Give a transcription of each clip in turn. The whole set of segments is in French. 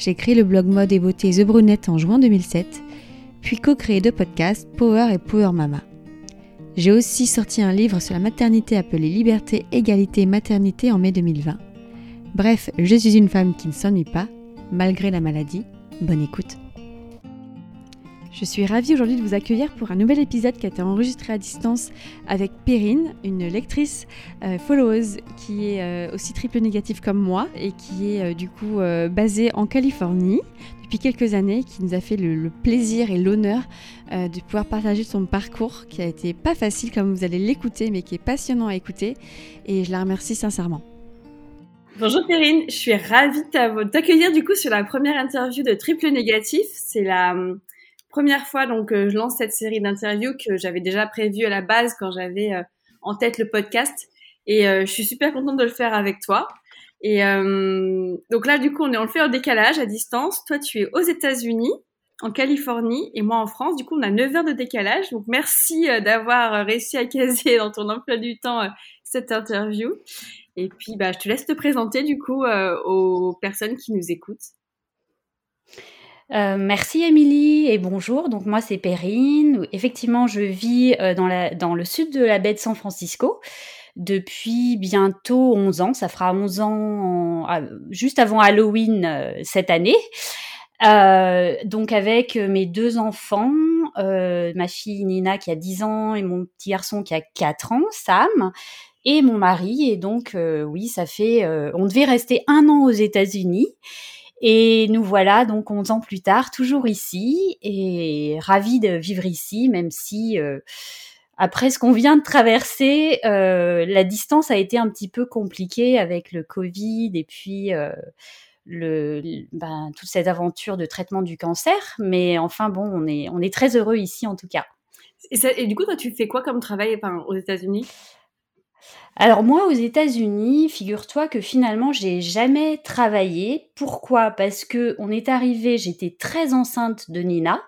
j'ai créé le blog mode et beauté The Brunette en juin 2007, puis co-créé deux podcasts Power et Power Mama. J'ai aussi sorti un livre sur la maternité appelé Liberté, Égalité, Maternité en mai 2020. Bref, je suis une femme qui ne s'ennuie pas, malgré la maladie. Bonne écoute. Je suis ravie aujourd'hui de vous accueillir pour un nouvel épisode qui a été enregistré à distance avec Perrine, une lectrice euh, qui est euh, aussi triple négative comme moi et qui est euh, du coup basée en Californie depuis quelques années, qui nous a fait le, plaisir et l'honneur de pouvoir partager son parcours qui a été pas facile comme vous allez l'écouter mais qui est passionnant à écouter et je la remercie sincèrement. Bonjour Perrine, je suis ravie de t'accueillir du coup sur la première interview de Triple Négatif. C'est la première fois donc euh, je lance cette série d'interviews que j'avais déjà prévue à la base quand j'avais euh, en tête le podcast et euh, je suis super contente de le faire avec toi. Et donc là du coup on est on le fait en décalage à distance. Toi tu es aux États-Unis, en Californie et moi en France. Du coup on a 9 heures de décalage. Donc merci d'avoir réussi à caser dans ton emploi du temps cette interview. Et puis bah je te laisse te présenter du coup aux personnes qui nous écoutent. Euh, merci Émilie et bonjour. Donc moi c'est Perrine. Effectivement, je vis euh, dans, la, dans le sud de la baie de San Francisco depuis bientôt 11 ans. Ça fera 11 ans juste avant Halloween euh, cette année. donc avec mes deux enfants, ma fille Nina qui a 10 ans et mon petit garçon qui a 4 ans, Sam, et mon mari. Et donc oui, ça fait... on devait rester un an aux États-Unis. Et nous voilà donc 11 ans plus tard, toujours ici, et ravis de vivre ici, même si euh, après ce qu'on vient de traverser, euh, la distance a été un petit peu compliquée avec le Covid et puis euh, le, ben, toute cette aventure de traitement du cancer. Mais enfin bon, on est, on est très heureux ici en tout cas. Et, du coup, toi, tu fais quoi comme travail aux États-Unis? Alors moi aux États-Unis, figure-toi que finalement j'ai jamais travaillé. Pourquoi? Parce que on est arrivé, j'étais très enceinte de Nina.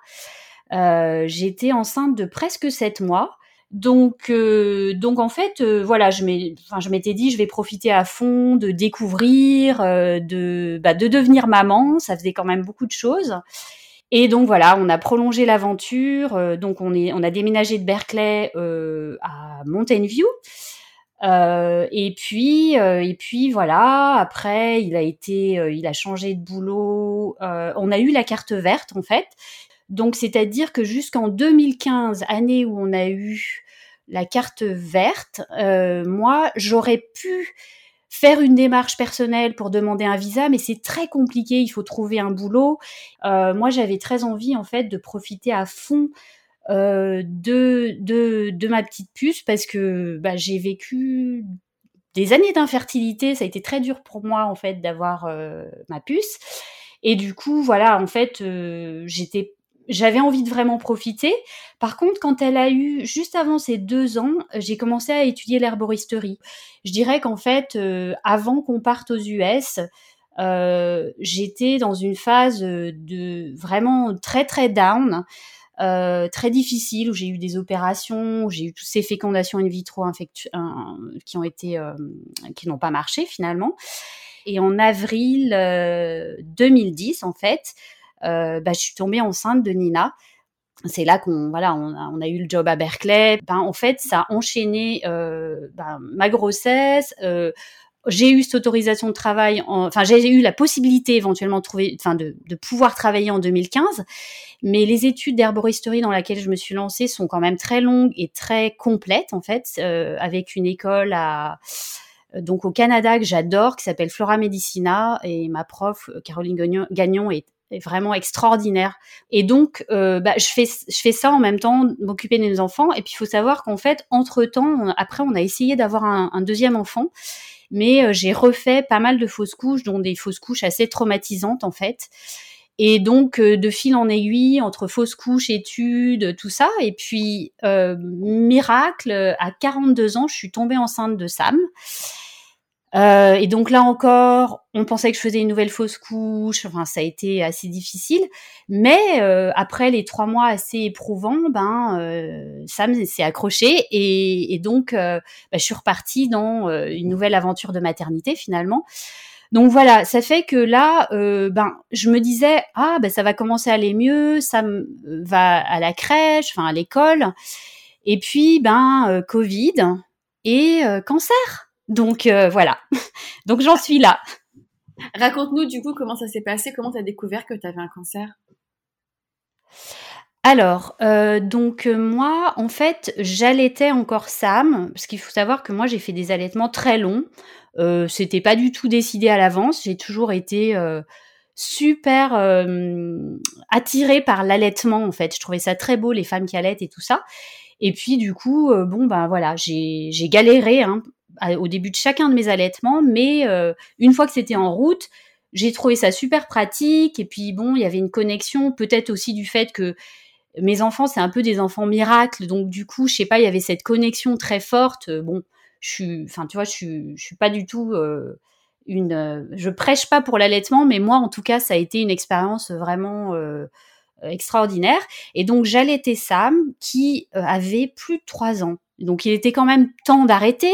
Euh, j'étais enceinte de presque sept mois. Donc, euh, donc en fait, euh, voilà, je m'étais dit, je vais profiter à fond de découvrir, de, bah, de devenir maman. Ça faisait quand même beaucoup de choses. Et donc voilà, on a prolongé l'aventure. donc on est, on a déménagé de Berkeley à Mountain View. Euh, et puis, euh, et puis voilà. Après, il a été, euh, il a changé de boulot. on a eu la carte verte en fait. Donc, c'est-à-dire que jusqu'en 2015, année où on a eu la carte verte, moi, j'aurais pu faire une démarche personnelle pour demander un visa, mais c'est très compliqué. Il faut trouver un boulot. moi, j'avais très envie en fait de profiter à fond euh, de, de, de, ma petite puce parce que bah, j'ai vécu des années d'infertilité. Ça a été très dur pour moi en fait d'avoir euh, ma puce. Et du coup, voilà, en fait, euh, j'étais j'avais envie de vraiment profiter. Par contre, quand elle a eu, juste avant ces deux ans, j'ai commencé à étudier l'herboristerie. Je dirais qu'en fait, avant qu'on parte aux US, euh, j'étais dans une phase de vraiment très très down. Euh, très difficile où j'ai eu des opérations, où j'ai eu toutes ces fécondations in vitro qui ont été euh, qui n'ont pas marché finalement. Et en avril 2010 euh, en fait, bah, je suis tombée enceinte de Nina. C'est là qu'on voilà, on a, on a, eu le job à Berkeley. Ben, en fait, ça a enchaîné ben, ma grossesse j'ai eu cette autorisation de travail, enfin j'ai eu la possibilité éventuellement de pouvoir travailler en 2015, mais les études d'herboristerie dans laquelle je me suis lancée sont quand même très longues et très complètes en fait, euh, avec une école à donc au Canada que j'adore, qui s'appelle Flora Medicina, et ma prof Caroline Gagnon est vraiment extraordinaire. Et donc, euh, bah, je fais je fais ça en même temps, m'occuper de mes enfants. Et puis, il faut savoir qu'en fait, entre temps, après, on a essayé d'avoir un, deuxième enfant mais euh, j'ai refait pas mal de fausses couches, dont des fausses couches assez traumatisantes en fait. Et donc, de fil en aiguille, entre fausses couches, études, tout ça. Et puis, miracle, à 42 ans, je suis tombée enceinte de Sam. Euh, et donc là encore, on pensait que je faisais une nouvelle fausse couche. Enfin, ça a été assez difficile. Mais euh, après les trois mois assez éprouvants, ben euh, Sam s'est accroché et, et donc euh, ben, je suis repartie dans euh, une nouvelle aventure de maternité finalement. Donc voilà, ça fait que là, ben je me disais ah ben ça va commencer à aller mieux, Sam va à la crèche, enfin à l'école, et puis ben Covid et cancer. Donc euh, voilà. Donc j'en suis là. Raconte-nous du coup comment ça s'est passé, comment tu as découvert que tu avais un cancer? Alors, euh, donc euh, moi, en fait, j'allaitais encore Sam, parce qu'il faut savoir que moi, j'ai fait des allaitements très longs. Euh, C'était pas du tout décidé à l'avance. J'ai toujours été super attirée par l'allaitement, en fait. Je trouvais ça très beau, les femmes qui allaitent et tout ça. Et puis, du coup, bon, ben voilà, j'ai galéré hein, au début de chacun de mes allaitements, mais euh, une fois que c'était en route, j'ai trouvé ça super pratique. Et puis bon, il y avait une connexion, peut-être aussi du fait que mes enfants, c'est un peu des enfants miracles, donc du coup, je sais pas, il y avait cette connexion très forte. Bon, je suis, enfin, tu vois, je suis, je suis pas du tout euh, une, je prêche pas pour l'allaitement, mais moi, en tout cas, ça a été une expérience vraiment euh, extraordinaire. Et donc, j'allaitais Sam, qui avait plus de trois ans. Donc il était quand même temps d'arrêter,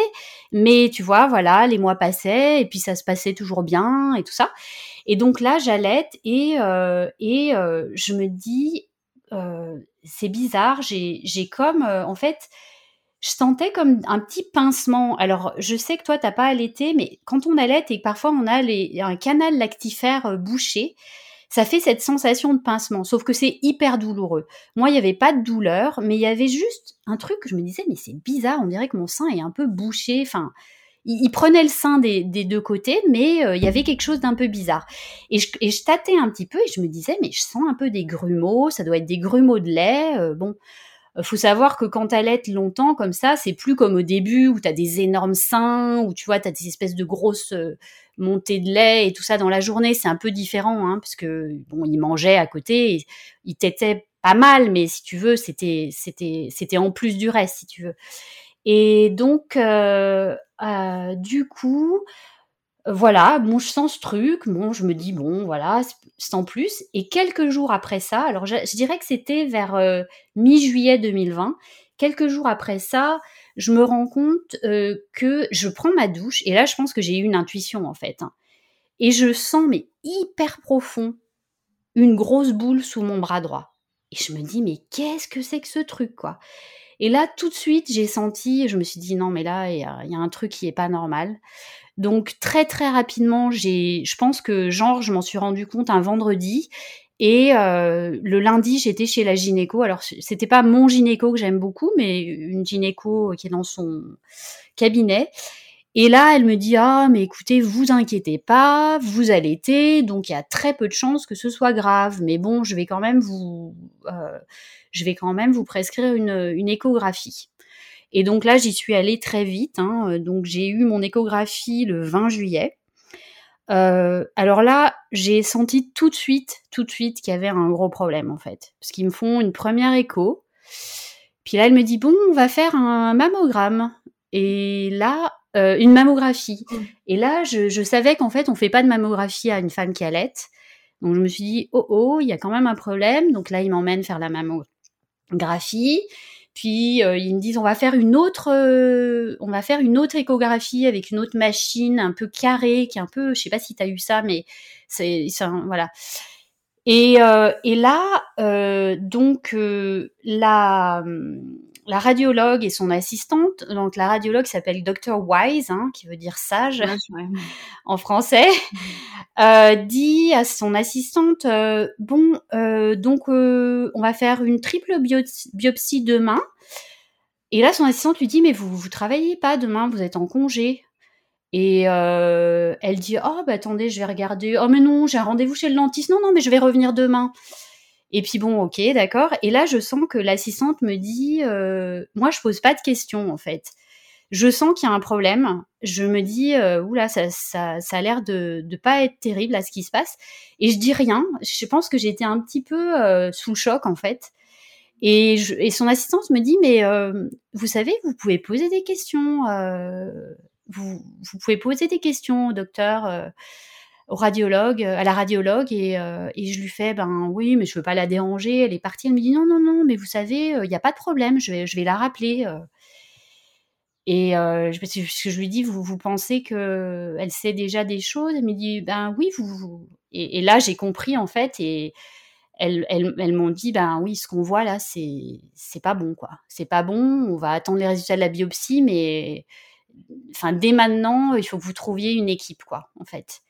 mais tu vois, voilà, les mois passaient et puis ça se passait toujours bien et tout ça. Et donc là, j'allaite et euh, et euh, je me dis, euh, c'est bizarre, j'ai comme en fait, je sentais comme un petit pincement. Alors je sais que toi t'as pas allaité, mais quand on allaite et que parfois on a un canal lactifère bouché, ça fait cette sensation de pincement, sauf que c'est hyper douloureux. Moi, il n'y avait pas de douleur, mais il y avait juste un truc que je me disais, mais c'est bizarre, on dirait que mon sein est un peu bouché, enfin, il, prenait le sein des, deux côtés, mais euh, il y avait quelque chose d'un peu bizarre. Et je, tâtais un petit peu et je me disais, mais je sens un peu des grumeaux, ça doit être des grumeaux de lait. Euh, bon, euh, faut savoir que quand t'allaites longtemps comme ça, c'est plus comme au début où t'as des énormes seins, où tu vois, t'as des espèces de grosses monter de lait et tout ça dans la journée, c'est un peu différent, hein, parce que bon, il mangeait à côté, il t'était pas mal, mais si tu veux, c'était c'était c'était en plus du reste, si tu veux. Et donc, euh, euh, du coup, voilà, bon, je sens ce truc, bon, je me dis bon, voilà, sans plus. Et quelques jours après ça, alors je, dirais que c'était vers euh, mi-juillet 2020. Quelques jours après ça, je me rends compte que je prends ma douche et là je pense que j'ai eu une intuition en fait. Hein. et je sens mais hyper profond une grosse boule sous mon bras droit. Et je me dis mais qu'est-ce que c'est que ce truc quoi? Et là tout de suite j'ai senti, je me suis dit non mais là il y, a un truc qui est pas normal. Donc très très rapidement j'ai, je pense que genre je m'en suis rendu compte un vendredi et euh, le lundi, j'étais chez la gynéco. Alors, c'était pas mon gynéco que j'aime beaucoup, mais une gynéco qui est dans son cabinet. Et là, elle me dit ah mais écoutez, vous inquiétez pas, vous allaitez, donc il y a très peu de chances que ce soit grave. Mais bon, je vais quand même vous, euh, je vais quand même vous prescrire une, une échographie. Et donc là, j'y suis allée très vite. Hein, donc j'ai eu mon échographie le 20 juillet. Euh, alors là, j'ai senti tout de suite, tout de suite qu'il y avait un gros problème en fait, parce qu'ils me font une première écho. Puis là, elle me dit bon, on va faire un mammogramme. Et là, euh, une mammographie. Mmh. Et là, je, je savais qu'en fait, on fait pas de mammographie à une femme qui allait. Donc je me suis dit oh oh, il y a quand même un problème. Donc là, il m'emmène faire la mammographie. Puis euh, ils me disent on va faire une autre, euh, on va faire une autre échographie avec une autre machine un peu carrée, qui est un peu, je sais pas si tu as eu ça, mais c'est, voilà. Et, et là, donc la la radiologue et son assistante, donc la radiologue s'appelle Dr Wise, hein, qui veut dire sage en français, euh, dit à son assistante euh, bon, euh, donc on va faire une triple biopsie demain. Et là, son assistante lui dit mais vous vous travaillez pas demain, vous êtes en congé. Et elle dit oh bah attendez, je vais regarder. Oh mais non, j'ai un rendez-vous chez le dentiste. Non non, mais je vais revenir demain. Et puis bon, ok, d'accord. Et là, je sens que l'assistante me dit, euh, moi, je pose pas de questions en fait. je sens qu'il y a un problème. Je me dis, euh, oula, ça, ça, a l'air de ne pas être terrible à ce qui se passe. Et je dis rien. Je pense que été un petit peu euh, sous choc, en fait. Et, son assistante me dit, mais euh, vous savez, vous pouvez poser des questions. Vous, vous pouvez poser des questions au docteur, au radiologue, à la radiologue. Et, et je lui fais, ben oui, mais je veux pas la déranger. Elle est partie. Elle me dit, non, non, non, mais vous savez, il n'y a pas de problème. Je vais, je vais la rappeler. Et euh, je, que je lui dis, vous, vous pensez que elle sait déjà des choses? Elle me dit, ben oui, vous. Et, et, là, j'ai compris en fait, et elles, elles, elles m'ont dit, ben oui, ce qu'on voit là, c'est c'est pas bon, quoi. C'est pas bon. On va attendre les résultats de la biopsie, mais enfin dès maintenant, il faut que vous trouviez une équipe, quoi, en fait.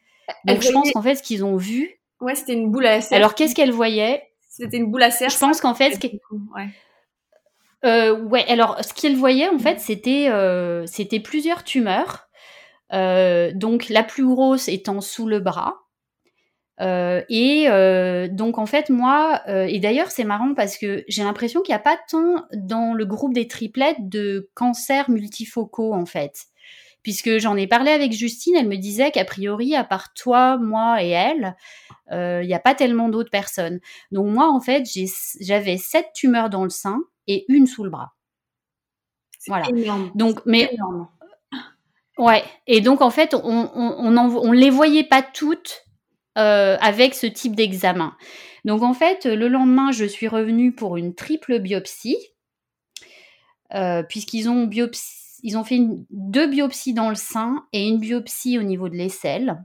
Donc je pense qu'en fait, ce qu'ils ont vu. Ouais, c'était une boule à serre. Alors qu'est-ce qu'elles voyaient C'était une boule à serre. Je pense qu'en fait, ouais. Euh, ouais, alors ce qu'il voyait en fait, c'était euh, c'était plusieurs tumeurs. Euh, donc la plus grosse étant sous le bras. Et donc en fait moi, et d'ailleurs c'est marrant parce que j'ai l'impression qu'il n'y a pas tant dans le groupe des triplettes de cancers multifocaux en fait. Puisque j'en ai parlé avec Justine, elle me disait qu'a priori, à part toi, moi et elle, il n'y a pas tellement d'autres personnes. Donc moi en fait, j'avais sept tumeurs dans le sein et une sous le bras. Voilà. Énorme. Donc, mais énorme. ouais. Et donc en fait, on on, on, on les voyait pas toutes euh, avec ce type d'examen. Donc en fait, le lendemain, je suis revenue pour une triple biopsie, euh, puisqu'ils ont biopsie, ils ont fait deux biopsies dans le sein et une biopsie au niveau de l'aisselle.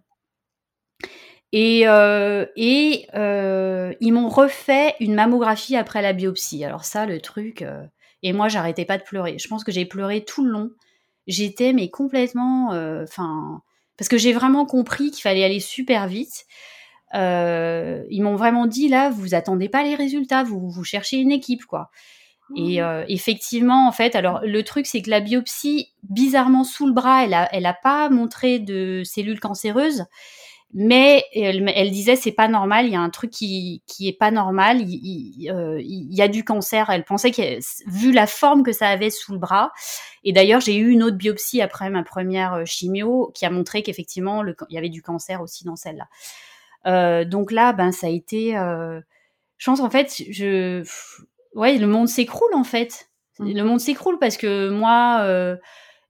Et, euh, euh, ils m'ont refait une mammographie après la biopsie. Alors ça, le truc. Euh, et moi, j'arrêtais pas de pleurer. Je pense que j'ai pleuré tout le long. J'étais mais complètement, enfin, parce que j'ai vraiment compris qu'il fallait aller super vite. Ils m'ont vraiment dit là, vous attendez pas les résultats, vous vous cherchez une équipe quoi. Et euh, effectivement, en fait, alors le truc c'est que la biopsie, bizarrement sous le bras, elle a, elle a pas montré de cellules cancéreuses mais elle, elle disait c'est pas normal, il y a un truc qui qui est pas normal, il, il, euh, il y a du cancer. Elle pensait que vu la forme que ça avait sous le bras, et d'ailleurs j'ai eu une autre biopsie après ma première euh, chimio qui a montré qu'effectivement il y avait du cancer aussi dans celle-là. Euh, donc là, ben ça a été, euh, je pense en fait, je, ouais, le monde s'écroule en fait. Mmh. Le monde s'écroule parce que moi, euh,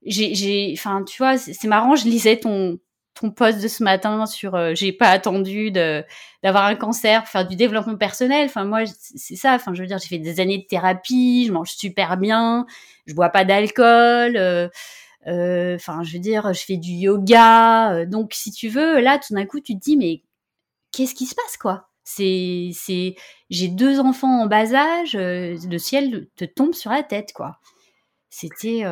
j'ai, enfin, tu vois, c'est marrant, je lisais ton ton post de ce matin sur euh, j'ai pas attendu de d'avoir un cancer pour faire du développement personnel. Enfin moi c'est ça. Enfin je veux dire j'ai fait des années de thérapie, je mange super bien, je bois pas d'alcool. Euh, euh, enfin je veux dire je fais du yoga. donc si tu veux là tout d'un coup tu te dis mais qu'est-ce qui se passe quoi? C'est c'est j'ai deux enfants en bas âge, le ciel te tombe sur la tête quoi. C'était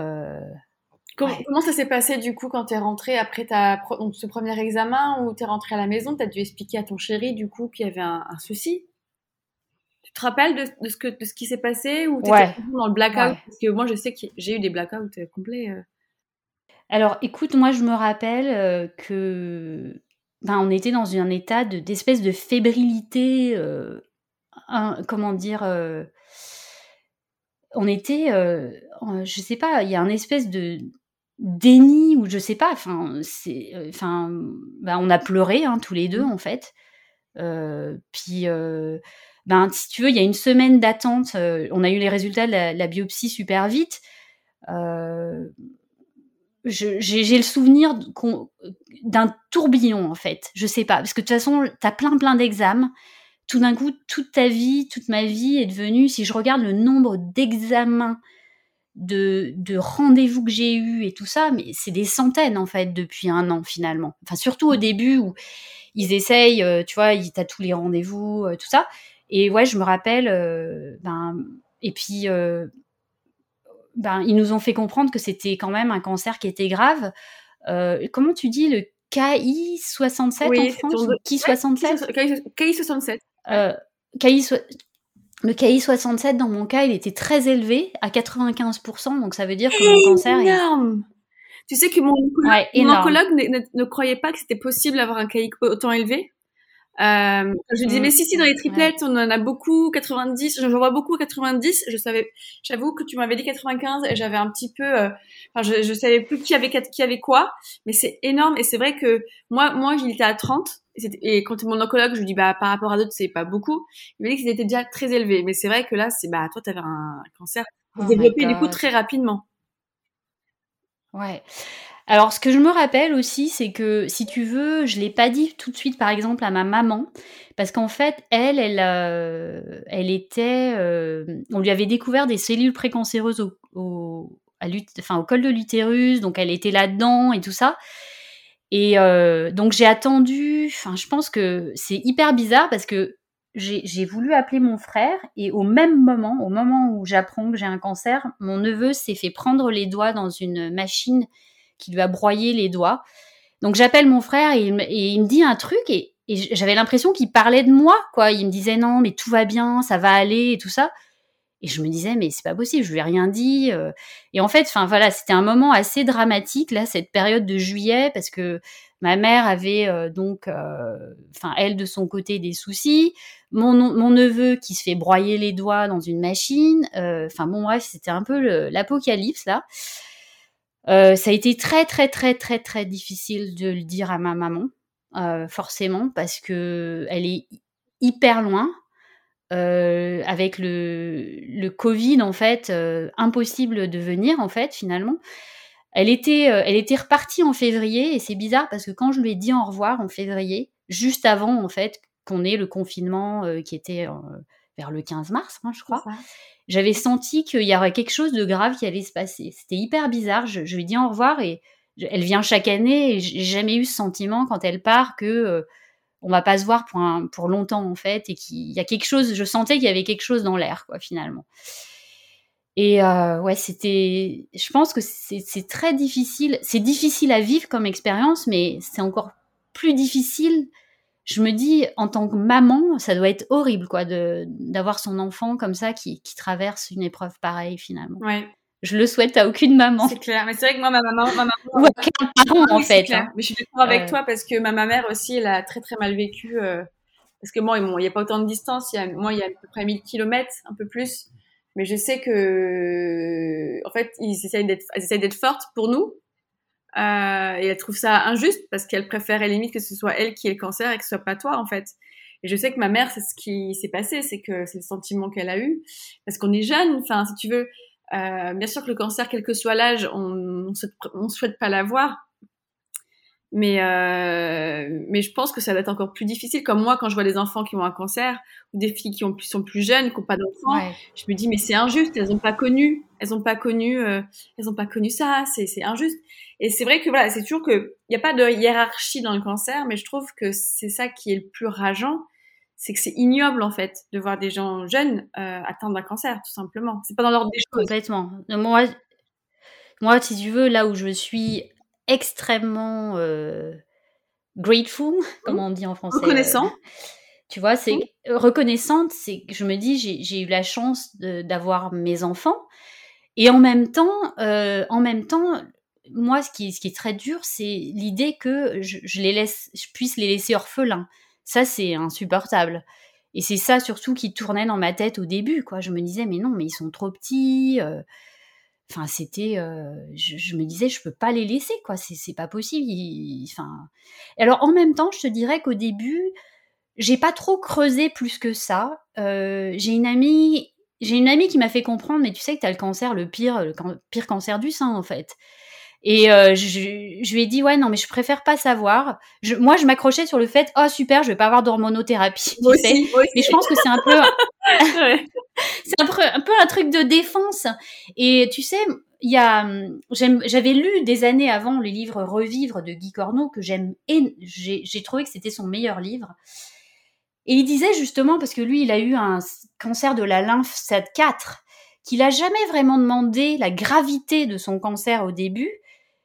Comment, ouais. comment ça s'est passé du coup quand tu es rentrée après ta, donc, ce premier examen ou tu es rentrée à la maison Tu as dû expliquer à ton chéri du coup qu'il y avait un, un, souci? Tu te rappelles de, de, ce, que, de ce qui s'est passé ou tu ouais. dans le blackout? Ouais. Parce que moi je sais que j'ai eu des blackouts complets. Euh. Alors écoute, moi je me rappelle euh, que ben, on était dans un état d'espèce de, de, fébrilité, euh, un, comment dire euh, on était, je sais pas, il y a un espèce de déni ou je sais pas enfin c'est enfin bah, on a pleuré hein, tous les deux en fait. Euh, puis euh, ben si tu veux il y a une semaine d'attente euh, on a eu les résultats de la, la biopsie super vite j'ai le souvenir d'un tourbillon en fait je sais pas parce que de toute façon t'as plein plein d'examens tout d'un coup toute ta vie toute ma vie est devenue si je regarde le nombre d'examens de, de rendez-vous que j'ai eu et tout ça, mais c'est des centaines en fait depuis un an finalement. Enfin surtout au début où ils essayent, euh, tu vois, ils t'as tous les rendez-vous, euh, tout ça. Et ouais, je me rappelle, euh, ben et puis ben ils nous ont fait comprendre que c'était quand même un cancer qui était grave. Euh, comment tu dis le KI 67 oui, en France Qui 67 KI 67. KI le KI 67, dans mon cas, il était très élevé, à 95%, donc ça veut dire que mon cancer est... Énorme Tu sais que mon oncologue, ouais, mon oncologue ne, ne, ne, croyait pas que c'était possible d'avoir un KI autant élevé? Euh, je disais, Mmh. mais si, si, dans les Ouais. triplettes, on en a beaucoup, 90, j'en vois beaucoup 90, je savais, j'avoue que tu m'avais dit 95 et j'avais un petit peu, euh, enfin, je, je savais plus qui avait, qui avait quoi, mais c'est énorme et c'est vrai que moi, moi, il était à 30 et, et quand mon oncologue, je lui dis, bah, par rapport à d'autres, c'est pas beaucoup, il m'a dit que c'était déjà très élevé, mais c'est vrai que là, c'est, bah, toi, t'avais un cancer Oh développé du coup très rapidement. Ouais. Alors, ce que je me rappelle aussi, c'est que si tu veux, je l'ai pas dit tout de suite, par exemple, à ma maman, parce qu'en fait, elle, elle, euh, elle était, euh, on lui avait découvert des cellules précancéreuses au, au, à enfin, au col de l'utérus, donc elle était là-dedans et tout ça. Et euh, donc j'ai attendu, enfin, je pense que c'est hyper bizarre parce que j'ai voulu appeler mon frère et au même moment, au moment où j'apprends que j'ai un cancer, mon neveu s'est fait prendre les doigts dans une machine qui lui a broyé les doigts. Donc j'appelle mon frère et il, me, dit un truc et, j'avais l'impression qu'il parlait de moi, quoi. Il me disait non, mais tout va bien, ça va aller et tout ça. Et je me disais mais c'est pas possible, je lui ai rien dit. euh. Et en fait, enfin voilà, c'était un moment assez dramatique là, cette période de juillet, parce que ma mère avait euh, donc, euh, enfin elle de son côté des soucis, mon, mon neveu qui se fait broyer les doigts dans une machine. Enfin bon bref, c'était un peu l'apocalypse là. Euh, ça a été très très très très très difficile de le dire à ma maman, euh, forcément, parce que elle est hyper loin. Euh, avec le, le Covid, en fait, impossible de venir, en fait, finalement. Elle était, elle était repartie en février, et c'est bizarre parce que quand je lui ai dit au revoir en février, juste avant, en fait, qu'on ait le confinement qui était vers le 15 mars, hein, je crois, j'avais senti qu'il y aurait quelque chose de grave qui allait se passer. C'était hyper bizarre. Je, je lui ai dit au revoir et je- elle vient chaque année et j'ai jamais eu ce sentiment quand elle part que euh, on va pas se voir pour, un- pour longtemps en fait et qu'il y a quelque chose. Je sentais qu'il y avait quelque chose dans l'air quoi finalement. Et euh, ouais, c'était. Je pense que c'est très difficile. C'est difficile à vivre comme expérience, mais c'est encore plus difficile. Je me dis, en tant que maman, ça doit être horrible, quoi, de d'avoir son enfant comme ça qui, qui traverse une épreuve pareille finalement. Ouais, Je le souhaite à aucune maman c'est clair. Mais c'est vrai que moi, ma maman, ma maman, ou à aucun parent Ah en fait. hein. Mais je suis d'accord avec Euh, toi parce que ma, ma mère aussi, elle a très très mal vécu. euh, parce que moi, bon, il n'y a pas autant de distance. Il y a, moi, il y a à peu près 1000 kilomètres, un peu plus. Mais je sais que, en fait, ils essayent d'être, d'être fortes pour nous. Euh, et elle trouve ça injuste parce qu'elle la limite, que ce soit elle qui ait le cancer et que ce soit pas toi, en fait. Et je sais que ma mère, c'est ce qui s'est passé, c'est que c'est le sentiment qu'elle a eu. Parce qu'on est jeune, enfin, si tu veux, euh, bien sûr que le cancer, quel que soit l'âge, on on souhaite, souhaite pas l'avoir. Mais, euh, mais je pense que ça va être encore plus difficile. Comme moi, quand je vois des enfants qui ont un cancer ou des filles qui ont, sont plus jeunes, qui n'ont pas d'enfants, ouais. je me dis mais c'est injuste. Elles n'ont pas connu, elles ont pas connu, euh, elles ont pas connu ça. C'est injuste. Et c'est vrai que voilà, c'est toujours que il n'y a pas de hiérarchie dans le cancer, mais je trouve que c'est ça qui est le plus rageant, c'est que c'est ignoble en fait de voir des gens jeunes euh, atteindre d'un cancer, tout simplement. C'est pas dans l'ordre des choses. Complètement. Moi, moi, si tu veux, là où je suis extrêmement euh, grateful, comme on dit en français. Reconnaissant. euh, tu vois, c'est reconnaissante, c'est que je me dis, j'ai eu la chance d'avoir mes enfants. Et en même temps, euh, en même temps, moi, ce qui, ce qui est très dur, c'est l'idée que je, je les laisse, je puisse les laisser orphelins. Ça, c'est insupportable. Et c'est ça surtout qui tournait dans ma tête au début, quoi. Je me disais, mais non, mais ils sont trop petits. euh, Enfin, c'était, euh, je, me disais, je peux pas les laisser, quoi. C'est pas possible. Enfin, alors en même temps, je te dirais qu'au début, j'ai pas trop creusé plus que ça. Euh, j'ai une amie, j'ai une amie qui m'a fait comprendre, mais tu sais que t'as le cancer, le pire, pire cancer du sein, en fait. Et euh, je, je lui ai dit ouais non mais je préfère pas savoir. Je, moi je m'accrochais sur le fait oh super je vais pas avoir d'hormonothérapie. Moi tu sais. aussi, moi aussi. Mais je pense que c'est un peu c'est un peu, un peu un truc de défense. Et tu sais, il y a, hum, j'avais lu des années avant le livre Revivre de Guy Corneau que j'aime, et j'ai trouvé que c'était son meilleur livre. Et il disait justement, parce que lui, il a eu un cancer de la lymphe stade 4, qu'il a jamais vraiment demandé la gravité de son cancer au début.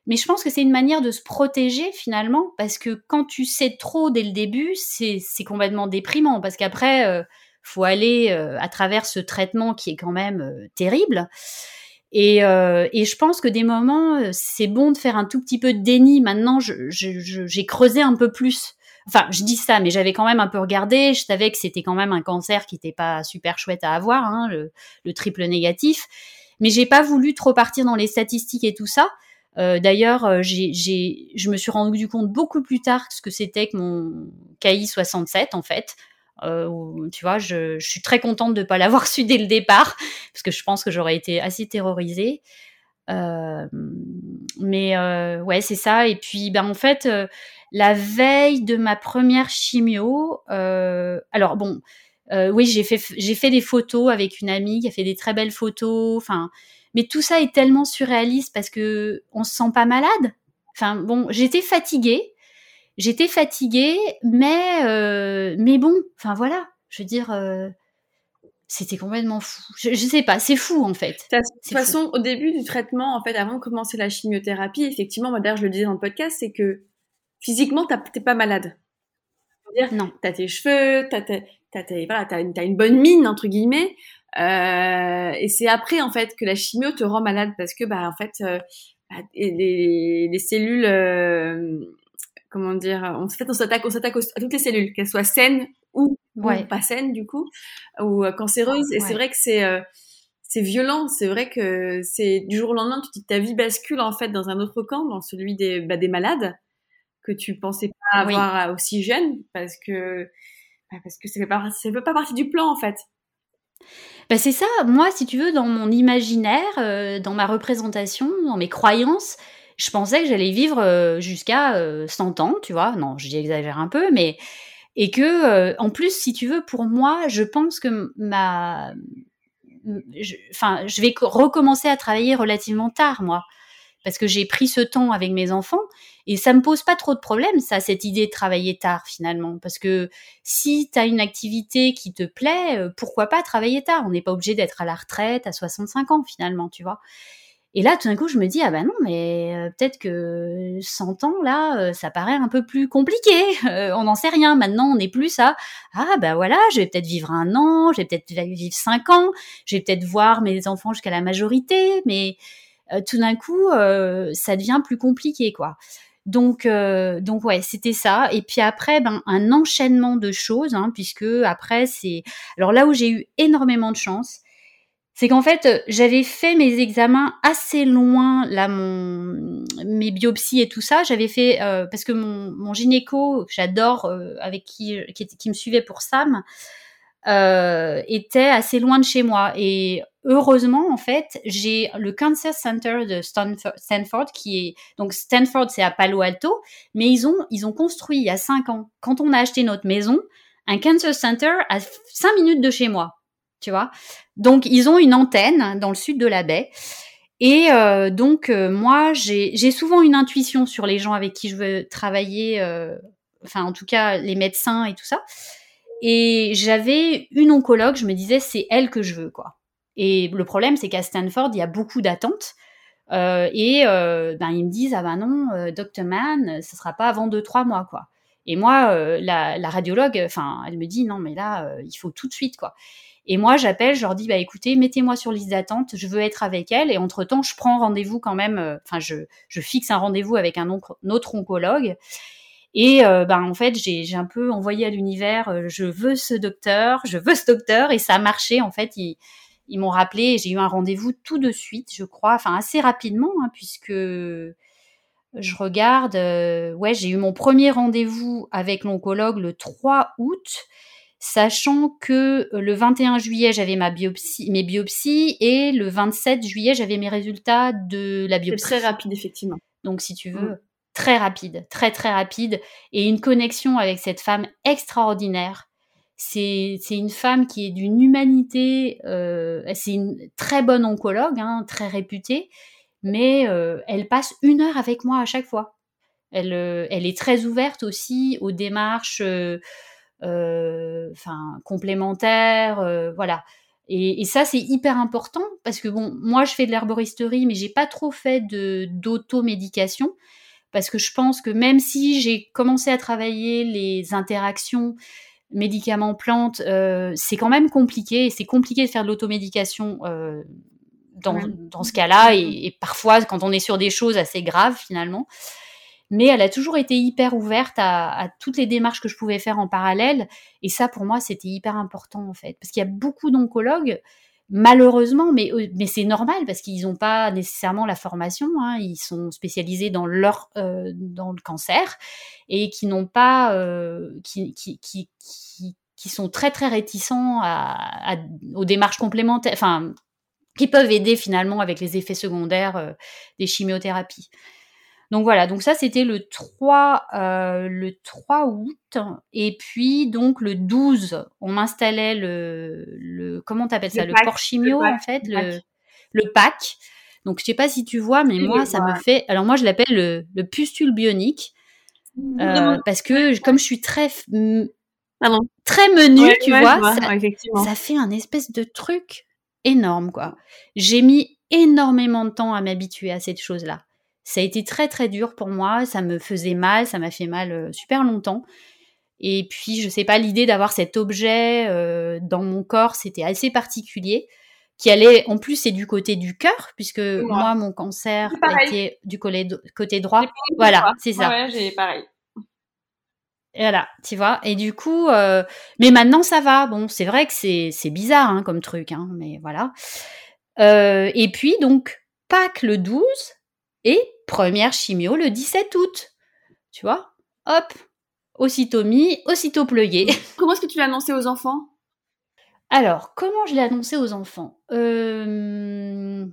Mais je pense que c'est une manière de se protéger finalement, parce que quand tu sais trop dès le début, c'est complètement déprimant, parce qu'après, euh, faut aller euh, à travers ce traitement qui est quand même euh, terrible. Et, euh, et je pense que des moments, c'est bon de faire un tout petit peu de déni. Maintenant, j'ai creusé un peu plus. Enfin, je dis ça, mais j'avais quand même un peu regardé. Je savais que c'était quand même un cancer qui n'était pas super chouette à avoir, hein, le, le, triple négatif. Mais j'ai pas voulu trop partir dans les statistiques et tout ça. Euh, D'ailleurs, euh, je me suis rendu compte beaucoup plus tard ce que c'était que mon KI 67 en fait. Euh, tu vois, je, suis très contente de ne pas l'avoir su dès le départ parce que je pense que j'aurais été assez terrorisée. Mais ouais, c'est ça. Et puis, ben en fait, la veille de ma première chimio, alors bon, oui, j'ai fait j'ai fait des photos avec une amie qui a fait des très belles photos. Enfin, mais tout ça est tellement surréaliste parce que on se sent pas malade. Enfin bon, j'étais fatiguée, j'étais fatiguée, mais mais bon, enfin voilà, je veux dire c'était complètement fou. Je, je, sais pas, c'est fou en fait. De toute façon, au début du traitement, en fait, avant de commencer la chimiothérapie, effectivement, moi d'ailleurs je le disais dans le podcast, c'est que physiquement t'es pas malade. Dire, non. T'as tes cheveux, t'as voilà, une, as une bonne mine entre guillemets. Euh, et c'est après en fait que la chimio te rend malade parce que bah en fait euh, bah, les, les, cellules euh, comment dire en fait on s'attaque on s'attaque à toutes les cellules qu'elles soient saines ou ouais. pas saine du coup, ou euh, cancéreuse. Et c'est vrai que c'est euh, c'est violent. C'est vrai que c'est du jour au lendemain, tu dis ta vie bascule en fait dans un autre camp, dans celui des, bah, des malades que tu pensais pas avoir aussi jeune, parce que bah, parce que ça fait pas ça fait pas partie du plan en fait. Bah c'est ça. Moi, si tu veux, dans mon imaginaire, euh, dans ma représentation, dans mes croyances, je pensais que j'allais vivre jusqu'à 100 ans, tu vois. Non, j'exagère un peu, mais et que euh, en plus si tu veux pour moi je pense que ma enfin je, vais recommencer à travailler relativement tard moi parce que j'ai pris ce temps avec mes enfants et ça me pose pas trop de problèmes ça cette idée de travailler tard finalement parce que si tu as une activité qui te plaît euh, pourquoi pas travailler tard? On n'est pas obligé d'être à la retraite à 65 ans finalement tu vois et là, tout d'un coup, je me dis, ah ben non, mais euh, peut-être que 100 ans, là, euh, ça paraît un peu plus compliqué. On n'en sait rien. Maintenant, on est plus à, ah ben voilà, je vais peut-être vivre un an, je vais peut-être vivre 5 ans, je vais peut-être voir mes enfants jusqu'à la majorité, mais tout d'un coup, ça devient plus compliqué, quoi. Donc, donc ouais, c'était ça. Et puis après, ben, un enchaînement de choses, hein, puisque après, c'est... Alors là où j'ai eu énormément de chance, c'est qu'en fait, euh, j'avais fait mes examens assez loin, là, mon, mes biopsies et tout ça. J'avais fait, euh, parce que mon, gynéco, j'adore, euh, avec qui, qui, qui, me suivait pour Sam, euh, était assez loin de chez moi. Et heureusement, en fait, j'ai le Cancer Center de Stanford, qui est, donc Stanford, c'est à Palo Alto, mais ils ont, ils ont construit il y a cinq ans, quand on a acheté notre maison, un Cancer Center à cinq minutes de chez moi tu vois. Donc ils ont une antenne dans le sud de la baie. Et euh, donc euh, moi j'ai souvent une intuition sur les gens avec qui je veux travailler, euh, enfin en tout cas les médecins et tout ça. Et j'avais une oncologue, je me disais c'est elle que je veux quoi. Et le problème c'est qu'à Stanford il y a beaucoup d'attentes. et ben ils me disent ah ben non, Dr Man, ce sera pas avant deux trois mois quoi. Et moi la, la, radiologue, enfin elle me dit non mais là il faut tout de suite quoi. Et moi, j'appelle, je leur dis, bah écoutez, mettez-moi sur liste d'attente, je veux être avec elle. Et entre-temps, je prends rendez-vous quand même, euh, enfin, je, fixe un rendez-vous avec un, autre oncologue. Et euh, ben en fait, j'ai un peu envoyé à l'univers, euh, je veux ce docteur, je veux ce docteur, et ça a marché. En fait, ils m'ont rappelé, et j'ai eu un rendez-vous tout de suite, je crois, enfin assez rapidement, hein, puisque je regarde, ouais, j'ai eu mon premier rendez-vous avec l'oncologue le 3 août sachant que euh, le 21 juillet, j'avais ma biopsie, mes biopsies et le 27 juillet, j'avais mes résultats de la biopsie. C'est très rapide, effectivement. Donc, si tu veux, mm. très rapide, très, très rapide. Et une connexion avec cette femme extraordinaire. C'est une femme qui est d'une humanité, euh, c'est une très bonne oncologue, hein, très réputée, mais euh, elle passe une heure avec moi à chaque fois. Elle, elle est très ouverte aussi aux démarches euh, complémentaires, euh, voilà. Et, ça, c'est hyper important parce que bon, moi, je fais de l'herboristerie, mais j'ai pas trop fait d'automédication parce que je pense que même si j'ai commencé à travailler les interactions médicaments-plantes, euh, c'est quand même compliqué. C'est compliqué de faire de l'automédication euh, dans, dans, ce cas-là. Et, et, parfois, quand on est sur des choses assez graves, finalement. mais elle a toujours été hyper ouverte à, toutes les démarches que je pouvais faire en parallèle. Et ça, pour moi, c'était hyper important en fait, parce qu'il y a beaucoup d'oncologues, malheureusement, mais, euh, mais c'est normal parce qu'ils n'ont pas nécessairement la formation. Hein, ils sont spécialisés dans leur euh, dans le cancer et qui n'ont pas euh, qui, qui, qui, qui, sont très très réticents aux démarches complémentaires, enfin qui peuvent aider finalement avec les effets secondaires des chimiothérapies. Donc voilà, donc ça c'était le 3 euh, le 3 août et puis donc le 12, on m'installait le le comment t'appelles ça le, porchimio en fait, le le pack. Donc je sais pas si tu vois mais moi ça me fait alors moi je l'appelle le, le pustule bionique euh, parce que comme je suis très ah très menu, tu vois, ça, ça fait un espèce de truc énorme quoi. J'ai mis énormément de temps à m'habituer à cette chose-là. Ça a été très très dur pour moi, ça me faisait mal, ça m'a fait mal euh, super longtemps. Et puis, je sais pas, l'idée d'avoir cet objet euh, dans mon corps, c'était assez particulier. Qui allait, en plus, c'est du côté du cœur, puisque moi, mon cancer était du côté, droit. Voilà, c'est ça. Ouais, j'ai pareil. Voilà, tu vois. Et du coup, euh, mais maintenant ça va. Bon, c'est vrai que c'est bizarre hein, comme truc, hein, mais voilà. et puis donc Pâques le 12, et première chimio le 17 août. Tu vois? Hop, aussitôt mis, aussitôt pleuillé. Comment est-ce que tu l'as annoncé aux enfants? Alors, comment je l'ai annoncé aux enfants? Euh,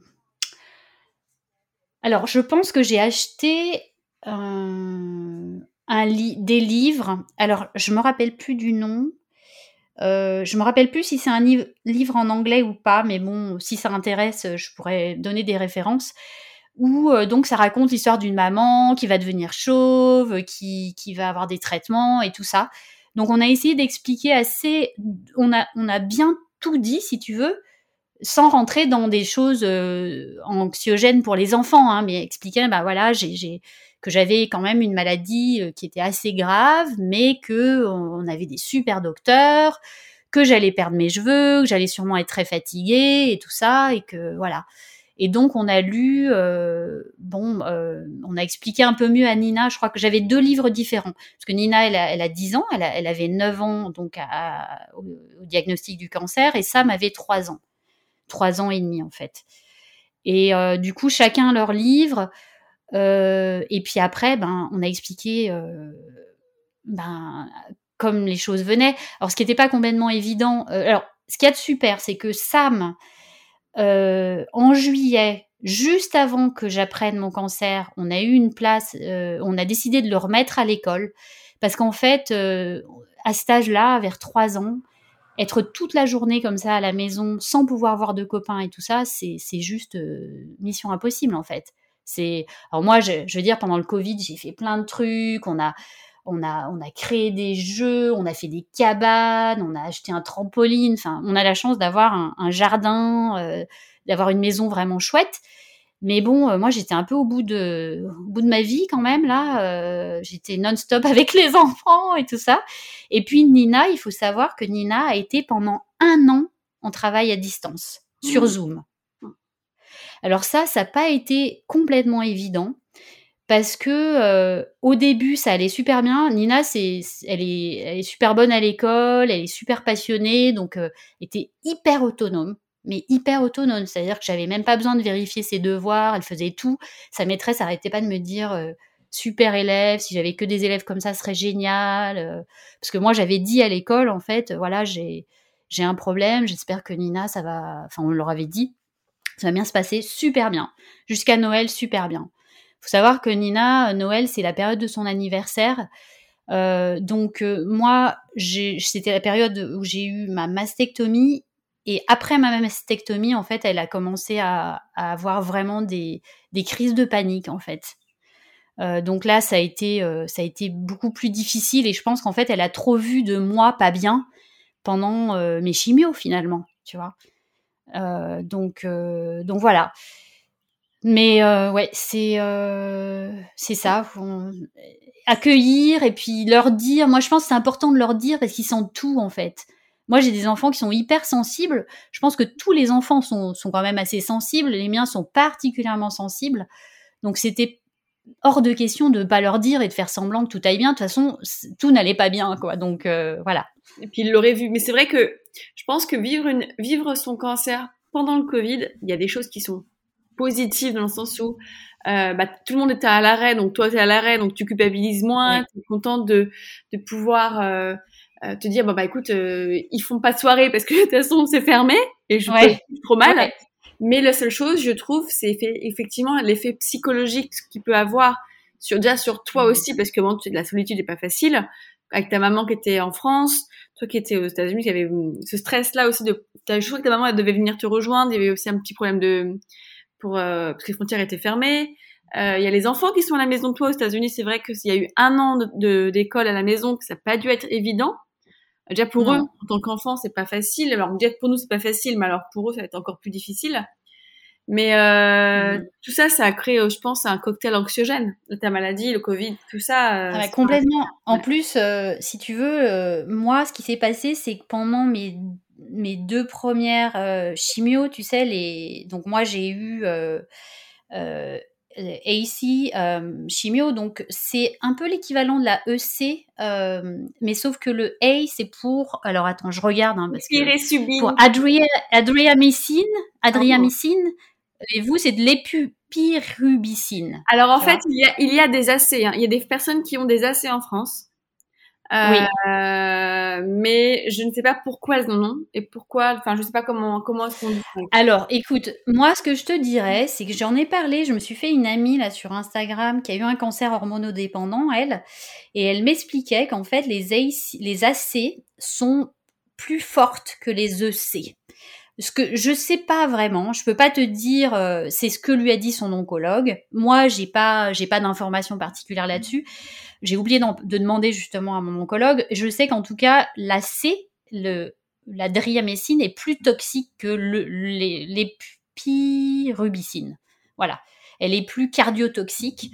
Alors, je pense que j'ai acheté un... des livres. Alors, je me rappelle plus du nom. Euh, je me rappelle plus si c'est un livre en anglais ou pas, mais bon, si ça intéresse, je pourrais donner des références où euh, donc ça raconte l'histoire d'une maman qui va devenir chauve, qui, qui va avoir des traitements et tout ça. Donc on a essayé d'expliquer assez, on a, on a bien tout dit si tu veux, sans rentrer dans des choses euh, anxiogènes pour les enfants, hein, mais expliquer, bah voilà, j'ai, que j'avais quand même une maladie euh, qui était assez grave, mais que on avait des super docteurs, que j'allais perdre mes cheveux, que j'allais sûrement être très fatiguée et tout ça, et que voilà. Et donc on a lu, euh, bon, euh, on a expliqué un peu mieux à Nina. Je crois que j'avais deux livres différents parce que Nina, elle a, elle a 10 ans, elle, elle, avait 9 ans donc au, diagnostic du cancer et Sam avait 3 ans, 3 ans et demi en fait. Et euh, du coup chacun leur livre. et puis après, ben, on a expliqué, ben, comme les choses venaient. Alors ce qui n'était pas complètement évident. alors ce qu'il y a de super, c'est que Sam euh, en juillet, juste avant que j'apprenne mon cancer, on a eu une place, euh, on a décidé de le remettre à l'école parce qu'en fait, euh, à cet âge-là, vers trois ans, être toute la journée comme ça à la maison sans pouvoir voir de copains et tout ça, c'est juste mission impossible en fait. C'est alors moi, je, je, veux dire, pendant le Covid, j'ai fait plein de trucs. On a on a, on a créé des jeux, on a fait des cabanes, on a acheté un trampoline. Enfin, on a la chance d'avoir un, jardin, euh, d'avoir une maison vraiment chouette. Mais bon, euh, moi j'étais un peu au bout de, au bout de ma vie quand même là. Euh, j'étais non-stop avec les enfants et tout ça. Et puis Nina, il faut savoir que Nina a été pendant un an en travail à distance sur mmh. Zoom. Alors ça, ça n'a pas été complètement évident parce que euh, au début ça allait super bien. Nina, c'est, elle est, super bonne à l'école, elle est super passionnée, donc euh, était hyper autonome, mais hyper autonome. C'est-à-dire que j'avais même pas besoin de vérifier ses devoirs, elle faisait tout. Sa maîtresse arrêtait pas de me dire euh, super élève, si j'avais que des élèves comme ça, ce serait génial. Parce que moi j'avais dit à l'école en fait, voilà j'ai j'ai un problème, j'espère que Nina ça va, enfin on leur avait dit, ça va bien se passer, super bien. Jusqu'à Noël, super bien faut savoir que Nina, euh, Noël, c'est la période de son anniversaire. Euh, donc euh, moi, c'était la période où j'ai eu ma mastectomie et après ma mastectomie, en fait, elle a commencé à, avoir vraiment des, crises de panique, en fait. donc là, ça a été, ça a été beaucoup plus difficile et je pense qu'en fait, elle a trop vu de moi pas bien pendant mes chimios finalement, tu vois. donc, donc voilà. Mais euh, ouais, c'est euh, c'est ça. accueillir et puis leur dire. Moi, je pense que c'est important de leur dire parce qu'ils sentent tout en fait. Moi, j'ai des enfants qui sont hyper sensibles. Je pense que tous les enfants sont, sont quand même assez sensibles. Les miens sont particulièrement sensibles. Donc, c'était hors de question de pas leur dire et de faire semblant que tout aille bien. De toute façon, tout n'allait pas bien, quoi. Donc voilà. Et puis il l'aurait vu. Mais c'est vrai que je pense que vivre vivre son cancer pendant le Covid, il y a des choses qui sont positives dans le sens où euh, bah, tout le monde était à l'arrêt, donc toi tu es à l'arrêt, donc tu culpabilises moins, tu es contente de, de pouvoir euh, euh, te dire, bon bah écoute, ils font pas de soirée parce que de toute façon c'est fermé, et je ouais. trop mal. Mais la seule chose, je trouve, c'est effectivement l'effet psychologique qu'il peut avoir sur déjà sur toi aussi, parce que bon, la solitude n'est pas facile, avec ta maman qui était en France, toi qui étais aux États-Unis, qui avait ce stress-là aussi de, je crois que ta maman elle devait venir te rejoindre, il y avait aussi un petit problème de pour euh, parce que les frontières étaient fermées. Euh, il y a les enfants qui sont à la maison de toi aux États-Unis. C'est vrai qu'il y a eu un an de d'école à la maison, que ça n'a pas dû être évident. Déjà pour eux, en tant qu'enfants, c'est pas facile. Alors déjà pour nous c'est pas facile, mais alors pour eux ça va être encore plus difficile. Mais euh, mm. tout ça, ça a créé, je pense, un cocktail anxiogène. Ta maladie, le Covid, tout ça. Ah complètement. En plus, euh, si tu veux, euh, moi, ce qui s'est passé, c'est que pendant mes mes deux premières euh, chimio, tu sais, les... donc moi j'ai eu euh, euh, AC chimio, donc c'est un peu l'équivalent de la EC, mais sauf que le A c'est pour, alors attends, je regarde, hein, parce que pour adria, adriamycine, adriamycine, et vous c'est de l'épupirubicine. Alors en fait, il y, a, il y a des AC, hein. il y a des personnes qui ont des AC en France oui. Euh, mais je ne sais pas pourquoi elles en ont et pourquoi. Enfin, je ne sais pas comment comment qu'on dit. Alors, écoute, moi, ce que je te dirais, c'est que j'en ai parlé. Je me suis fait une amie là sur Instagram qui a eu un cancer hormonodépendant, elle, et elle m'expliquait qu'en fait les AC, les AC sont plus fortes que les EC. Ce que je sais pas vraiment, je peux pas te dire, euh, c'est ce que lui a dit son oncologue. Moi, j'ai pas, j'ai pas d'informations particulières là-dessus. J'ai oublié de demander justement à mon oncologue. Je sais qu'en tout cas, la C, la driamycine est plus toxique que l'épirubicine. Voilà. Elle est plus cardiotoxique.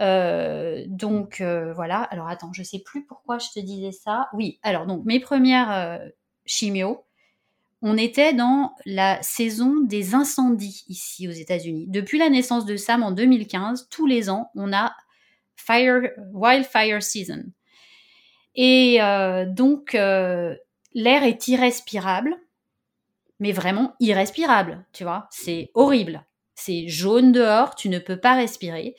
Euh, donc euh, voilà. Alors attends, je sais plus pourquoi je te disais ça. Oui. Alors donc mes premières euh, chimio, on était dans la saison des incendies ici aux États-Unis. Depuis la naissance de Sam en 2015, tous les ans, on a fire, wildfire season. Et euh, donc, euh, l'air est irrespirable, mais vraiment irrespirable, tu vois. C'est horrible. C'est jaune dehors, tu ne peux pas respirer.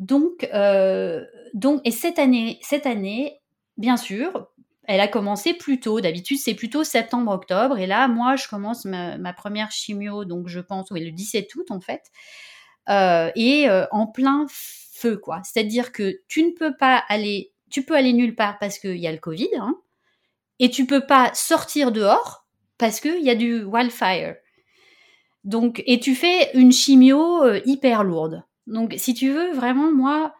Donc, euh, donc et cette année, cette année, bien sûr, elle a commencé plus tôt. D'habitude, c'est plutôt septembre-octobre. Et là, moi, je commence ma, première chimio, donc je pense, oui, le 17 août, en fait. et en plein quoi. C'est-à-dire que tu ne peux pas aller, tu peux aller nulle part parce qu'il y a le Covid, hein, et tu peux pas sortir dehors parce qu'il y a du wildfire. Donc, et tu fais une chimio euh, hyper lourde. Donc, si tu veux, vraiment, moi,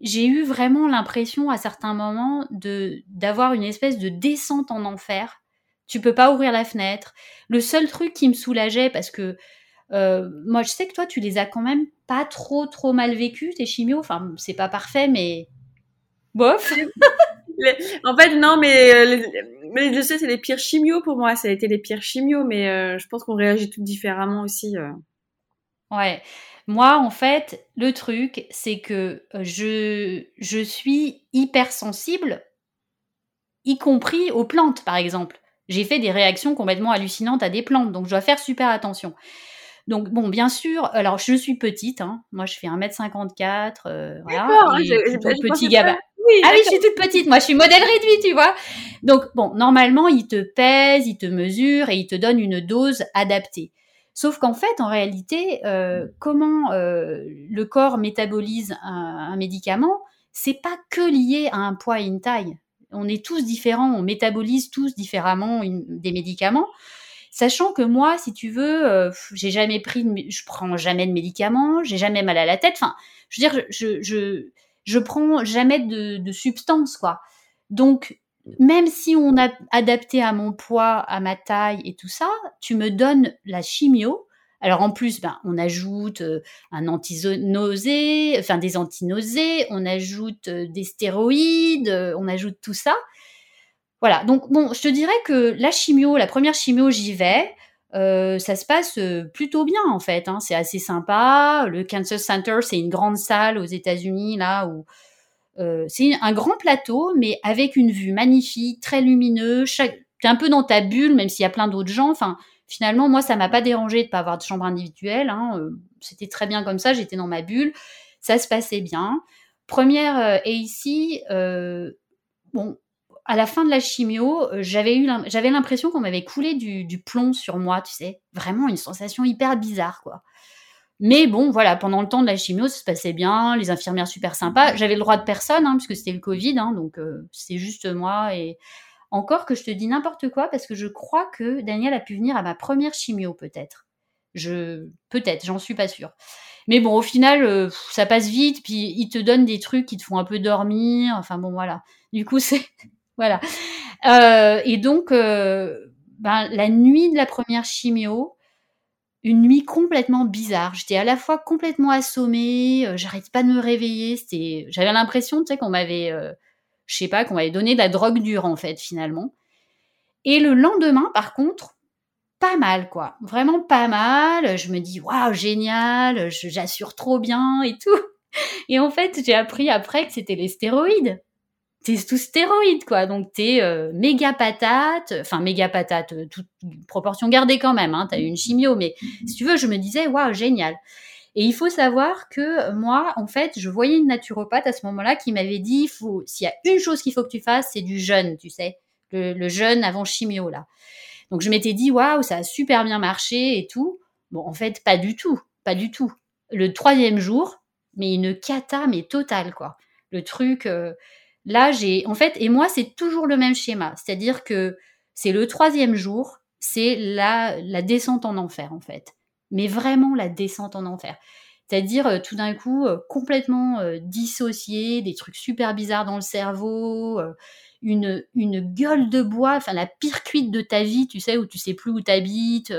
j'ai eu vraiment l'impression à certains moments de d'avoir une espèce de descente en enfer. Tu peux pas ouvrir la fenêtre. Le seul truc qui me soulageait, parce que euh, moi, je sais que toi, tu les as quand même pas trop, trop mal vécus, tes chimios. Enfin, c'est pas parfait, mais bof. en fait, non, mais, euh, mais je sais, c'est les pires chimios pour moi. Ça a été les pires chimios, mais euh, je pense qu'on réagit tout différemment aussi. Ouais. Moi, en fait, le truc, c'est que je, je suis hypersensible, y compris aux plantes, par exemple. J'ai fait des réactions complètement hallucinantes à des plantes, donc je dois faire super attention. Donc, bon, bien sûr, alors je suis petite, hein. moi je fais 1m54, euh, voilà, hein, petit gabarit. ah oui, je suis toute petite, moi je suis modèle réduit, tu vois. Donc, bon, normalement, il te pèse, il te mesure et il te donne une dose adaptée. Sauf qu'en fait, en réalité, euh, comment euh, le corps métabolise un, un médicament, c'est pas que lié à un poids et une taille. On est tous différents, on métabolise tous différemment des médicaments. Sachant que moi, si tu veux, euh, j'ai jamais pris, je prends jamais de médicaments, j'ai jamais mal à la tête. Enfin, je veux dire, je je je prends jamais de, de quoi. Donc même si on a adapté à mon poids, à ma taille et tout ça, tu me donnes la chimio. Alors en plus, ben, on ajoute euh, un antinausée, enfin des antinausées, on ajoute euh, des stéroïdes, on ajoute tout ça. Voilà, donc bon, je te dirais que la chimio, la première chimio, j'y vais. ça se passe plutôt bien en fait. Hein. C'est assez sympa. Le Cancer Center, c'est une grande salle aux États-Unis là où c'est un grand plateau, mais avec une vue magnifique, très lumineux. T'es un peu dans ta bulle, même s'il y a plein d'autres gens. Enfin, finalement, moi, ça m'a pas dérangé de pas avoir de chambre individuelle. Hein. C'était très bien comme ça. J'étais dans ma bulle. Ça se passait bien. Première et ici, bon, à la fin de la chimio, j'avais eu, j'avais l'impression qu'on m'avait coulé du, du, plomb sur moi, tu sais, vraiment une sensation hyper bizarre, quoi. Mais bon, voilà, pendant le temps de la chimio, ça se passait bien, les infirmières super sympas. J'avais le droit de personne, hein, puisque c'était le Covid, hein, donc euh, c'est juste moi. Et encore que je te dis n'importe quoi, parce que je crois que Daniel a pu venir à ma première chimio, peut-être. Je, peut-être, j'en suis pas sûre. Mais bon, au final, euh, ça passe vite, puis ils te donnent des trucs qui te font un peu dormir. Enfin bon, voilà. Du coup, c'est voilà. Euh, et donc, ben, la nuit de la première chimio, une nuit complètement bizarre. J'étais à la fois complètement assommée, euh, j'arrête pas de me réveiller. C'était, j'avais l'impression, tu sais, qu'on m'avait, euh, je sais pas, qu'on m'avait donné de la drogue dure en fait finalement. Et le lendemain, par contre, pas mal quoi, vraiment pas mal. Je me dis waouh génial, j'assure trop bien et tout. Et en fait, j'ai appris après que c'était les stéroïdes t'es tout stéroïde, quoi. Donc, t'es euh, méga patate, enfin, méga patate, euh, toute proportion gardée quand même, hein, t'as eu une chimio, mais si tu veux, je me disais, waouh, génial. Et il faut savoir que moi, en fait, je voyais une naturopathe à ce moment-là qui m'avait dit, s'il y a une chose qu'il faut que tu fasses, c'est du jeûne, tu sais, le, jeûne avant chimio, là. Donc, je m'étais dit, waouh, ça a super bien marché et tout. Bon, en fait, pas du tout, pas du tout. Le troisième jour, mais une cata, mais totale, quoi. Le truc, euh, Là, j'ai, en fait, et moi, c'est toujours le même schéma. C'est-à-dire que c'est le troisième jour, c'est la, la descente en enfer, en fait. Mais vraiment la descente en enfer. C'est-à-dire, euh, tout d'un coup, euh, complètement euh, dissocié, des trucs super bizarres dans le cerveau, une, une gueule de bois, enfin, la pire cuite de ta vie, tu sais, où tu sais plus où t'habites.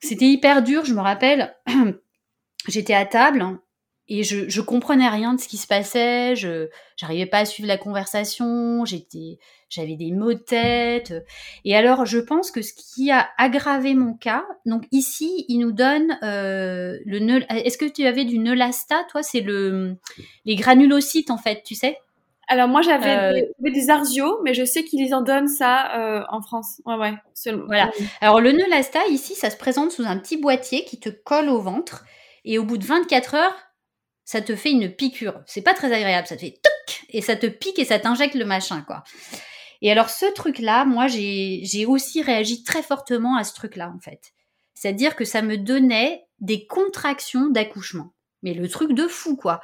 C'était hyper dur, je me rappelle. J'étais à table, et je, je comprenais rien de ce qui se passait, je j'arrivais pas à suivre la conversation, j'étais j'avais des maux de tête. Et alors je pense que ce qui a aggravé mon cas, donc ici il nous donne euh, le est-ce que tu avais du Neulasta toi? C'est le les granulocytes en fait, tu sais? Alors moi j'avais euh, des, Arzio, mais je sais qu'ils en donnent ça euh, en France. Ouais ouais. Voilà. Alors le Neulasta ici, ça se présente sous un petit boîtier qui te colle au ventre et au bout de 24 heures, ça te fait une piqûre. C'est pas très agréable, ça te fait toc et ça te pique et ça t'injecte le machin, quoi. Et alors ce truc-là, moi j'ai aussi réagi très fortement à ce truc-là, en fait. C'est-à-dire que ça me donnait des contractions d'accouchement. Mais le truc de fou, quoi.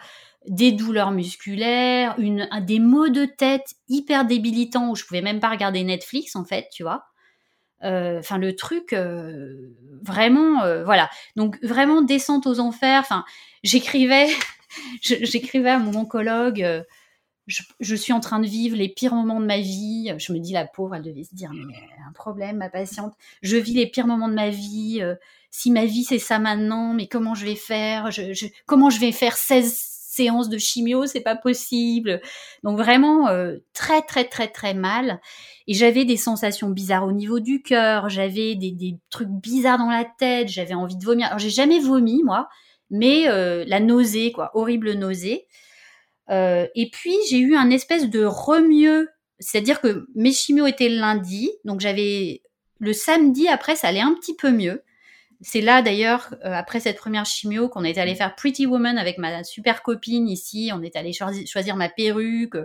Des douleurs musculaires, une, des maux de tête hyper débilitants où je pouvais même pas regarder Netflix, en fait, tu vois. Euh, enfin, le truc, euh, vraiment, euh, voilà. Donc, vraiment descente aux enfers. Enfin, j'écrivais, j'écrivais à mon oncologue. Je, suis en train de vivre les pires moments de ma vie. Je me dis, la pauvre, elle devait se dire, mais un problème, ma patiente. Je vis les pires moments de ma vie. si ma vie, c'est ça maintenant, mais comment je vais faire? Je, Comment je vais faire 16 séances de chimio C'est pas possible. Donc vraiment, très, très, très, très mal. Et j'avais des sensations bizarres au niveau du cœur, j'avais des, trucs bizarres dans la tête, j'avais envie de vomir. Alors j'ai jamais vomi moi, mais euh, la nausée, quoi, horrible nausée. Euh, et puis j'ai eu un espèce de remieux, c'est-à-dire que mes chimios étaient le lundi, donc j'avais le samedi après ça allait un petit peu mieux. C'est là d'ailleurs, euh, après cette première chimio, qu'on est allé faire Pretty Woman avec ma super copine ici. On est allé choisir ma perruque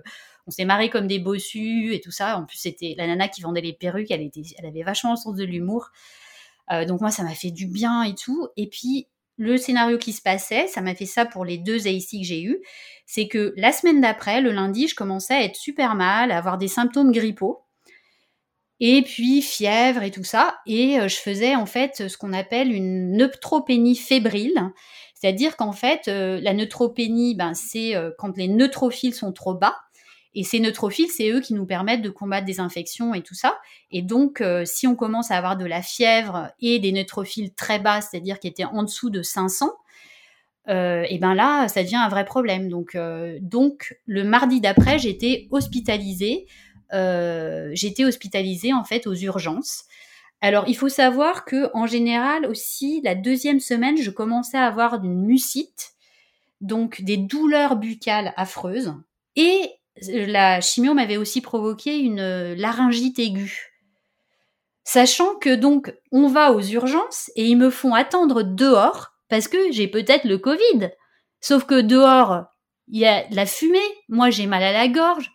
on s'est marré comme des bossus et tout ça. En plus, c'était la nana qui vendait les perruques, elle, était, elle avait vachement le sens de l'humour. Euh, donc moi, ça m'a fait du bien et tout. Et puis, le scénario qui se passait, ça m'a fait ça pour les deux AC que j'ai eus, c'est que la semaine d'après, le lundi, je commençais à être super mal, à avoir des symptômes grippaux. Et puis fièvre et tout ça. Et euh, je faisais en fait ce qu'on appelle une neutropénie fébrile. C'est-à-dire qu'en fait, euh, la neutropénie, ben, c'est quand les neutrophiles sont trop bas. Et ces neutrophiles, c'est eux qui nous permettent de combattre des infections et tout ça. Et donc, euh, si on commence à avoir de la fièvre et des neutrophiles très bas, c'est-à-dire qui étaient en dessous de 500, euh, et ben là, ça devient un vrai problème. Donc, euh, donc le mardi d'après, j'étais hospitalisée. J'étais hospitalisée en fait aux urgences Alors, il faut savoir que en général aussi, la deuxième semaine, je commençais à avoir une mucite, donc des douleurs buccales affreuses, et la chimio m'avait aussi provoqué une laryngite aiguë. Sachant que donc on va aux urgences et ils me font attendre dehors parce que j'ai peut-être le Covid. Sauf que dehors, il y a de la fumée, moi j'ai mal à la gorge,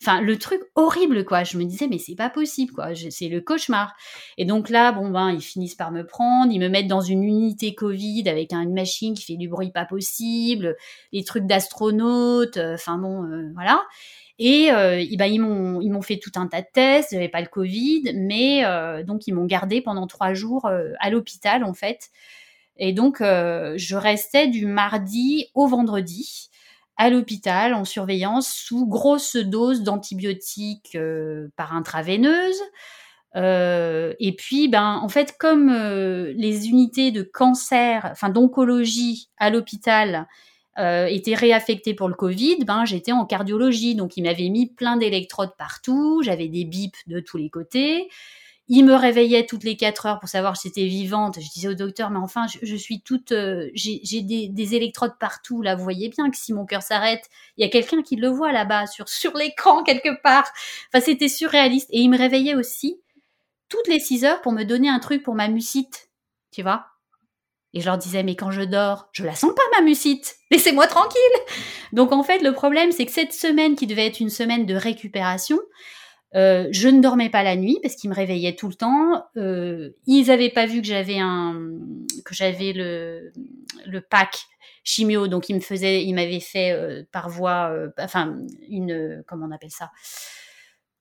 Enfin, le truc horrible, quoi. Je me disais, mais c'est pas possible, quoi. C'est le cauchemar. Et donc là, bon, ben, ils finissent par me prendre, ils me mettent dans une unité Covid avec une machine qui fait du bruit pas possible, les trucs d'astronautes, euh, enfin bon, euh, voilà. Et euh, ben, ils m'ont ils m'ont fait tout un tas de tests, j'avais pas le Covid, mais donc ils m'ont gardé pendant trois jours à l'hôpital en fait. Et donc je restais du mardi au vendredi à l'hôpital en surveillance sous grosse dose d'antibiotiques euh, par intraveineuse. Euh, et puis, ben, en fait, comme euh, les unités de cancer, enfin d'oncologie à l'hôpital étaient réaffectées pour le Covid, ben, j'étais en cardiologie, donc ils m'avaient mis plein d'électrodes partout, j'avais des bips de tous les côtés. Il me réveillait toutes les quatre heures pour savoir si j'étais vivante. Je disais au docteur, mais enfin, je, suis toute, euh, j'ai des, électrodes partout. Là, vous voyez bien que si mon cœur s'arrête, il y a quelqu'un qui le voit là-bas sur sur l'écran quelque part. Enfin, c'était surréaliste. Et il me réveillait aussi toutes les six heures pour me donner un truc pour ma mucite, tu vois. Et je leur disais, mais quand je dors, je la sens pas ma mucite. Laissez-moi tranquille. Donc en fait, le problème, c'est que cette semaine qui devait être une semaine de récupération, euh, je ne dormais pas la nuit parce qu'ils me réveillaient tout le temps. Euh, ils n'avaient pas vu que j'avais un que j'avais le le pack chimio, donc ils me faisaient, ils m'avaient fait euh, par voie, enfin une comment on appelle ça,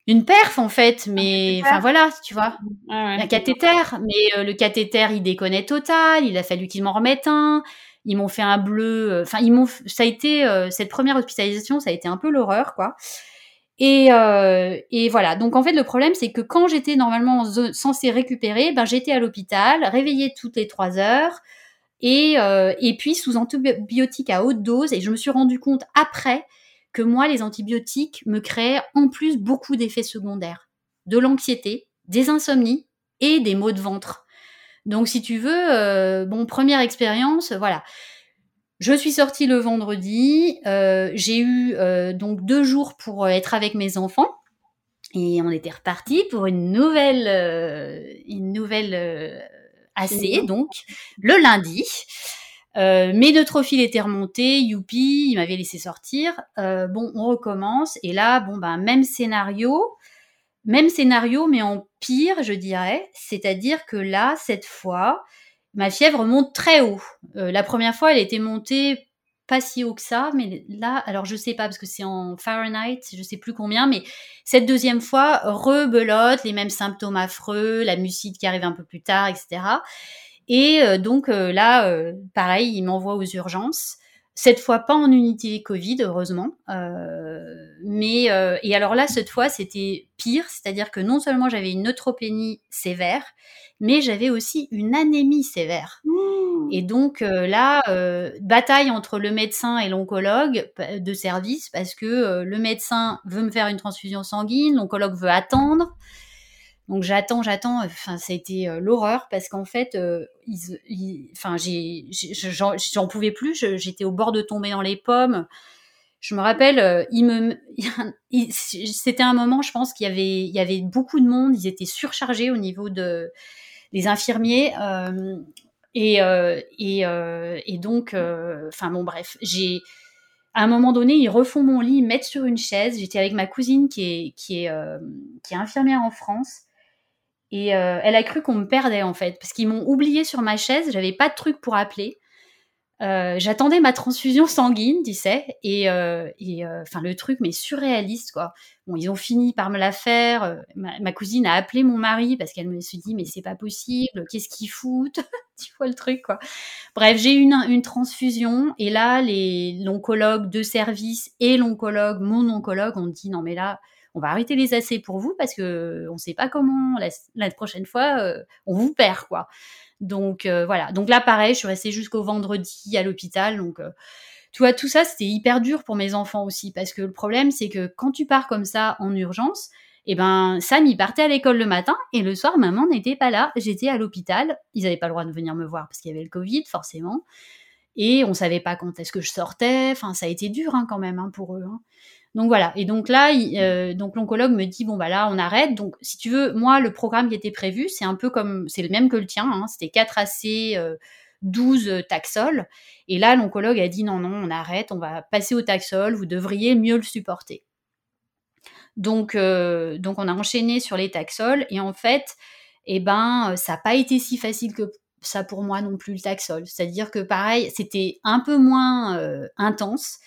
une perf en fait, mais enfin voilà, tu vois, un cathéter. Mais le cathéter, il déconnait total. Il a fallu qu'ils m'en remettent un. Ils m'ont fait un bleu. Enfin, ils m'ont. Ça a été cette première hospitalisation, ça a été un peu l'horreur, quoi. Et, euh, et, voilà. Donc en fait, le problème, c'est que quand j'étais normalement censée récupérer, ben j'étais à l'hôpital, réveillée toutes les trois heures, et, euh, et puis sous antibiotiques à haute dose. Et je me suis rendu compte après que moi, les antibiotiques me créaient en plus beaucoup d'effets secondaires, de l'anxiété, des insomnies et des maux de ventre. Donc si tu veux, euh, première expérience, voilà. Je suis sortie le vendredi. Euh, j'ai eu euh, donc deux jours pour être avec mes enfants. Et on était reparti pour une nouvelle, euh, une nouvelle AC, donc le lundi. mes neutrophiles étaient remontés, youpi, il m'avait laissé sortir. bon, on recommence. Et là, bon, ben, même scénario, même scénario, mais en pire, je dirais. C'est-à-dire que là, cette fois, ma fièvre monte très haut. Euh, la première fois, elle était montée pas si haut que ça, mais là, alors je sais pas parce que c'est en Fahrenheit, je sais plus combien, mais cette deuxième fois, rebelote, les mêmes symptômes affreux, la mucite qui arrive un peu plus tard, etc. Et euh, donc euh, là, pareil, il m'envoie aux urgences. Cette fois, pas en unité Covid, heureusement. mais et alors là, cette fois, c'était pire, c'est-à-dire que non seulement j'avais une neutropénie sévère, mais j'avais aussi une anémie sévère. Mmh. Et donc euh, là, euh, bataille entre le médecin et l'oncologue de service parce que euh, le médecin veut me faire une transfusion sanguine, l'oncologue veut attendre. Donc j'attends, j'attends. Enfin, ça a été l'horreur parce qu'en fait, enfin, j'en pouvais plus. J'étais au bord de tomber dans les pommes. Je me rappelle, me, c'était un moment, je pense qu'il y avait, il y avait beaucoup de monde. Ils étaient surchargés au niveau de les infirmiers. Euh, et, euh, euh, et, donc, enfin bon, bref, j'ai à un moment donné, ils refont mon lit, ils mettent sur une chaise. J'étais avec ma cousine qui est, qui est, qui est infirmière en France. Et elle a cru qu'on me perdait en fait, parce qu'ils m'ont oublié sur ma chaise. J'avais pas de truc pour appeler. Euh, j'attendais ma transfusion sanguine, tu sais, et, euh, euh, le truc mais surréaliste quoi. Bon, ils ont fini par me la faire. Ma, cousine a appelé mon mari parce qu'elle me s'est dit mais c'est pas possible, qu'est-ce qu'ils foutent? Tu vois le truc quoi. Bref, j'ai eu une, une transfusion et là les l'oncologue de service et l'oncologue, mon oncologue, ont dit non mais là on va arrêter les AC pour vous parce que on sait pas comment la, prochaine fois on vous perd quoi. Donc euh, voilà. Donc là, pareil, je suis restée jusqu'au vendredi à l'hôpital. Donc euh, tu vois, tout ça, c'était hyper dur pour mes enfants aussi parce que le problème, c'est que quand tu pars comme ça en urgence, Et ben Sam il partait à l'école le matin et le soir maman n'était pas là. J'étais à l'hôpital. Ils n'avaient pas le droit de venir me voir parce qu'il y avait le Covid forcément. Et on savait pas quand est-ce que je sortais. Enfin ça a été dur hein, quand même hein, pour eux. Hein. Donc voilà. Et donc là, euh, donc l'oncologue me dit bon bah là on arrête. Donc si tu veux, moi le programme qui était prévu, c'est un peu comme c'est le même que le tien. Hein. C'était 4 AC, 12 Taxol. Et là l'oncologue a dit non non on arrête, on va passer au Taxol. Vous devriez mieux le supporter. Donc euh, donc on a enchaîné sur les Taxol et en fait, eh ben ça n'a pas été si facile que ça pour moi non plus le Taxol. C'est-à-dire que pareil, c'était un peu moins euh, intense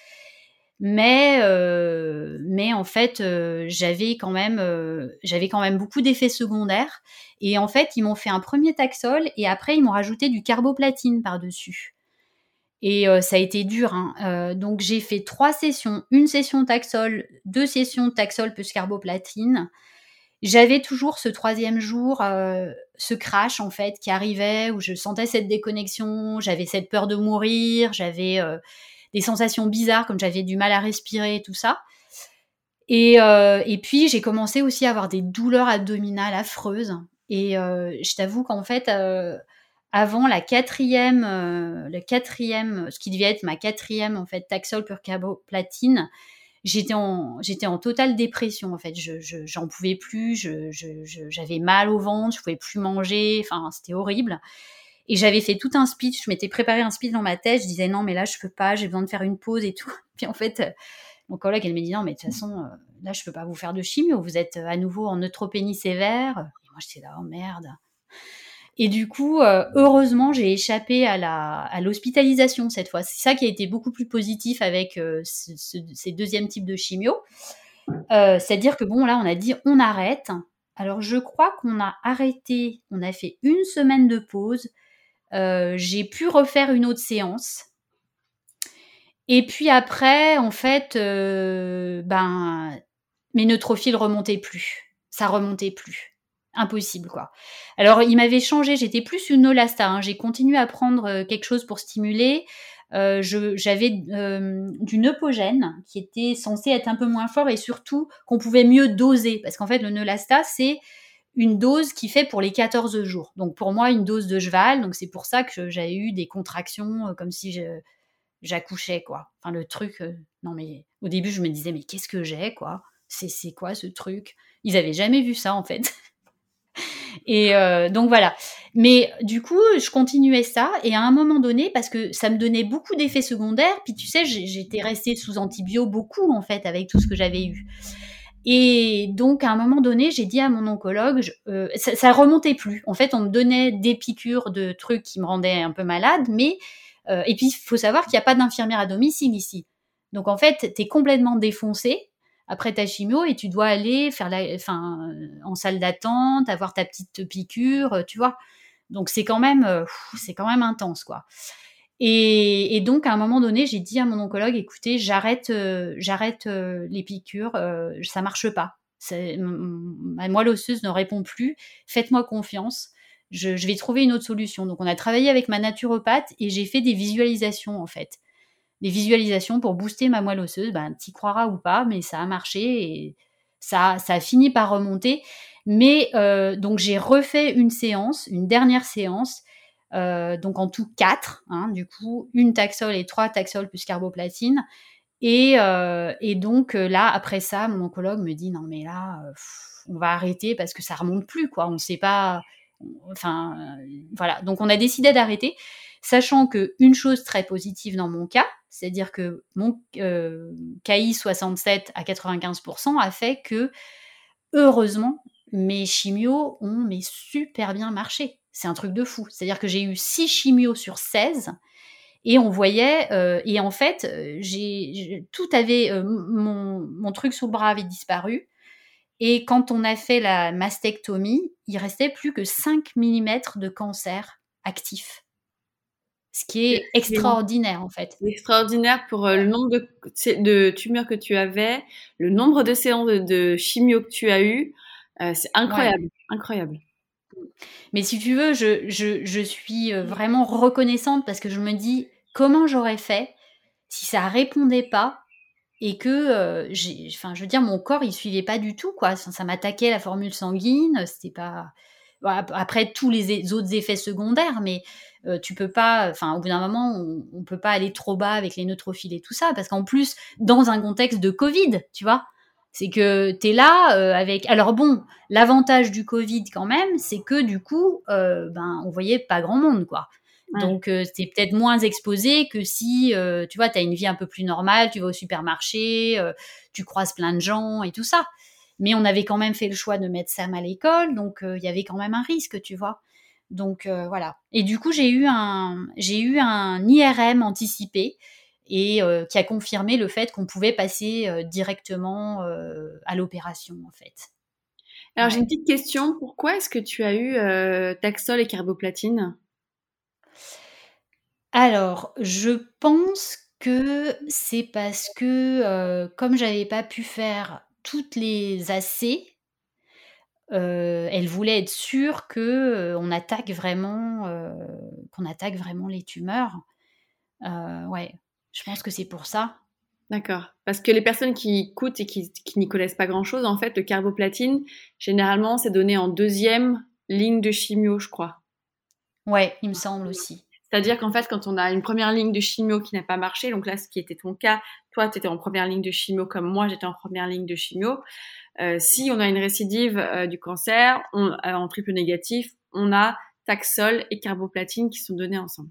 mais euh, mais en fait euh, j'avais quand même euh, j'avais quand même beaucoup d'effets secondaires. Et en fait ils m'ont fait un premier taxol et après ils m'ont rajouté du carboplatine par dessus et ça a été dur hein. donc j'ai fait trois sessions. Une session taxol deux sessions taxol plus carboplatine. J'avais toujours ce troisième jour ce crash en fait qui arrivait où je sentais cette déconnexion j'avais cette peur de mourir j'avais des sensations bizarres, comme j'avais du mal à respirer et tout ça. Et, euh, et puis j'ai commencé aussi à avoir des douleurs abdominales affreuses. Et euh, je t'avoue qu'en fait, euh, avant la quatrième, le quatrième, ce qui devait être ma quatrième en fait Taxol pur platine, j'étais en j'étais en totale dépression en fait. Je j'en pouvais plus, j'avais je, mal au ventre, je pouvais plus manger. Enfin, c'était horrible. Et j'avais fait tout un speech, je m'étais préparé un speech dans ma tête, je disais non mais là je peux pas, j'ai besoin de faire une pause et tout. Puis en fait, euh, mon collègue elle m'a dit non mais de toute façon euh, là je peux pas vous faire de chimio, vous êtes euh, à nouveau en neutropénie sévère. Et moi j'étais là oh merde. Et du coup, heureusement, j'ai échappé à la à l'hospitalisation cette fois. C'est ça qui a été beaucoup plus positif avec ces deuxièmes types de chimio. C'est-à-dire que bon, là, on a dit on arrête. Alors, je crois qu'on a arrêté, on a fait une semaine de pause. Euh, j'ai pu refaire une autre séance. Et puis après, en fait, euh, ben, mes neutrophiles remontaient plus. Ça remontait plus. Impossible, quoi. Alors, il m'avait changé. J'étais plus une Nolasta. Hein. J'ai continué à prendre euh, quelque chose pour stimuler. j'avais du neupogène qui était censé être un peu moins fort et surtout qu'on pouvait mieux doser parce qu'en fait le Neulasta c'est une dose qui fait pour les 14 jours. Donc pour moi, une dose de cheval. Donc c'est pour ça que j'avais eu des contractions euh, comme si j'accouchais, quoi. Enfin, le truc. Euh, non, mais au début, je me disais, mais qu'est-ce que j'ai, quoi? C'est quoi ce truc? Ils avaient jamais vu ça, en fait. et euh, donc voilà. Mais du coup, je continuais ça. Et à un moment donné, parce que ça me donnait beaucoup d'effets secondaires, puis tu sais, j'étais restée sous antibio beaucoup, en fait, avec tout ce que j'avais eu. Et donc, à un moment donné, j'ai dit à mon oncologue, euh, ça, remontait plus. En fait, on me donnait des piqûres de trucs qui me rendaient un peu malade, mais euh, et puis il faut savoir qu'il n'y a pas d'infirmière à domicile ici. Donc en fait, tu es complètement défoncé après ta chimio et tu dois aller faire la, enfin, en salle d'attente, avoir ta petite piqûre, tu vois. Donc c'est quand même, euh, c'est quand même intense, quoi. Et, donc, à un moment donné, j'ai dit à mon oncologue, écoutez, j'arrête, euh, j'arrête euh, les piqûres, euh, ça marche pas. Ma moelle osseuse ne répond plus. Faites-moi confiance. Je, vais trouver une autre solution. Donc, on a travaillé avec ma naturopathe et j'ai fait des visualisations, en fait. Des visualisations pour booster ma moelle osseuse. Ben, t'y croiras ou pas, mais ça a marché et ça, ça a fini par remonter. Mais donc, j'ai refait une séance, une dernière séance euh, donc en tout quatre, hein, du coup, une taxol et trois taxol plus carboplatine. Et, euh, et donc euh, là, après ça, mon oncologue me dit non mais là, on va arrêter parce que ça remonte plus quoi. On ne sait pas. Enfin voilà. Donc on a décidé d'arrêter, sachant que une chose très positive dans mon cas, c'est-à-dire que mon KI 67 à 95% a fait que heureusement mes chimios ont mais super bien marché. C'est un truc de fou. C'est-à-dire que j'ai eu 6 chimios sur 16 et on voyait, euh, et en fait, euh, j'ai tout avait, euh, mon, mon, truc sous le bras avait disparu. Et quand on a fait la mastectomie, il restait plus que 5 mm de cancer actif. Ce qui est extraordinaire en fait. Extraordinaire pour le nombre de, de, tumeurs que tu avais, le nombre de séances de, chimio que tu as eu. c'est incroyable, incroyable. Mais si tu veux, je, je, je, suis euh, vraiment reconnaissante parce que je me dis comment j'aurais fait si ça répondait pas et que enfin je veux dire mon corps il suivait pas du tout quoi. Ça, m'attaquait la formule sanguine c'était pas après tous les autres effets secondaires mais tu peux pas enfin au bout d'un moment on, on, peut pas aller trop bas avec les neutrophiles et tout ça parce qu'en plus dans un contexte de Covid tu vois c'est que tu es là avec alors bon l'avantage du Covid quand même c'est que du coup ben on voyait pas grand monde quoi donc, euh, c'est peut-être moins exposé que si, euh, tu vois, tu as une vie un peu plus normale, tu vas au supermarché, euh, tu croises plein de gens et tout ça. Mais on avait quand même fait le choix de mettre Sam à l'école, donc il y avait quand même un risque, tu vois. Donc voilà. Et du coup, j'ai eu un, j'ai eu un IRM anticipé et qui a confirmé le fait qu'on pouvait passer directement à l'opération, en fait. Alors j'ai une petite question. Pourquoi est-ce que tu as eu Taxol et Carboplatine? Alors, je pense que c'est parce que, euh, comme j'avais pas pu faire toutes les AC, euh, elle voulait être sûre que, euh, on attaque vraiment, qu'on attaque vraiment les tumeurs. ouais, je pense que c'est pour ça. D'accord. Parce que les personnes qui écoutent et qui n'y connaissent pas grand-chose, en fait, le carboplatine, généralement, c'est donné en deuxième ligne de chimio, je crois. Ouais, il me semble aussi. C'est-à-dire qu'en fait, quand on a une première ligne de chimio qui n'a pas marché, donc là, ce qui était ton cas, toi, tu étais en première ligne de chimio comme moi, j'étais en première ligne de chimio. Euh, si on a une récidive euh, du cancer, on, euh, en triple négatif, on a Taxol et carboplatine qui sont donnés ensemble.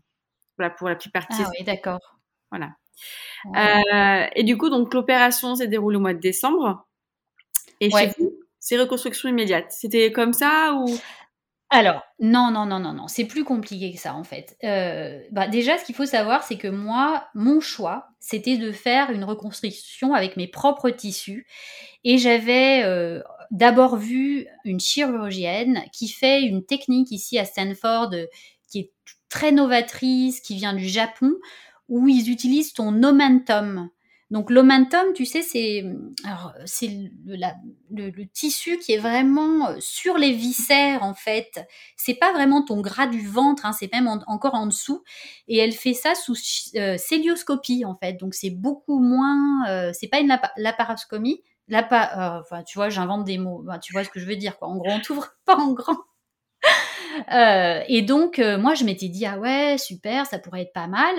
Voilà, pour la petite partie. Ah oui, d'accord. Voilà. et du coup, donc l'opération s'est déroulée au mois de décembre. Et chez vous, c'est reconstruction immédiate. C'était comme ça ou? Alors, non, non, non, non, non, c'est plus compliqué que ça en fait. Euh, bah, déjà, ce qu'il faut savoir, c'est que moi, mon choix, c'était de faire une reconstruction avec mes propres tissus. Et j'avais euh, d'abord vu une chirurgienne qui fait une technique ici à Stanford qui est très novatrice, qui vient du Japon, où ils utilisent ton momentum. Donc l'omentum, tu sais, c'est le, tissu qui est vraiment euh, sur les viscères en fait. C'est pas vraiment ton gras du ventre, hein, c'est même encore en dessous. Et elle fait ça sous euh, célioscopie en fait. Donc c'est beaucoup moins. Euh, c'est pas une laparoscomie. Lapa, enfin, tu vois, j'invente des mots. tu vois ce que je veux dire quoi. En gros, on t'ouvre pas en grand. Et donc moi je m'étais dit ah ouais super, ça pourrait être pas mal.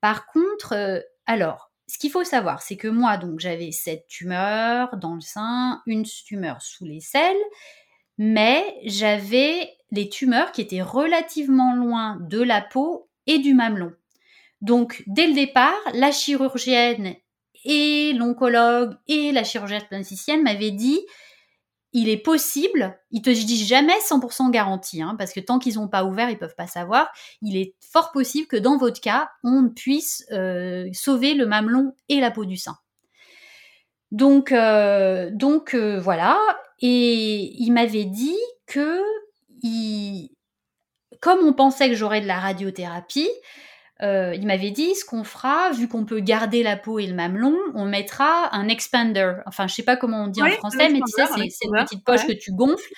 Par contre, alors ce qu'il faut savoir, c'est que moi, donc, j'avais cette tumeur dans le sein, une tumeur sous les selles, mais j'avais les tumeurs qui étaient relativement loin de la peau et du mamelon. Donc, dès le départ, la chirurgienne et l'oncologue et la chirurgienne plasticienne m'avaient dit il est possible, ils te disent jamais 100% garantie, hein, parce que tant qu'ils n'ont pas ouvert, ils peuvent pas savoir. Il est fort possible que dans votre cas, on puisse euh, sauver le mamelon et la peau du sein. Donc, euh, donc euh, voilà. Et il m'avait dit que, comme on pensait que j'aurais de la radiothérapie, euh, il m'avait dit ce qu'on fera, vu qu'on peut garder la peau et le mamelon, on mettra un expander. Enfin, je sais pas comment on dit en français, mais tu sais, c'est cette petite poche que tu gonfles.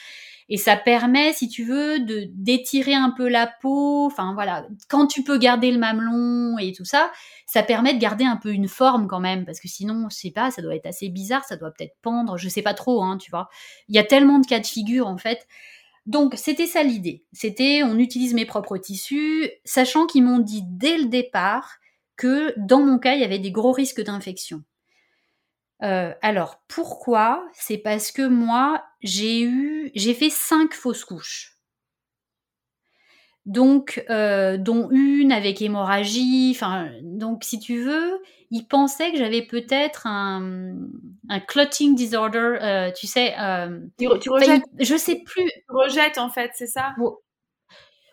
Et ça permet, si tu veux, de d'étirer un peu la peau. Enfin voilà, quand tu peux garder le mamelon et tout ça, ça permet de garder un peu une forme quand même, parce que sinon, je sais pas, ça doit être assez bizarre, ça doit peut-être pendre, je sais pas trop, hein, tu vois. Il y a tellement de cas de figure en fait. Donc c'était ça l'idée. C'était on utilise mes propres tissus, sachant qu'ils m'ont dit dès le départ que dans mon cas il y avait des gros risques d'infection. Euh, alors pourquoi? C'est parce que moi j'ai eu j'ai fait cinq fausses couches donc euh, dont une avec hémorragie. Enfin, donc si tu veux, il pensait que j'avais peut-être un, un clotting disorder, euh, tu sais. Euh, tu, rejettes? je sais plus. Tu rejettes en fait, c'est ça?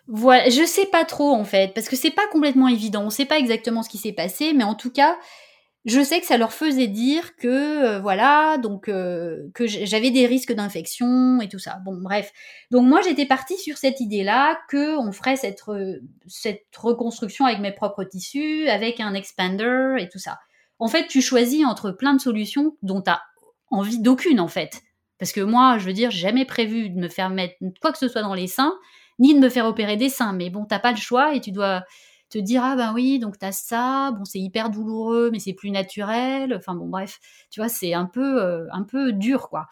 Voilà, je sais pas trop en fait, parce que c'est pas complètement évident. On sait pas exactement ce qui s'est passé, mais en tout cas, je sais que ça leur faisait dire que euh, voilà donc euh, que j'avais des risques d'infection et tout ça. Bon bref. Donc moi j'étais partie sur cette idée là que on ferait cette reconstruction avec mes propres tissus avec un expander et tout ça. En fait tu choisis entre plein de solutions dont tu envie d'aucune en fait. Parce que moi je veux dire jamais prévu de me faire mettre quoi que ce soit dans les seins ni de me faire opérer des seins. Mais bon t'as pas le choix et tu dois te dire ah ben oui donc t'as ça bon c'est hyper douloureux mais c'est plus naturel enfin bon bref tu vois c'est un peu euh, un peu dur quoi.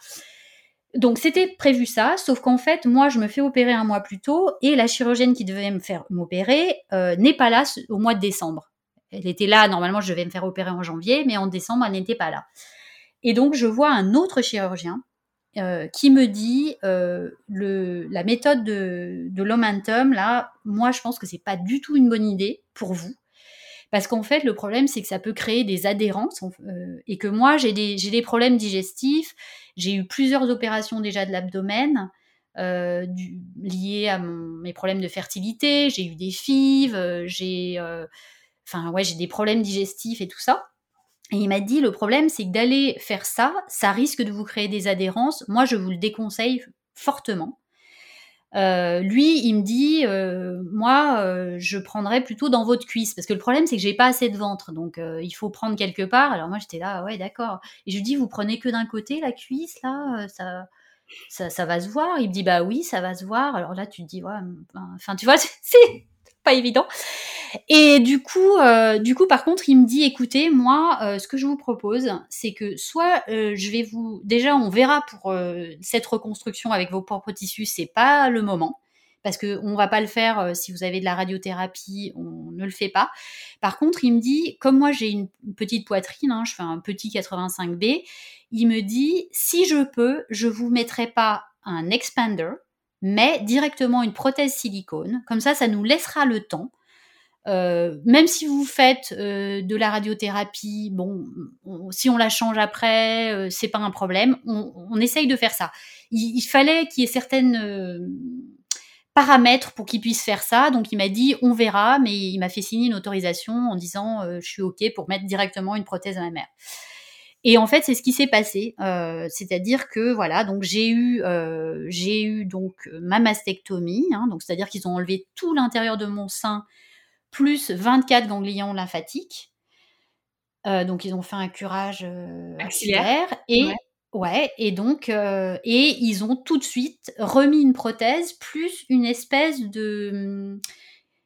Donc c'était prévu ça sauf qu'en fait moi je me fais opérer un mois plus tôt et la chirurgienne qui devait me faire m'opérer euh, n'est pas là au mois de décembre. Elle était là normalement je devais me faire opérer en janvier mais en décembre elle n'était pas là. Et donc je vois un autre chirurgien euh, qui me dit euh, la méthode de, de là, moi je pense que c'est pas du tout une bonne idée pour vous. Parce qu'en fait, le problème, c'est que ça peut créer des adhérences euh, et que moi, j'ai des, problèmes digestifs. J'ai eu plusieurs opérations déjà de l'abdomen liées à mes problèmes de fertilité. J'ai eu des fives, j'ai, enfin ouais, j'ai des problèmes digestifs et tout ça. Et il m'a dit, le problème, c'est que d'aller faire ça, ça risque de vous créer des adhérences. Moi, je vous le déconseille fortement. Euh, lui, il me dit, euh, moi, euh, je prendrais plutôt dans votre cuisse, parce que le problème, c'est que j'ai pas assez de ventre, donc il faut prendre quelque part. Alors moi, j'étais là, ouais, d'accord. Et je lui dis, vous prenez que d'un côté la cuisse, là, ça, ça, ça, va se voir. Il me dit, bah oui, ça va se voir. Alors là, tu te dis, ouais, enfin, tu vois, c'est évident. Et du coup, euh, du coup, par contre, il me dit, écoutez, moi, euh, ce que je vous propose, c'est que soit euh, je vais vous, déjà, on verra pour cette reconstruction avec vos propres tissus, c'est pas le moment, parce que on va pas le faire si vous avez de la radiothérapie, on ne le fait pas. Par contre, il me dit, comme moi j'ai une petite poitrine, hein, je fais un petit 85B, il me dit, si je peux, je vous mettrai pas un expander, mais directement une prothèse silicone. Comme ça, ça nous laissera le temps. Euh, même si vous faites euh, de la radiothérapie, bon, si on la change après, euh, c'est pas un problème. On, essaye de faire ça. Il, fallait qu'il y ait certaines paramètres pour qu'il puisse faire ça. Donc il m'a dit on verra, mais il m'a fait signer une autorisation en disant je suis ok pour mettre directement une prothèse à ma mère. Et en fait, c'est ce qui s'est passé, euh, c'est-à-dire que voilà, donc j'ai eu, euh, j'ai eu donc ma mastectomie, hein, donc c'est-à-dire qu'ils ont enlevé tout l'intérieur de mon sein plus 24 ganglions lymphatiques. Euh, donc ils ont fait un curage euh, axillaire et ouais. ouais et donc euh, et ils ont tout de suite remis une prothèse plus une espèce de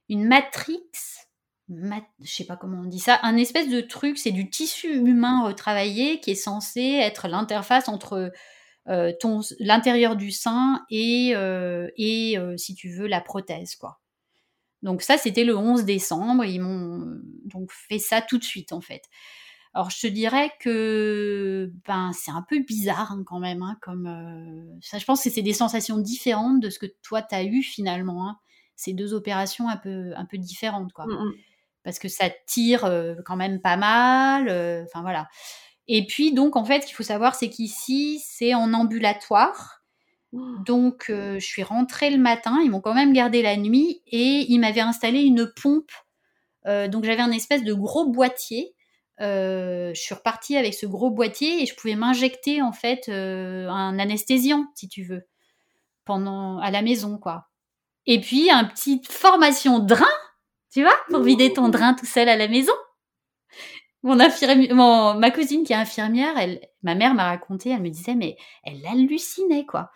une matrix mat, je sais pas comment on dit ça, un espèce de truc, c'est du tissu humain retravaillé qui est censé être l'interface entre euh, ton l'intérieur du sein et euh, et euh, si tu veux la prothèse quoi. Donc ça c'était le 11 décembre, ils m'ont donc fait ça tout de suite en fait. Alors je te dirais que ben c'est un peu bizarre hein, quand même hein, comme ça je pense que c'est des sensations différentes de ce que toi tu as eu finalement hein. Ces deux opérations un peu un peu différentes quoi. Mmh, mmh parce que ça tire quand même pas mal. Enfin voilà. Et puis donc en fait, ce qu'il faut savoir, c'est qu'ici c'est en ambulatoire. Donc euh, je suis rentrée le matin, ils m'ont quand même gardé la nuit et ils m'avaient installé une pompe. Euh, donc j'avais un espèce de gros boîtier. Euh, je suis repartie avec ce gros boîtier et je pouvais m'injecter en fait un anesthésiant si tu veux pendant à la maison quoi. Et puis un petit formation drain tu vois, pour vider ton drain tout seul à la maison. Mon infirmière, mon, ma cousine qui est infirmière, elle, ma mère m'a raconté, elle me disait, mais elle hallucinait, quoi.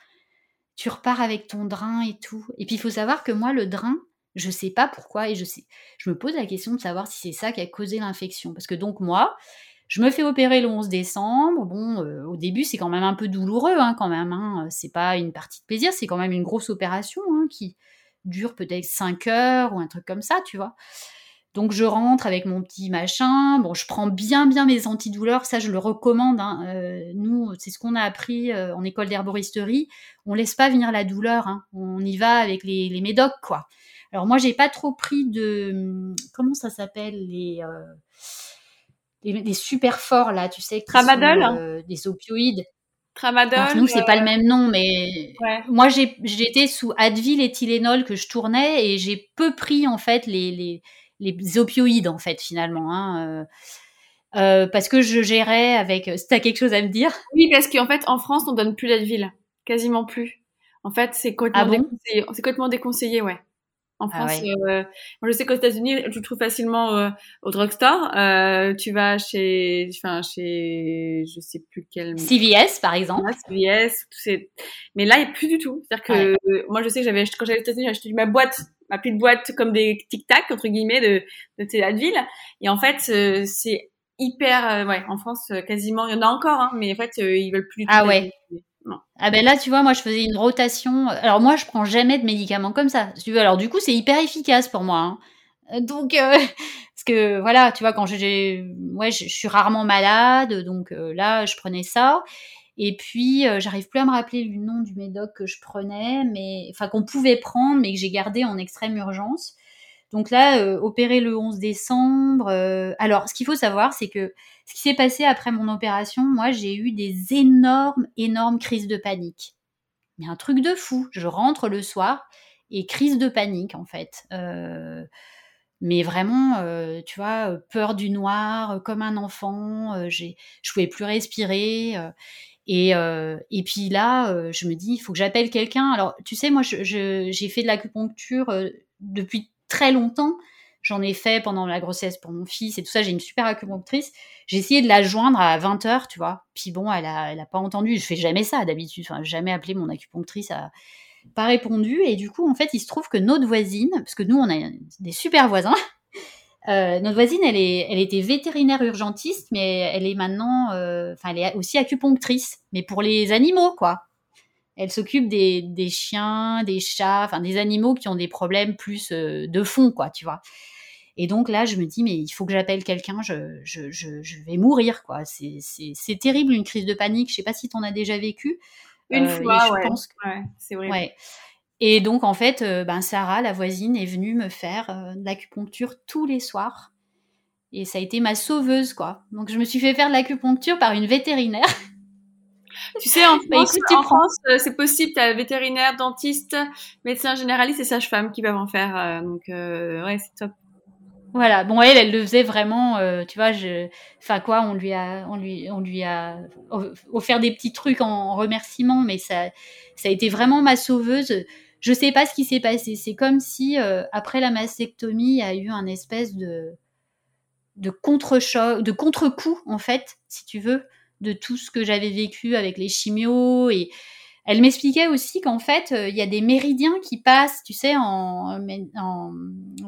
Tu repars avec ton drain et tout. Et puis, il faut savoir que moi, le drain, je sais pas pourquoi, et je sais, je me pose la question de savoir si c'est ça qui a causé l'infection. Parce que donc, moi, je me fais opérer le 11 décembre. Bon, euh, au début, c'est quand même un peu douloureux, hein, quand même. Hein. C'est pas une partie de plaisir, c'est quand même une grosse opération hein, qui, dure peut-être 5 heures ou un truc comme ça, tu vois. Donc je rentre avec mon petit machin. Bon, je prends bien bien mes antidouleurs, ça je le recommande. Hein. Euh, nous, c'est ce qu'on a appris euh, en école d'herboristerie. On laisse pas venir la douleur. Hein. On y va avec les, les médocs, quoi. Alors moi, j'ai pas trop pris de comment ça s'appelle les, euh, les, les super forts là, tu sais, Tramadol, sont, euh, des opioïdes. Tramadol. Alors, nous, c'est euh... pas le même nom, mais ouais. moi, j'étais sous Advil et Tylenol que je tournais et j'ai peu pris en fait les, les, les opioïdes en fait finalement. Hein, euh, euh, parce que je gérais avec. Si t'as quelque chose à me dire Oui, parce qu'en fait, en France, on donne plus d'Advil, quasiment plus. En fait, c'est complètement, ah bon? déconseillé. C'est complètement déconseillé, ouais. En France, ah ouais. euh, moi je sais qu'aux États-Unis, tu le trouves facilement euh, au drugstore. Euh, tu vas chez, enfin chez, je sais plus quel. CVS par exemple. CVS, tout ces... mais là il n'y a plus du tout. C'est-à-dire que ouais. moi je sais que j'avais quand j'allais aux États-Unis, j'ai acheté ma boîte ma petite boîte comme des tic-tac entre guillemets de de Téladville. Et en fait, c'est hyper ouais en France quasiment il y en a encore hein, mais en fait ils veulent plus. Ah ouais. Ah ben là, tu vois, moi je faisais une rotation. Alors moi, je prends jamais de médicaments comme ça. Alors du coup, c'est hyper efficace pour moi. Hein. Euh, donc, euh, parce que voilà, tu vois, quand j'ai, ouais, je, suis rarement malade, donc euh, là, je prenais ça. Et puis, j'arrive plus à me rappeler le nom du médoc que je prenais, mais enfin qu'on pouvait prendre, mais que j'ai gardé en extrême urgence. Donc là, euh, opéré le 11 décembre. alors, ce qu'il faut savoir, c'est que ce qui s'est passé après mon opération, moi, j'ai eu des énormes, énormes crises de panique. Mais un truc de fou. Je rentre le soir et crise de panique, en fait. Euh, mais vraiment, euh, tu vois, peur du noir, euh, comme un enfant. Euh, je pouvais plus respirer. et, et puis là, je me dis, il faut que j'appelle quelqu'un. Alors, tu sais, moi, j'ai fait de l'acupuncture depuis très longtemps. J'en ai fait pendant la grossesse pour mon fils et tout ça. J'ai une super acupunctrice. J'ai essayé de la joindre à 20h, tu vois. Puis bon, elle a, elle a pas entendu. Je fais jamais ça d'habitude. Enfin, jamais appelé mon acupunctrice à, pas répondu. Et du coup, en fait, il se trouve que notre voisine, parce que nous, on a des super voisins, euh, notre voisine, elle, est, elle était vétérinaire urgentiste, mais elle est maintenant, euh, enfin, elle est aussi acupunctrice, mais pour les animaux, quoi. Elle s'occupe des, des, chiens, des chats, enfin, des animaux qui ont des problèmes plus euh, de fond, quoi, tu vois. Et donc là, je me dis, mais il faut que j'appelle quelqu'un, je, je, je, je, vais mourir, quoi. C'est terrible, une crise de panique. Je sais pas si tu en as déjà vécu. Une euh, fois, je pense que... ouais, c'est vrai. Ouais. Et donc, en fait, euh, ben, Sarah, la voisine, est venue me faire euh, de l'acupuncture tous les soirs. Et ça a été ma sauveuse, quoi. Donc, je me suis fait faire de l'acupuncture par une vétérinaire. Tu sais, en France, en France c'est possible, tu as vétérinaire, dentiste, médecin généraliste et sage-femme qui peuvent en faire. donc, ouais, c'est top. Voilà. Bon, elle, elle le faisait vraiment. Euh, tu vois, je, enfin quoi, on lui a, on lui, a offert des petits trucs en remerciement, mais ça, ça a été vraiment ma sauveuse. Je sais pas ce qui s'est passé. C'est comme si euh, après la mastectomie, il y a eu un espèce de de contre-choc, de contre-coup en fait, si tu veux, de tout ce que j'avais vécu avec les chimios et elle m'expliquait aussi qu'en fait, euh, il y a des méridiens qui passent, tu sais, en,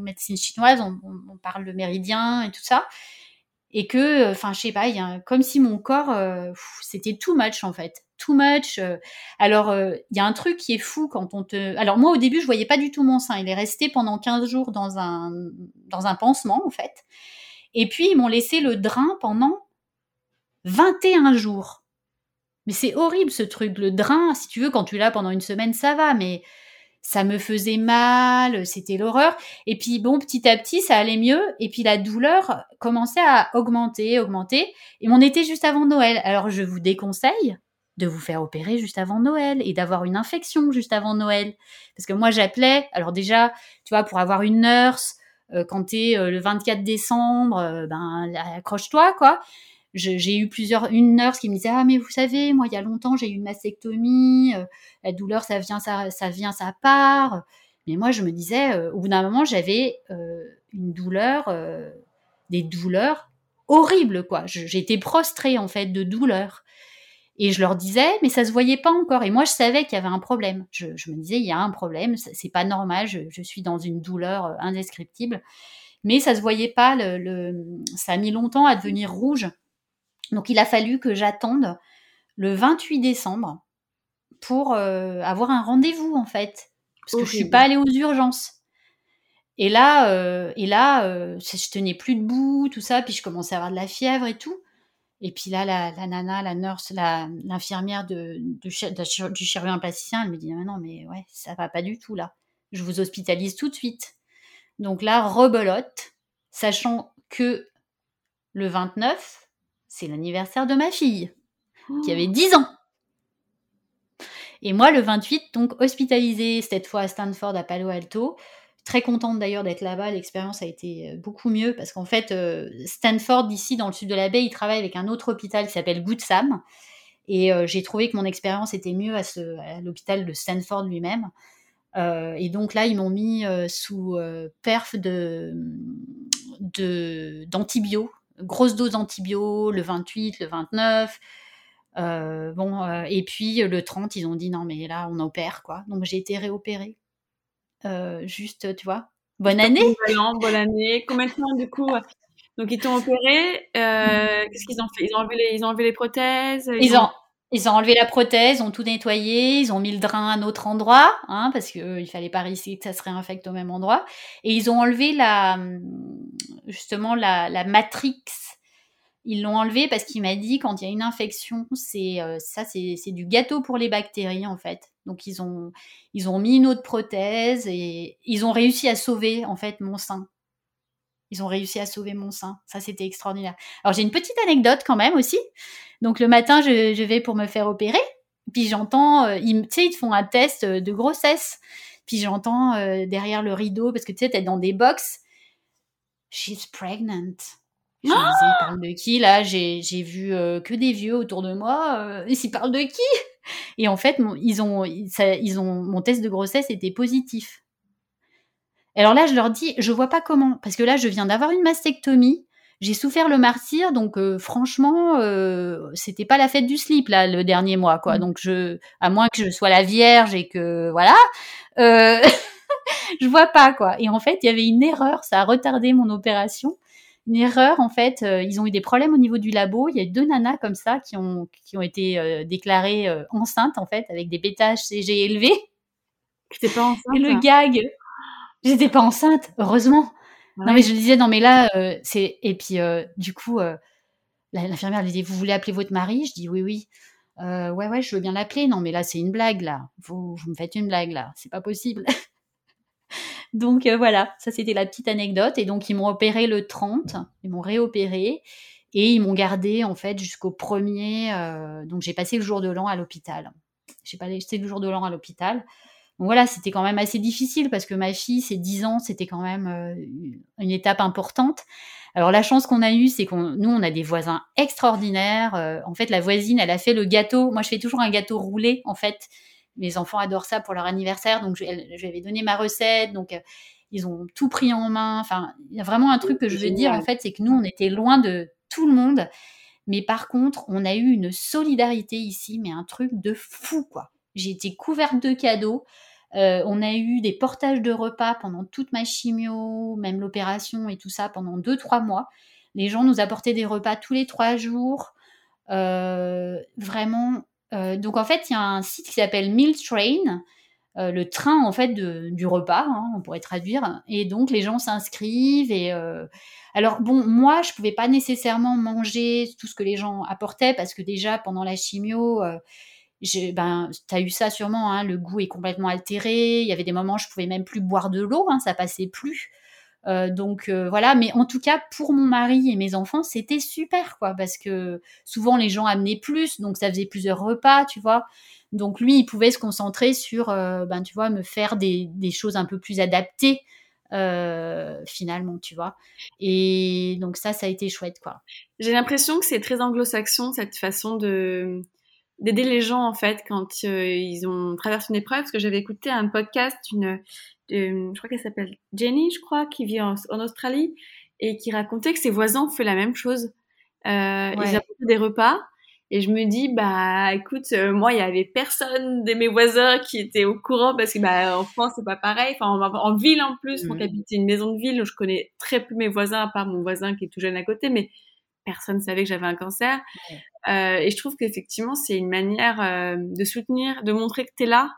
médecine chinoise, on, parle de méridiens et tout ça. Et que, euh, enfin, je sais pas, y a comme si mon corps, euh, c'était too much en fait. Too much. alors, il y a un truc qui est fou quand on te. Alors, moi, au début, je voyais pas du tout mon sein. Il est resté pendant 15 jours dans un, dans un pansement, en fait. Et puis, ils m'ont laissé le drain pendant 21 jours. Mais c'est horrible ce truc. Le drain, si tu veux, quand tu l'as pendant une semaine, ça va, mais ça me faisait mal, c'était l'horreur. Et puis bon, petit à petit, ça allait mieux. Et puis la douleur commençait à augmenter, augmenter. Et on était juste avant Noël. Alors je vous déconseille de vous faire opérer juste avant Noël et d'avoir une infection juste avant Noël. Parce que moi, j'appelais, alors déjà, tu vois, pour avoir une nurse, euh, quand t'es euh, le 24 décembre, euh, ben accroche-toi, quoi j'ai eu plusieurs une nurse qui me disait ah mais vous savez moi il y a longtemps j'ai eu une mastectomie euh, la douleur ça vient ça ça vient ça part. Mais moi je me disais euh, au bout d'un moment j'avais euh, une douleur des douleurs horribles quoi. J'étais prostrée en fait de douleur. Et je leur disais mais ça se voyait pas encore. Et moi je savais qu'il y avait un problème. Je, me disais il y a un problème c'est pas normal je, suis dans une douleur indescriptible. Mais ça se voyait pas le, ça a mis longtemps à devenir rouge donc il a fallu que j'attende le 28 décembre pour euh, avoir un rendez-vous en fait, parce que je suis pas allée aux urgences. Et là, euh, et là, euh, je tenais plus debout, tout ça, puis je commençais à avoir de la fièvre et tout. Et puis là, la, nana, la nurse, l'infirmière de, du chirurgien plasticien, elle me dit non, mais ouais, ça va pas du tout là. Je vous hospitalise tout de suite. Donc là, rebelote, sachant que le 29, c'est l'anniversaire de ma fille, qui avait 10 ans. Et moi, le 28, donc hospitalisée cette fois à Stanford, à Palo Alto. Très contente d'ailleurs d'être là-bas. L'expérience a été euh, beaucoup mieux parce qu'en fait, euh, Stanford, ici, dans le sud de la baie, il travaille avec un autre hôpital qui s'appelle Good Sam. Et euh, j'ai trouvé que mon expérience était mieux à, l'hôpital de Stanford lui-même. et donc là, ils m'ont mis sous perf de, d'antibio grosse dose d'antibio le 28, le 29. Euh, bon, euh, et puis le 30, ils ont dit non, mais là, on opère, quoi. Donc j'ai été réopérée. juste, tu vois. Bonne année. bonne année. Combien de temps du coup Donc ils t'ont opéré. Qu'est-ce qu'ils ont fait? Ils ont enlevé les, ils ont enlevé les prothèses. Ils, ont... Ils ont enlevé la prothèse, ont tout nettoyé, ils ont mis le drain à un autre endroit, hein, parce qu'il euh, fallait pas risquer que ça se réinfecte au même endroit. Et ils ont enlevé la, justement la, la matrix. Ils l'ont enlevé parce qu'il m'a dit quand il y a une infection, c'est euh, ça, c'est du gâteau pour les bactéries en fait. Donc ils ont ils ont mis une autre prothèse et ils ont réussi à sauver en fait mon sein. Ils ont réussi à sauver mon sein. Ça, c'était extraordinaire. Alors, j'ai une petite anecdote quand même aussi. Donc, le matin, je, vais pour me faire opérer. Puis j'entends, euh, tu sais, ils te font un test euh, de grossesse. Puis j'entends euh, derrière le rideau, parce que tu sais, t'es dans des box. She's pregnant. Je me disais, ils parlent de qui là? J'ai vu que des vieux autour de moi. ils parlent de qui? Et en fait, ils ont, ils ont, mon test de grossesse était positif alors là, je leur dis, je vois pas comment, parce que là, je viens d'avoir une mastectomie, j'ai souffert le martyr, donc euh, franchement, euh, c'était pas la fête du slip là le dernier mois, quoi. Mm. Donc je, à moins que je sois la vierge et que voilà, euh, je vois pas quoi. Et en fait, il y avait une erreur, ça a retardé mon opération. Une erreur, en fait, ils ont eu des problèmes au niveau du labo. Il y a deux nanas comme ça qui ont qui ont été déclarées enceintes en fait avec des bêta CG élevés. pas enceinte. Et le gag, J'étais pas enceinte, heureusement. Non mais je disais, non mais là, euh, c'est et puis euh, du coup, euh, l'infirmière elle disait, vous voulez appeler votre mari? Je dis oui oui. ouais ouais, je veux bien l'appeler. Non mais là c'est une blague là. Vous, vous me faites une blague là, c'est pas possible. donc voilà, ça c'était la petite anecdote. Et donc ils m'ont opéré le 30, ils m'ont réopéré et ils m'ont gardé en fait jusqu'au premier. donc j'ai passé le jour de l'an à l'hôpital. J'ai passé le jour de l'an à l'hôpital. Donc voilà, c'était quand même assez difficile parce que ma fille, ses 10 ans, c'était quand même euh, une étape importante. Alors la chance qu'on a eue, c'est qu'on nous on a des voisins extraordinaires. Euh, en fait, la voisine, elle a fait le gâteau. Moi, je fais toujours un gâteau roulé en fait. Mes enfants adorent ça pour leur anniversaire, donc je, je lui avais donné ma recette. Donc euh, ils ont tout pris en main. Enfin, il y a vraiment un truc que je veux dire en fait, c'est que nous on était loin de tout le monde, mais par contre, on a eu une solidarité ici, mais un truc de fou quoi. J'ai été couverte de cadeaux. Euh, on a eu des portages de repas pendant toute ma chimio, même l'opération et tout ça pendant deux trois mois. Les gens nous apportaient des repas tous les trois jours. Euh, vraiment. Euh, donc en fait, il y a un site qui s'appelle Meal Train, le train en fait du repas, hein, on pourrait traduire. Et donc les gens s'inscrivent et alors bon, moi je pouvais pas nécessairement manger tout ce que les gens apportaient parce que déjà pendant la chimio ben, tu eu ça sûrement, hein, le goût est complètement altéré. Il y avait des moments, je pouvais même plus boire de l'eau, hein, ça passait plus. Euh, donc euh, voilà, mais en tout cas pour mon mari et mes enfants, c'était super quoi, parce que souvent les gens amenaient plus, donc ça faisait plusieurs repas, tu vois. Donc lui, il pouvait se concentrer sur, euh, ben tu vois, me faire des, des, choses un peu plus adaptées finalement, tu vois. Et donc ça, ça a été chouette quoi. J'ai l'impression que c'est très anglo-saxon cette façon de d'aider les gens en fait quand euh, ils ont traversé une épreuve. Parce que j'avais écouté un podcast d'une je crois qu'elle s'appelle Jenny je crois qui vit en, Australie et qui racontait que ses voisins ont fait la même chose. Euh, ils apportaient des repas. Et je me dis bah écoute euh, moi il y avait personne de mes voisins qui était au courant parce que bah en France c'est pas pareil. Enfin en, ville en plus mmh. j'habite une maison de ville où je connais très peu mes voisins à part mon voisin qui est tout jeune à côté. Mais personne savait que j'avais un cancer. Euh, et je trouve qu'effectivement, c'est une manière euh, de soutenir, de montrer que tu es là.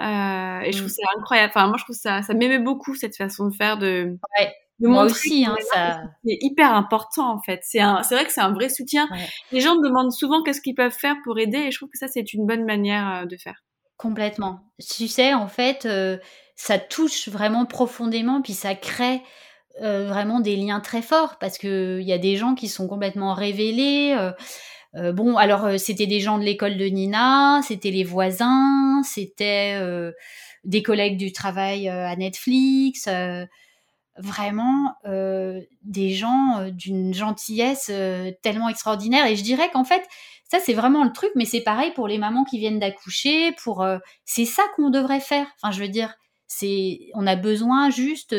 Euh, et je trouve mm. ça incroyable. Enfin, moi, je trouve ça, ça m'aimait beaucoup cette façon de faire, de, ouais. de moi aussi. Hein, ça... C'est hyper important en fait. C'est un, c'est vrai que c'est un vrai soutien. Les gens me demandent souvent qu'est-ce qu'ils peuvent faire pour aider, et je trouve que ça, c'est une bonne manière de faire. Complètement. Tu sais, en fait, ça touche vraiment profondément, puis ça crée euh, vraiment des liens très forts parce que il y a des gens qui sont complètement révélés. Euh, euh, bon, alors c'était des gens de l'école de Nina, c'était les voisins, c'était des collègues du travail à Netflix, vraiment des gens d'une gentillesse tellement extraordinaire. Et je dirais qu'en fait, ça c'est vraiment le truc, mais c'est pareil pour les mamans qui viennent d'accoucher. Pour c'est ça qu'on devrait faire. Enfin, je veux dire, c'est on a besoin juste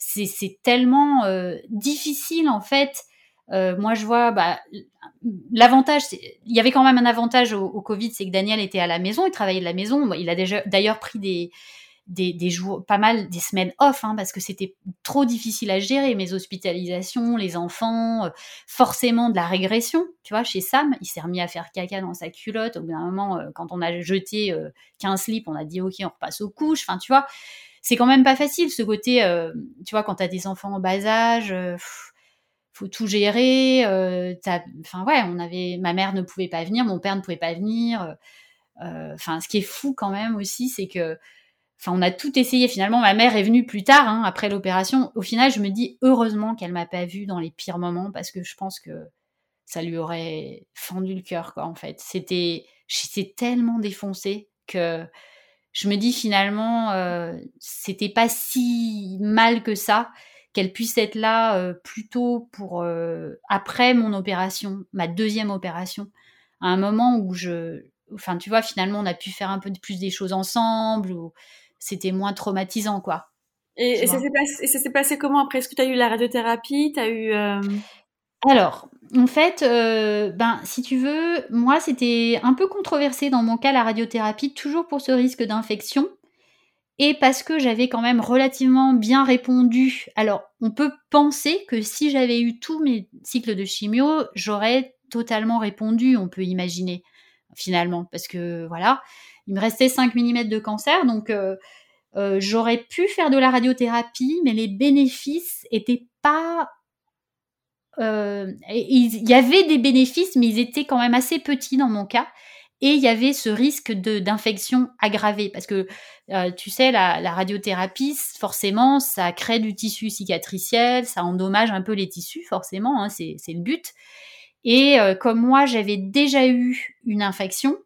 c'est tellement euh, difficile en fait. Euh, moi, je vois bah, l'avantage. Il y avait quand même un avantage au, Covid, c'est que Daniel était à la maison, il travaillait de la maison. Il a déjà d'ailleurs pris des des, jours, pas mal des semaines off, hein, parce que c'était trop difficile à gérer, mes hospitalisations, les enfants, euh, forcément de la régression. Tu vois, chez Sam, il s'est remis à faire caca dans sa culotte. Au bout d'un moment, euh, quand on a jeté 15 slips, on a dit ok, on repasse aux couches. Enfin, tu vois, c'est quand même pas facile ce côté, tu vois, quand t'as des enfants en bas âge. faut tout gérer. Enfin ouais, on avait, ma mère ne pouvait pas venir, mon père ne pouvait pas venir. Enfin, ce qui est fou quand même aussi, c'est que Enfin, on a tout essayé. Finalement, ma mère est venue plus tard, hein, après l'opération. Au final, je me dis heureusement qu'elle m'a pas vue dans les pires moments parce que je pense que ça lui aurait fendu le cœur, quoi. En fait, c'était, j'étais tellement défoncée que je me dis finalement, euh, c'était pas si mal que ça qu'elle puisse être là euh, plutôt pour euh, après mon opération, ma deuxième opération, à un moment où je, enfin, tu vois, finalement, on a pu faire un peu plus des choses ensemble ou c'était moins traumatisant, quoi. Et, ça s'est passé, comment après? Est-ce que tu as eu la radiothérapie? As eu euh, Alors, en fait, euh, ben, si tu veux, moi, c'était un peu controversé dans mon cas, la radiothérapie, toujours pour ce risque d'infection. Et parce que j'avais quand même relativement bien répondu. Alors, on peut penser que si j'avais eu tous mes cycles de chimio, j'aurais totalement répondu, on peut imaginer, finalement. Parce que, voilà il me restait 5 mm de cancer, donc euh, euh, j'aurais pu faire de la radiothérapie, mais les bénéfices étaient pas. Euh, il y avait des bénéfices, mais ils étaient quand même assez petits dans mon cas. Et il y avait ce risque d'infection aggravée, parce que tu sais, la, radiothérapie, forcément, ça crée du tissu cicatriciel, ça endommage un peu les tissus, forcément, hein, c'est le but. Et comme moi, j'avais déjà eu une infection,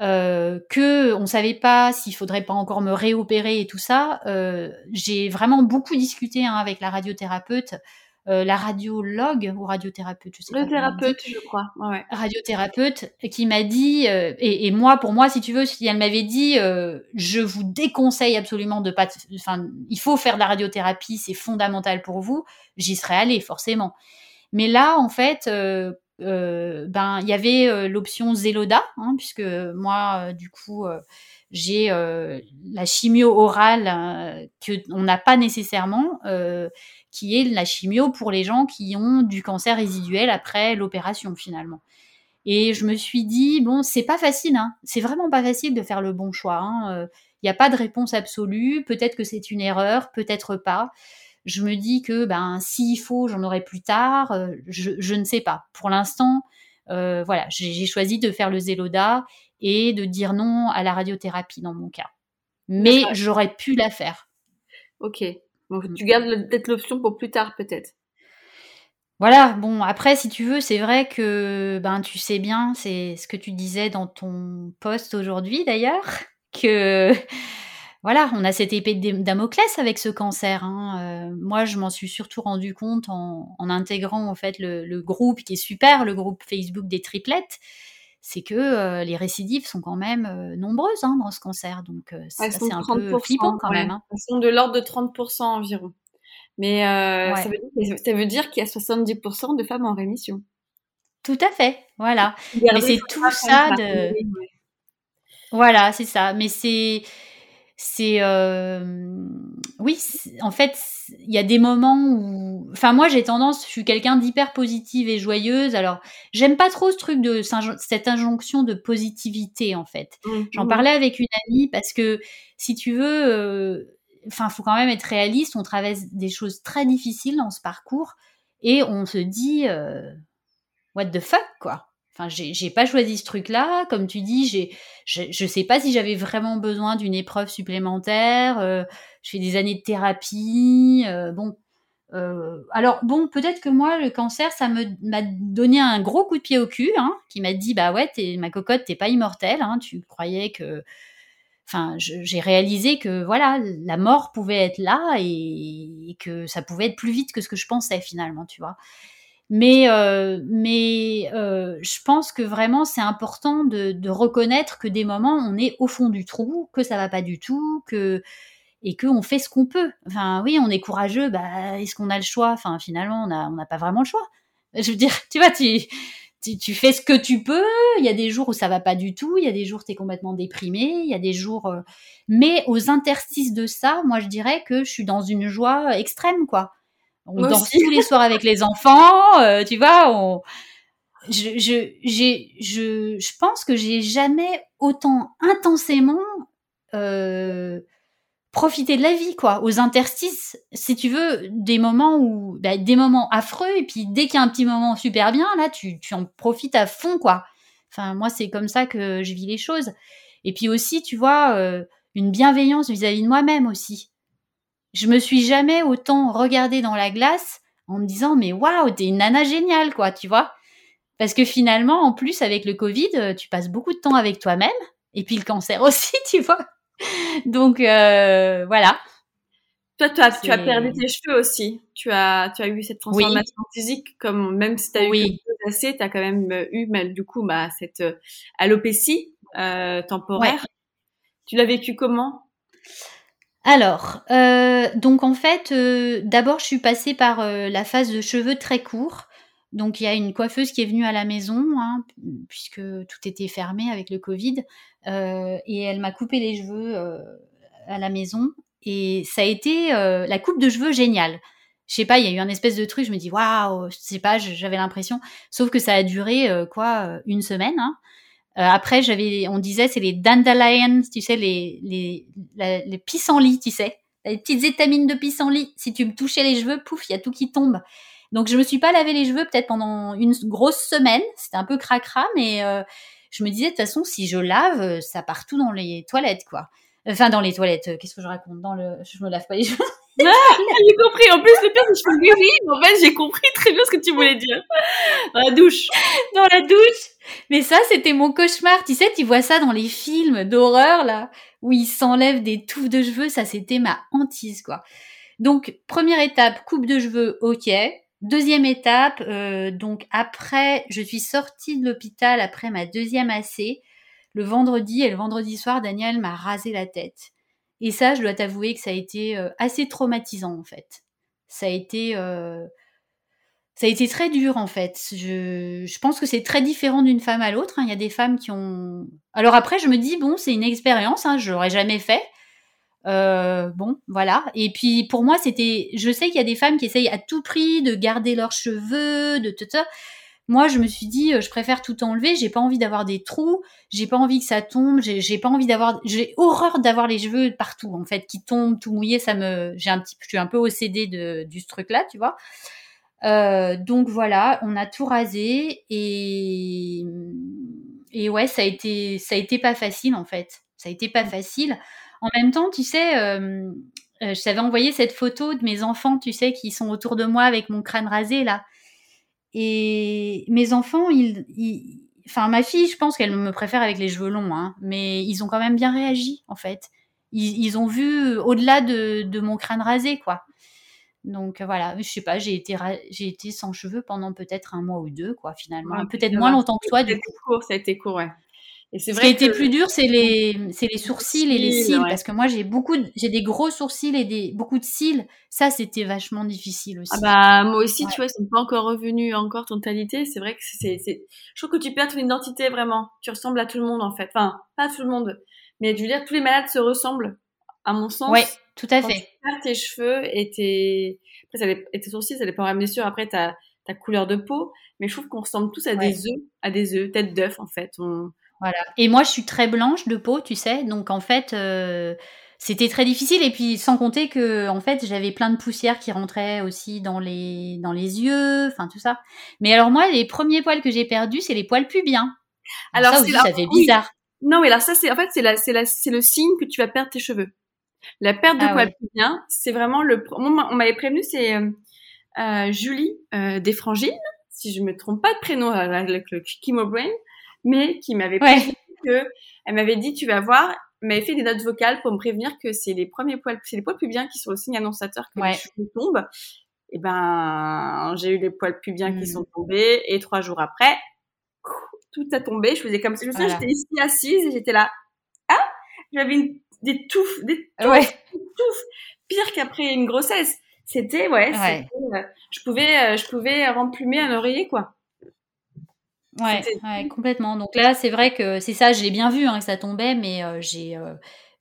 euh, que on savait pas s'il faudrait pas encore me réopérer et tout ça. Euh, j'ai vraiment beaucoup discuté hein, avec la radiothérapeute, euh, la radiologue ou radiothérapeute, je sais Le thérapeute, je crois. Ouais. Radiothérapeute qui m'a dit et, et, moi pour moi si tu veux si elle m'avait dit je vous déconseille absolument de pas enfin il faut faire de la radiothérapie c'est fondamental pour vous j'y serais allée forcément mais là en fait euh, ben il y avait euh, l'option Zeloda, hein, puisque moi, euh, du coup, j'ai la chimio orale que on n'a pas nécessairement, qui est la chimio pour les gens qui ont du cancer résiduel après l'opération finalement. Et je me suis dit bon, c'est pas facile, hein, c'est vraiment pas facile de faire le bon choix. Hein, il n'y a pas de réponse absolue. Peut-être que c'est une erreur, peut-être pas je me dis que ben s'il faut, j'en aurai plus tard. Euh, je, ne sais pas. Pour l'instant, euh, voilà, j'ai choisi de faire le Zéloda et de dire non à la radiothérapie dans mon cas. Mais j'aurais pu la faire. Ok. Donc mm. tu gardes peut-être l'option pour plus tard, peut-être. Voilà, bon, après, si tu veux, c'est vrai que, ben, tu sais bien, c'est ce que tu disais dans ton post aujourd'hui, d'ailleurs, que voilà, on a cette épée de Damoclès avec ce cancer. Hein. Euh, moi, je m'en suis surtout rendu compte en, intégrant en fait le, groupe qui est super, le groupe Facebook des triplettes. C'est que euh, les récidives sont quand même euh, nombreuses hein, dans ce cancer, donc c'est un peu flippant quand même. Hein. Elles sont de l'ordre de 30% environ. Mais ça veut dire, qu'il y a 70% de femmes en rémission. Tout à fait, voilà. Mais c'est tout ça de. Voilà, c'est ça. Mais c'est c'est euh, oui en fait il y a des moments où enfin moi j'ai tendance je suis quelqu'un d'hyper positive et joyeuse. Alors j'aime pas trop ce truc de cette injonction de positivité en fait. Mmh, j'en mmh. parlais avec une amie parce que si tu veux euh, enfin faut quand même être réaliste. On traverse des choses très difficiles dans ce parcours et on se dit euh, what the fuck quoi Enfin, j'ai pas choisi ce truc-là. Comme tu dis, j'ai, je, je sais pas si j'avais vraiment besoin d'une épreuve supplémentaire. Euh, je fais des années de thérapie. Euh, bon, euh, alors bon, peut-être que moi, le cancer, ça me m'a donné un gros coup de pied au cul, hein, qui m'a dit bah ouais, ma cocotte, t'es pas immortelle. Hein, tu croyais que, enfin, j'ai réalisé que voilà, la mort pouvait être là et, et, que ça pouvait être plus vite que ce que je pensais finalement, tu vois. Mais, euh, mais euh, je pense que vraiment c'est important de, reconnaître que des moments on est au fond du trou, que ça va pas du tout, que et qu'on fait ce qu'on peut. Enfin oui, on est courageux, bah est-ce qu'on a le choix? Enfin finalement on n'a on pas vraiment le choix. Je veux dire, tu vois, tu tu, fais ce que tu peux. Il y a des jours où ça va pas du tout. Il y a des jours où tu es complètement déprimé. Il y a des jours. Euh, mais aux interstices de ça, moi, je dirais que je suis dans une joie extrême, quoi. On danse tous les soirs avec les enfants, euh, tu vois. On... Je, je, j'ai, je, je pense que j'ai jamais autant intensément euh, profiter de la vie, quoi, aux interstices, si tu veux, des moments où, bah, des moments affreux, et puis dès qu'il y a un petit moment super bien, là, tu, tu en profites à fond, quoi. Enfin, moi, c'est comme ça que je vis les choses. Et puis aussi, tu vois, euh, une bienveillance vis-à-vis de moi-même aussi. Je me suis jamais autant regardée dans la glace en me disant, mais waouh, t'es une nana géniale, quoi, tu vois. Parce que finalement, en plus, avec le Covid, euh, tu passes beaucoup de temps avec toi-même, et puis le cancer aussi, tu vois. Donc euh, voilà. Toi, tu as, tu as perdu tes cheveux aussi. Tu as, tu as eu cette transformation physique, comme même si tu as eu assez, tu as quand même euh, eu, mais, du coup, bah, cette alopécie euh, temporaire. Tu l'as vécu comment? Alors, euh, donc en fait, euh, d'abord je suis passée par euh, la phase de cheveux très courts. Donc il y a une coiffeuse qui est venue à la maison, hein, puisque tout était fermé avec le Covid, et elle m'a coupé les cheveux à la maison. Et ça a été la coupe de cheveux géniale. Je sais pas, il y a eu un espèce de truc, je me dis waouh, je sais pas, j'avais l'impression. Sauf que ça a duré quoi, une semaine. Hein. Après, j'avais, on disait, c'est les dandelions, tu sais, les les les pissenlits, tu sais, les petites étamines de pissenlit. Si tu me touchais les cheveux, pouf, il y a tout qui tombe. Donc je me suis pas lavé les cheveux peut-être pendant une grosse semaine. C'était un peu cracra, mais euh, je me disais de toute façon si je lave, euh, ça part tout dans les toilettes quoi. Enfin dans les toilettes. Euh, qu'est-ce que je raconte? Dans le, je me lave pas les cheveux. Ah, j'ai compris. En plus, le pire, c'est que je gris. En fait, j'ai compris très bien ce que tu voulais dire. Dans la douche. Dans la douche. Mais ça, c'était mon cauchemar. Tu sais, tu vois ça dans les films d'horreur, là, où ils s'enlèvent des touffes de cheveux. Ça, c'était ma hantise, quoi. Donc, première étape, coupe de cheveux, ok. Deuxième étape, euh, donc après, je suis sortie de l'hôpital après ma deuxième AC. Le vendredi et le vendredi soir, Daniel m'a rasé la tête. Et ça, je dois t'avouer que ça a été euh, assez traumatisant en fait. Ça a été, euh, ça a été très dur en fait. Je, pense que c'est très différent d'une femme à l'autre. Hein. Il y a des femmes qui ont. Alors après, je me dis bon, c'est une expérience. Hein, je l'aurais jamais fait. Euh, bon, voilà. Et puis pour moi, c'était. Je sais qu'il y a des femmes qui essayent à tout prix de garder leurs cheveux, de tout ça. Moi, je me suis dit, euh, je préfère tout enlever. J'ai pas envie d'avoir des trous. J'ai pas envie que ça tombe. J'ai pas envie d'avoir. J'ai horreur d'avoir les cheveux partout, en fait, qui tombent, tout mouillés. Ça me. J'ai un petit. Je suis un peu OCD de du truc là, tu vois. Euh, donc voilà, on a tout rasé et et ouais, ça a été été pas facile en fait. Ça a été pas facile. En même temps, tu sais, euh, euh, je t'avais envoyé cette photo de mes enfants, tu sais, qui sont autour de moi avec mon crâne rasé là. Et mes enfants, ils, enfin ma fille, je pense qu'elle me préfère avec les cheveux longs, hein, mais ils ont quand même bien réagi en fait. Ils, ont vu au-delà de, mon crâne rasé, quoi. Donc voilà, je sais pas, j'ai été j'ai été sans cheveux pendant peut-être un mois ou deux, quoi, finalement. peut-être moins longtemps que toi. Du coup. court, ça a été court, ouais. Et c'est Ce qui a été plus dur, c'est les, c'est les sourcils et les cils, parce que moi j'ai beaucoup, j'ai des gros sourcils et des beaucoup de cils. Ça, c'était vachement difficile aussi. Ah bah moi aussi, tu vois, ils sont pas encore revenus encore ton totalité. C'est vrai que c'est, c'est, je trouve que tu perds ton identité vraiment. Tu ressembles à tout le monde en fait. Enfin, pas tout le monde, mais je veux dire, tous les malades se ressemblent, à mon sens. Oui, tout à fait. Tu perds tes cheveux et tes, après ça et tes sourcils, ça dépend bien sûr après ta ta couleur de peau, mais je trouve qu'on ressemble tous à des œufs, à des œufs, tête d'œuf en fait. On voilà. Et moi, je suis très blanche de peau, tu sais. Donc, en fait, euh, c'était très difficile. Et puis, sans compter que, en fait, j'avais plein de poussière qui rentrait aussi dans les, dans les yeux, enfin, tout ça. Mais alors, moi, les premiers poils que j'ai perdus, c'est les poils pubiens. Alors, ça aussi, ça fait bizarre. Non, mais alors, ça, c'est, en fait, c'est la, c'est la, c'est le signe que tu vas perdre tes cheveux. La perte de ah poils pubiens, c'est vraiment le, on m'avait prévenu, c'est, euh, euh Julie, euh, Desfrangines, si je me trompe pas de prénom avec le Kimo Brain, mais qui m'avait prévenu que, elle m'avait dit, tu vas voir, m'avait fait des notes vocales pour me prévenir que c'est les premiers poils, c'est les poils pubiens qui sont le signe annonçateur que les cheveux tombent. Et ben, j'ai eu les poils pubiens qui mmh. sont tombés et trois jours après, tout a tombé. Je faisais comme si je me j'étais ici assise et j'étais là. Ah, j'avais des touffes, des touffes, pire qu'après une grossesse. C'était ouais, ouais. Euh, je pouvais, euh, je pouvais remplumer un oreiller quoi. Ouais, complètement. Donc là, c'est vrai que c'est ça, j'ai bien vu hein, que ça tombait, mais j'ai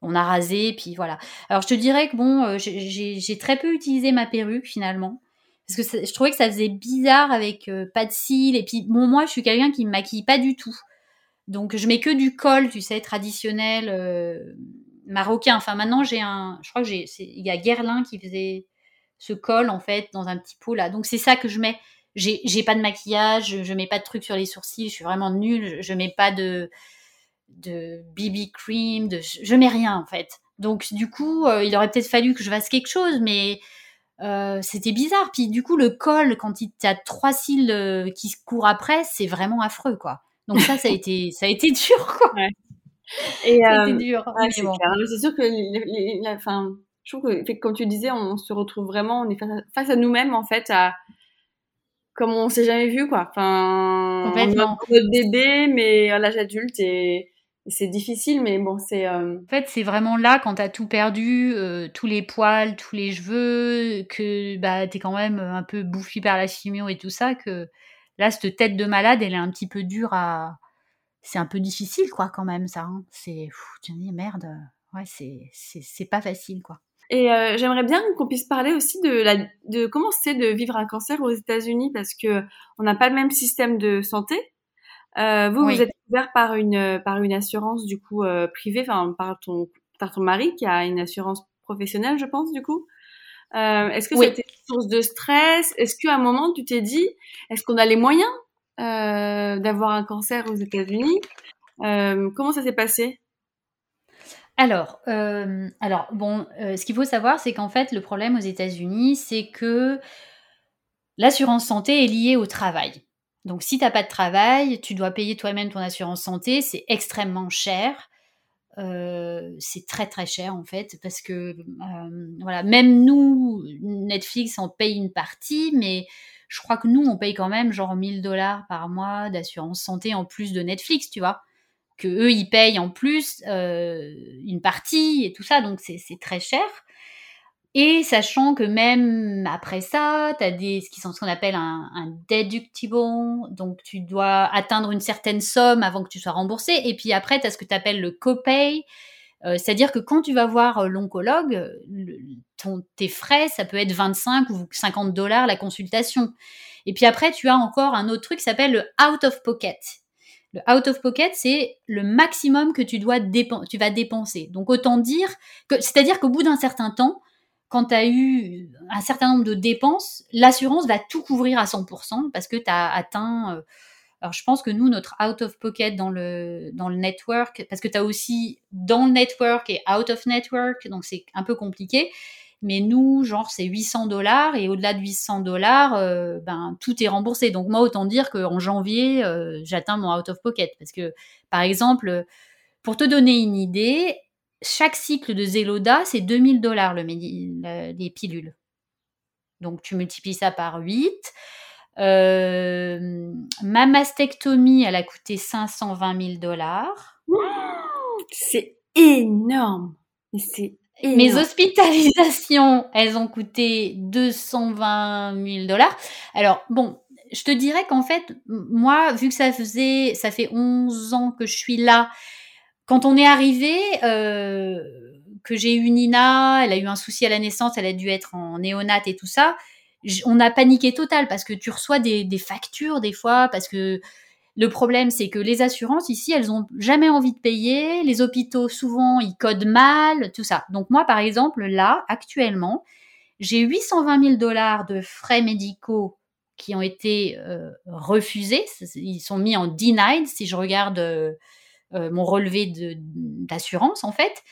on a rasé, puis voilà. Alors je te dirais que bon, j'ai très peu utilisé ma perruque finalement parce que je trouvais que ça faisait bizarre avec pas de cils et puis bon moi je suis quelqu'un qui me maquille pas du tout. Donc je mets que du col tu sais traditionnel marocain. Enfin maintenant j'ai un je crois que j'ai il y a Guerlain qui faisait ce col en fait dans un petit pot là. Donc c'est ça que je mets j'ai pas de maquillage, je, mets pas de trucs sur les sourcils, je suis vraiment nulle, je, mets pas de de BB cream, de, je mets rien en fait. Donc du coup, euh, il aurait peut-être fallu que je fasse quelque chose, mais euh, c'était bizarre. Puis du coup, le col, quand il y a trois cils euh, qui se courent après, c'est vraiment affreux quoi. Donc ça, ça a été, ça a été dur quoi. Ouais. Et c'était dur. c'est sûr que, les, je trouve que, comme tu disais, on se retrouve vraiment, on est face à nous-mêmes en fait à comme on s'est jamais vu quoi. Enfin, Complètement. on a notre bébé, mais à l'âge adulte et, c'est difficile, mais bon, c'est. Euh... En fait, c'est vraiment là quand t'as tout perdu, euh, tous les poils, tous les cheveux, que bah t'es quand même un peu bouffi par la chimio et tout ça, que là cette tête de malade, elle est un petit peu dure à. C'est un peu difficile quoi quand même ça. Hein. C'est, tu dis merde, ouais c'est c'est pas facile quoi. Et euh, j'aimerais bien qu'on puisse parler aussi de, la, de comment c'est de vivre un cancer aux États-Unis parce que on n'a pas le même système de santé. Euh, vous, vous êtes couvert par une par une assurance du coup euh, privée, enfin par ton par ton mari qui a une assurance professionnelle, je pense du coup. Euh, est-ce que c'était une source de stress? Est-ce qu'à un moment tu t'es dit, est-ce qu'on a les moyens euh, d'avoir un cancer aux États-Unis? Comment ça s'est passé? Alors, euh, euh, ce qu'il faut savoir, c'est qu'en fait, le problème aux États-Unis, c'est que l'assurance santé est liée au travail. Donc, si tu n'as pas de travail, tu dois payer toi-même ton assurance santé. C'est extrêmement cher. Euh, c'est très très cher en fait parce que voilà même nous Netflix en paye une partie mais je crois que nous on paye quand même genre 1000 dollars par mois d'assurance santé en plus de Netflix tu vois que eux ils payent en plus euh, une partie et tout ça, donc c'est très cher. Et sachant que même après ça, tu as des, ce qu'on appelle un, un deductible, donc tu dois atteindre une certaine somme avant que tu sois remboursé. Et puis après, tu as ce que tu appelles le copay, euh, c'est-à-dire que quand tu vas voir l'oncologue, tes frais, ça peut être 25 ou 50 dollars la consultation. Et puis après, tu as encore un autre truc qui s'appelle le out of pocket. Le out of pocket, c'est le maximum que tu dois vas dépenser. Donc autant dire que, c'est-à-dire qu'au bout d'un certain temps, quand tu as eu un certain nombre de dépenses, l'assurance va tout couvrir à 100% parce que tu as atteint. Euh, alors je pense que nous, notre out of pocket dans le, dans le network, parce que tu as aussi dans le network et out of network, donc c'est un peu compliqué. Mais nous, genre, c'est 800 dollars et au-delà de 800 dollars, euh, ben tout est remboursé. Donc moi, autant dire qu'en janvier, euh, j'atteins mon out of pocket parce que, par exemple, pour te donner une idée, chaque cycle de Zeloda, c'est 2000 dollars le, les pilules. Donc tu multiplies ça par 8. Euh, ma mastectomie, elle a coûté 520 000 dollars. C'est énorme. C'est mes hospitalisations, elles ont coûté 220 000 dollars. Alors, bon, je te dirais qu'en fait, moi, vu que ça faisait, ça fait 11 ans que je suis là, quand on est arrivé, euh, que j'ai eu Nina, elle a eu un souci à la naissance, elle a dû être en néonate et tout ça, on a paniqué total parce que tu reçois des, des factures des fois, parce que le problème, c'est que les assurances ici, elles ont jamais envie de payer. Les hôpitaux, souvent, ils codent mal, tout ça. Donc moi, par exemple, là, actuellement, j'ai 820 000 dollars de frais médicaux qui ont été euh, refusés. Ils sont mis en denied si je regarde euh, euh, mon relevé d'assurance, en fait.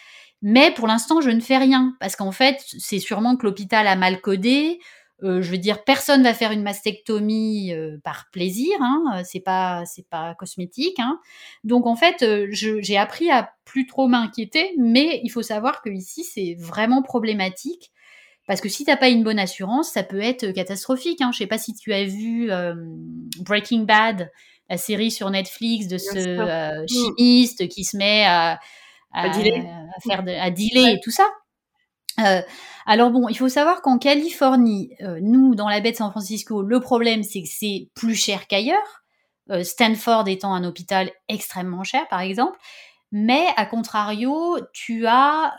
Mais pour l'instant, je ne fais rien parce qu'en fait, c'est sûrement que l'hôpital a mal codé euh, je veux dire, personne va faire une mastectomie euh, par plaisir, hein, c'est pas c'est pas cosmétique. Hein. Donc en fait, euh, j'ai appris à plus trop m'inquiéter, mais il faut savoir que ici c'est vraiment problématique parce que si t'as pas une bonne assurance, ça peut être catastrophique. Hein. Je sais pas si tu as vu Breaking Bad, la série sur Netflix de ce chimiste qui se met à, à, faire de, à dealer et tout ça. Euh, alors bon, il faut savoir qu'en Californie, euh, nous, dans la baie de San Francisco, le problème, c'est que c'est plus cher qu'ailleurs. Stanford étant un hôpital extrêmement cher, par exemple. Mais à contrario, tu as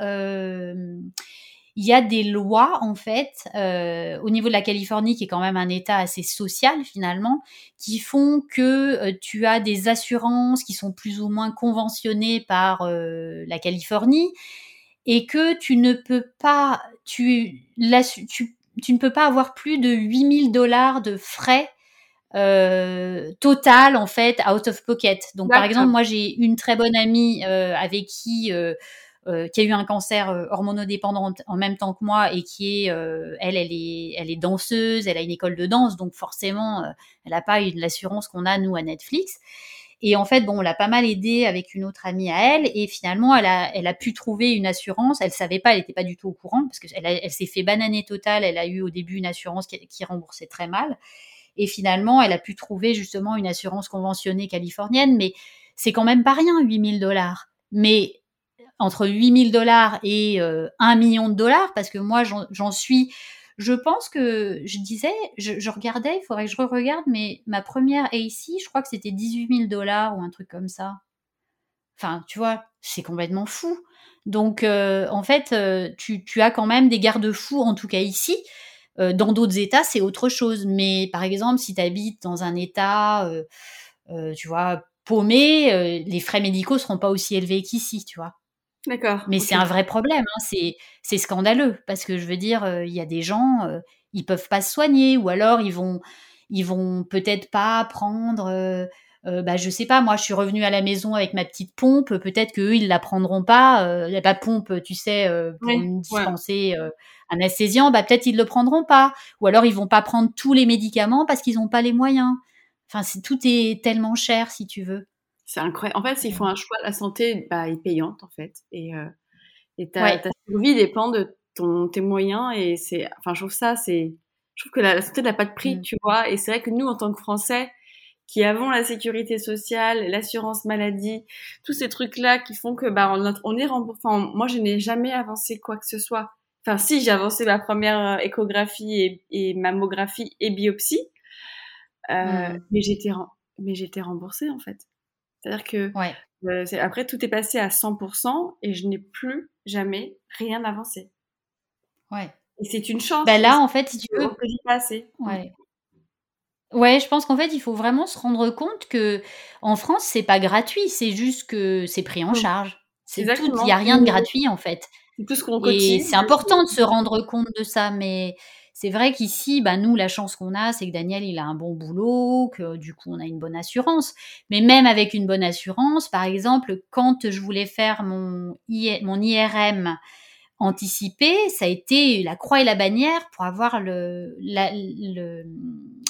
il y a des lois en fait euh, au niveau de la Californie qui est quand même un État assez social finalement qui font que euh, tu as des assurances qui sont plus ou moins conventionnées par euh, la Californie et que tu ne peux pas tu, tu, tu ne peux pas avoir plus de 8000 dollars de frais total en fait out of pocket. Donc par exemple moi j'ai une très bonne amie avec qui euh, qui a eu un cancer euh, hormonodépendant en même temps que moi et qui est, euh, elle, elle est, elle est danseuse, elle a une école de danse, donc forcément, elle n'a pas eu l'assurance qu'on a nous à Netflix. Et en fait, bon, on l'a pas mal aidée avec une autre amie à elle, et finalement, elle a, elle a pu trouver une assurance. Elle savait pas, elle n'était pas du tout au courant parce qu'elle elle, s'est fait bananer total. Elle a eu au début une assurance qui, qui remboursait très mal, et finalement, elle a pu trouver justement une assurance conventionnée californienne, mais c'est quand même pas rien, 8000 dollars. Mais entre 8000 dollars et 1 euh, million de dollars, parce que moi, j'en suis. Je pense que je disais, je, regardais, il faudrait que je re-regarde, mais ma première AC, je crois que c'était 18 000 dollars ou un truc comme ça. Enfin, tu vois, c'est complètement fou. Donc, euh, en fait, euh, tu, as quand même des garde-fous, en tout cas ici. dans d'autres États, c'est autre chose. Mais par exemple, si tu habites dans un État, tu vois, paumé, les frais médicaux seront pas aussi élevés qu'ici, tu vois. D'accord. Mais c'est un vrai problème, hein. c'est, scandaleux parce que je veux dire, euh, il y a des gens, euh, ils peuvent pas se soigner ou alors ils vont, ils vont peut-être pas prendre. Euh, bah, je sais pas, moi je suis revenue à la maison avec ma petite pompe, peut-être qu'eux ils la prendront pas. Il y a pas pompe, tu sais, pour me dispenser un assésiant, bah peut-être ils le prendront pas. Ou alors ils vont pas prendre tous les médicaments parce qu'ils ont pas les moyens. Enfin, tout est tellement cher si tu veux. C'est incroyable. En fait, ils font un choix. La santé bah, est payante, en fait. Et, euh, et ta, ta, survie dépend de ton, tes moyens. Et c'est, enfin, je trouve ça, c'est, je trouve que la, santé n'a pas de prix, mm. tu vois. Et c'est vrai que nous, en tant que Français, qui avons la sécurité sociale, l'assurance maladie, tous ces trucs-là qui font que, bah, on, on est remboursé. Enfin, moi, je n'ai jamais avancé quoi que ce soit. Enfin, si, j'ai avancé ma première euh, échographie et, et mammographie et biopsie. Euh, mm. mais j'étais, mais j'étais remboursée, en fait. C'est-à-dire que euh, après, tout est passé à 100% et je n'ai plus jamais rien avancé. Ouais. Et c'est une chance. Bah là, en fait, si tu veux. Ouais. Ouais, je pense qu'en fait, il faut vraiment se rendre compte que en France, c'est pas gratuit, c'est juste que c'est pris en charge. C'est tout, il n'y a rien de gratuit en fait. C'est tout ce qu'on Et c'est important de se rendre compte de ça, mais c'est vrai qu'ici, bah, nous, la chance qu'on a, c'est que Daniel, il a un bon boulot, que du coup, on a une bonne assurance. Mais même avec une bonne assurance, par exemple, quand je voulais faire mon, IRM anticipé, ça a été la croix et la bannière pour avoir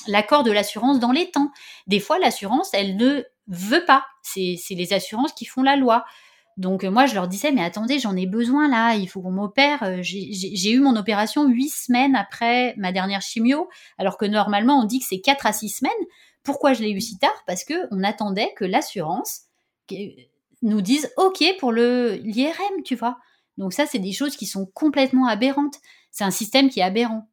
l'accord de l'assurance dans les temps. Des fois, l'assurance, elle ne veut pas. C'est les assurances qui font la loi. Donc euh, moi, je leur disais, mais attendez, j'en ai besoin là, il faut qu'on m'opère. Euh, j'ai eu mon opération huit semaines après ma dernière chimio, alors que normalement, on dit que c'est quatre à six semaines. Pourquoi je l'ai eu si tard? Parce que on attendait que l'assurance nous dise OK pour le l'IRM, tu vois. Donc ça, c'est des choses qui sont complètement aberrantes. C'est un système qui est aberrant.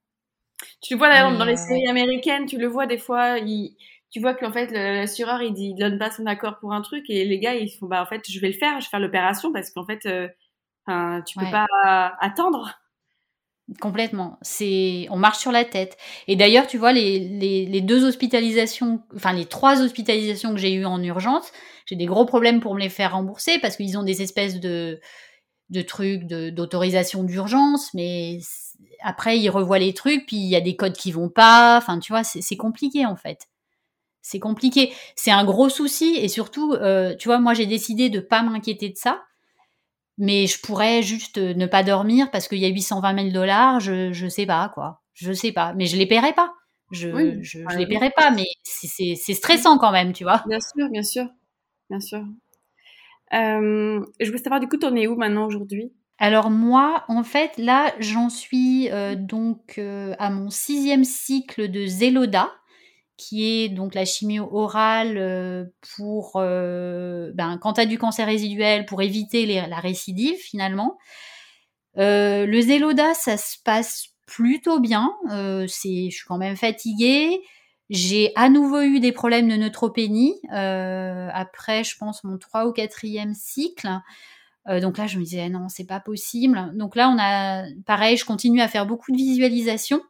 Tu le vois d'ailleurs dans les euh, séries américaines, tu le vois des fois, ils tu vois qu'en fait l'assureur il dit il donne pas son accord pour un truc et les gars ils font bah en fait je vais le faire je vais faire l'opération parce qu'en fait euh, tu peux pas attendre. Complètement. C'est on marche sur la tête. Et d'ailleurs tu vois les, les, les, deux hospitalisations enfin les trois hospitalisations que j'ai eues en urgence j'ai des gros problèmes pour me les faire rembourser parce qu'ils ont des espèces de de trucs d'autorisation d'urgence mais après ils revoient les trucs puis il y a des codes qui vont pas. Enfin tu vois c'est compliqué en fait c'est compliqué. C'est un gros souci et surtout, euh, tu vois, moi j'ai décidé de pas m'inquiéter de ça, mais je pourrais juste euh, ne pas dormir parce qu'il y a 820 000 dollars, je, je sais pas quoi, je sais pas, mais je les paierai pas. Je, je, les paierai pas, mais c'est stressant quand même, tu vois. Bien sûr, bien sûr, bien sûr. Euh, je voulais savoir du coup, t'en es où maintenant aujourd'hui? Alors moi, en fait, là, j'en suis donc à mon sixième cycle de Zeloda qui est donc la chimio orale euh, pour euh, ben, quand tu as du cancer résiduel pour éviter la récidive finalement. Euh, le Zéloda, ça se passe plutôt bien. je suis quand même fatiguée. J'ai à nouveau eu des problèmes de neutropénie après, je pense, mon 3 ou 4e cycle. Donc là, je me disais, non, c'est pas possible. Donc là, on a, pareil, je continue à faire beaucoup de visualisation.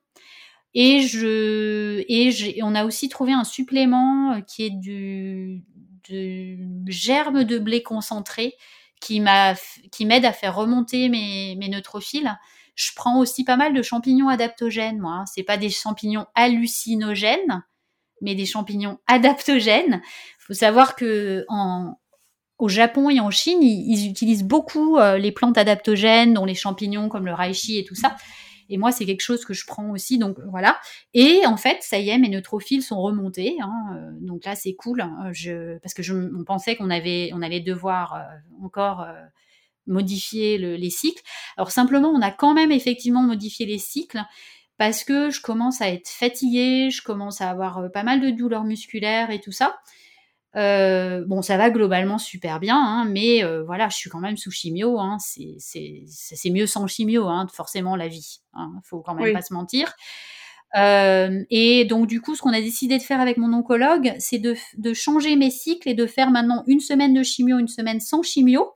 Et, je, et on a aussi trouvé un supplément euh, qui est du, germe de blé concentré qui m'aide à faire remonter mes, neutrophiles. Je prends aussi pas mal de champignons adaptogènes, moi. Hein. C'est pas des champignons hallucinogènes, mais des champignons adaptogènes. Il faut savoir que au Japon et en Chine, ils, utilisent beaucoup euh, les plantes adaptogènes, dont les champignons comme le reishi et tout ça. Et moi, c'est quelque chose que je prends aussi, donc voilà. Et en fait, ça y est, mes neutrophiles sont remontés. Hein, euh, donc là, c'est cool. Hein, parce que je, pensait qu'on allait devoir euh, encore modifier les cycles. Alors simplement, on a quand même effectivement modifié les cycles parce que je commence à être fatiguée, je commence à avoir euh, pas mal de douleurs musculaires et tout ça. Euh, bon, ça va globalement super bien, hein, mais euh, voilà, je suis quand même sous chimio. Hein, c'est mieux sans chimio, hein, forcément, la vie. Hein, faut quand même pas se mentir. et donc, du coup, ce qu'on a décidé de faire avec mon oncologue, c'est de, de, changer mes cycles et de faire maintenant une semaine de chimio, une semaine sans chimio.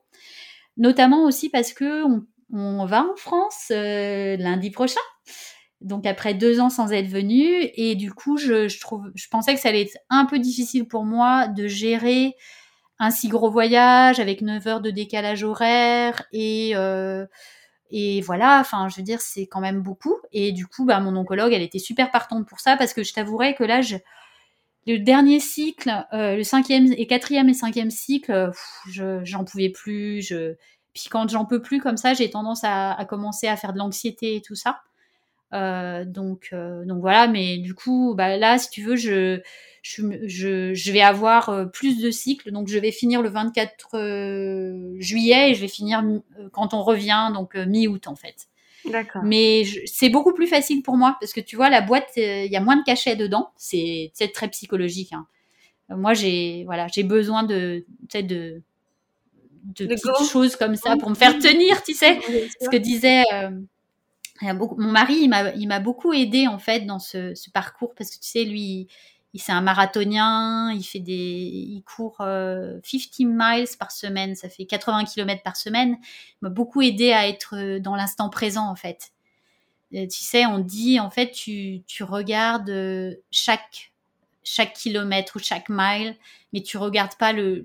Notamment aussi parce que on, on va en France lundi prochain donc après deux ans sans être venue. Et du coup je, pensais que ça allait être un peu difficile pour moi de gérer un si gros voyage avec 9 heures de décalage horaire et euh, et voilà. Enfin je veux dire c'est quand même beaucoup. Et du coup bah mon oncologue elle était super partante pour ça parce que je t'avouerais que là le dernier cycle euh, le cinquième et quatrième et cinquième cycle je j'en pouvais plus. Je puis quand j'en peux plus comme ça j'ai tendance à commencer à faire de l'anxiété et tout ça euh, donc, euh, donc voilà, mais du coup, bah, là, si tu veux, je, je, je, vais avoir euh, plus de cycles. Donc, je vais finir le 24 juillet et je vais finir quand on revient, donc mi-août en fait. D'accord. Mais c'est beaucoup plus facile pour moi parce que tu vois, la boîte, il y a moins de cachets dedans. C'est très psychologique. Hein. Moi, j'ai voilà, j'ai besoin de, de, de petites choses comme ça pour me faire tenir, tu sais. Ce que disait mon mari, il m'a beaucoup aidé en fait dans ce, parcours parce que tu sais, lui, il, c'est un marathonien, il fait des, il court 50 euh, miles par semaine, ça fait 80 km par semaine. Il m'a beaucoup aidé à être euh, dans l'instant présent en fait. tu sais, on dit en fait, tu, regardes euh, chaque chaque kilomètre ou chaque mile, mais tu regardes pas le,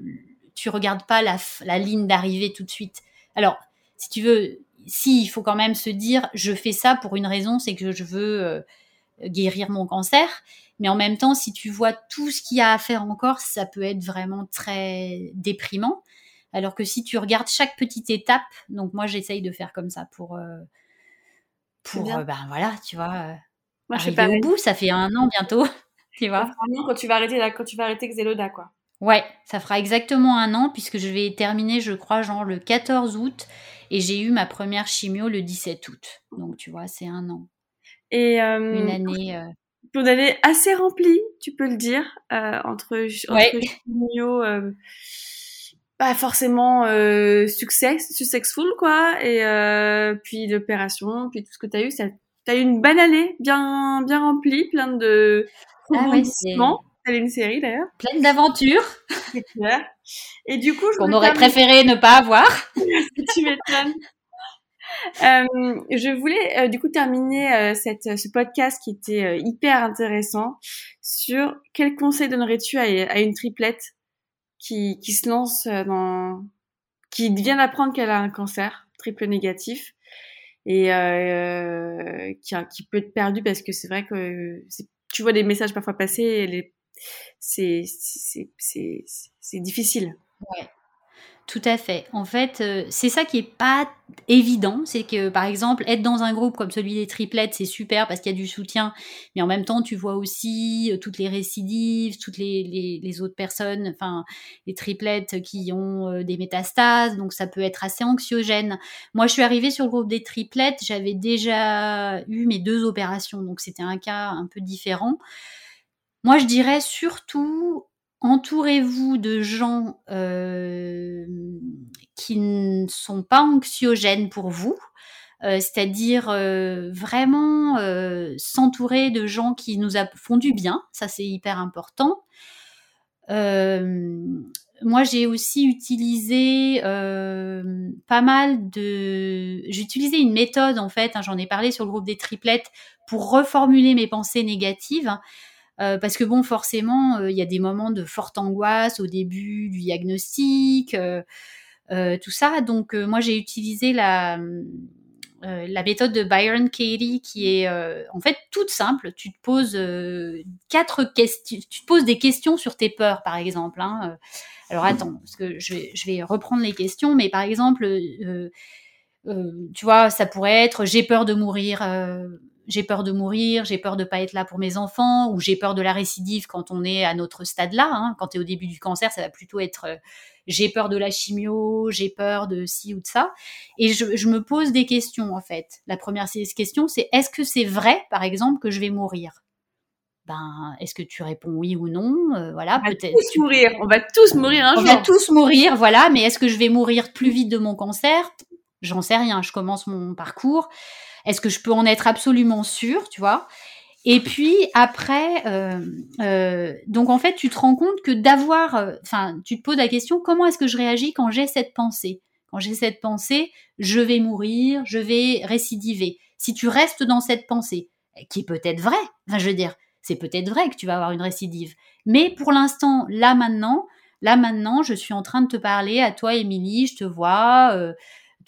tu regardes pas la ligne d'arrivée tout de suite. Alors, si tu veux, si il faut quand même se dire je fais ça pour une raison, c'est que je veux euh, guérir mon cancer. Mais en même temps, si tu vois tout ce qu'il y a à faire encore, ça peut être vraiment très déprimant. Alors que si tu regardes chaque petite étape, donc moi j'essaye de faire comme ça pour euh, pour euh, ben voilà, tu vois, moi, arriver au bout. Ça fait un an bientôt, tu vois. quand tu vas arrêter quand tu vas arrêter Xeloda quoi. Ouais, ça fera exactement un an puisque je vais terminer, je crois, genre le 14 août et j'ai eu ma première chimio le 17 août. Donc, tu vois, c'est un an. Et euh, une année. Euh... Une année assez remplie, tu peux le dire, euh, entre, entre chimio, pas forcément succès, successful quoi, et puis l'opération, puis tout ce que tu as eu, ça, t'as eu une bonne année, bien, bien remplie, plein de ah ouais, une série d'ailleurs. Pleine d'aventures. Et du coup, qu'on aurait préféré ne pas avoir. tu m'étonnes. Euh, je voulais euh, du coup terminer euh, cette, ce podcast qui était hyper intéressant sur quel conseil donnerais-tu à, à, une triplette qui, qui se lance dans, qui vient d'apprendre qu'elle a un cancer triple négatif et qui, qui peut être perdue parce que c'est vrai que tu vois des messages parfois passer et les c'est difficile. Ouais. Tout à fait. En fait, euh, c'est ça qui est pas évident, c'est que par exemple être dans un groupe comme celui des triplettes, c'est super parce qu'il y a du soutien, mais en même temps tu vois aussi euh, toutes les récidives, toutes les, les, autres personnes, enfin les triplettes qui ont euh, des métastases, donc ça peut être assez anxiogène. Moi, je suis arrivée sur le groupe des triplettes, j'avais déjà eu mes deux opérations, donc c'était un cas un peu différent. Moi, je dirais surtout entourez-vous de gens euh, qui ne sont pas anxiogènes pour vous. c'est-à-dire vraiment s'entourer de gens qui nous font du bien, ça c'est hyper important. moi, j'ai aussi utilisé pas mal de. J'ai utilisé une méthode en fait. Hein, j'en ai parlé sur le groupe des triplettes pour reformuler mes pensées négatives. Euh, parce que bon, forcément, euh, il y a des moments de forte angoisse au début du diagnostic, euh, tout ça. Donc moi, j'ai utilisé la, la méthode de Byron Katie qui est en fait toute simple. Tu te poses quatre questions, tu te poses des questions sur tes peurs, par exemple. Hein. Alors attends, parce que je vais, je vais, reprendre les questions, mais par exemple, tu vois, ça pourrait être j'ai peur de mourir j'ai peur de mourir, j'ai peur de pas être là pour mes enfants, ou j'ai peur de la récidive quand on est à notre stade-là. Hein. Quand tu es au début du cancer, ça va plutôt être euh, j'ai peur de la chimio, j'ai peur de ci ou de ça. Et je, me pose des questions en fait. La première question, c'est est-ce que c'est vrai, par exemple, que je vais mourir? Ben, est-ce que tu réponds oui ou non? Euh, Voilà, peut-être. On va tous mourir. On va tous mourir un jour. On va tous mourir, voilà. Mais est-ce que je vais mourir plus vite de mon cancer? J'en sais rien. Je commence mon parcours. Est-ce que je peux en être absolument sûre, tu vois? Et puis après, euh, euh, donc en fait, tu te rends compte que d'avoir, euh, enfin, tu te poses la question comment est-ce que je réagis quand j'ai cette pensée? Quand j'ai cette pensée, je vais mourir, je vais récidiver. Si tu restes dans cette pensée, qui est peut-être vraie, enfin, je veux dire, c'est peut-être vrai que tu vas avoir une récidive, mais pour l'instant, là maintenant, là maintenant, je suis en train de te parler à toi, Émilie, je te vois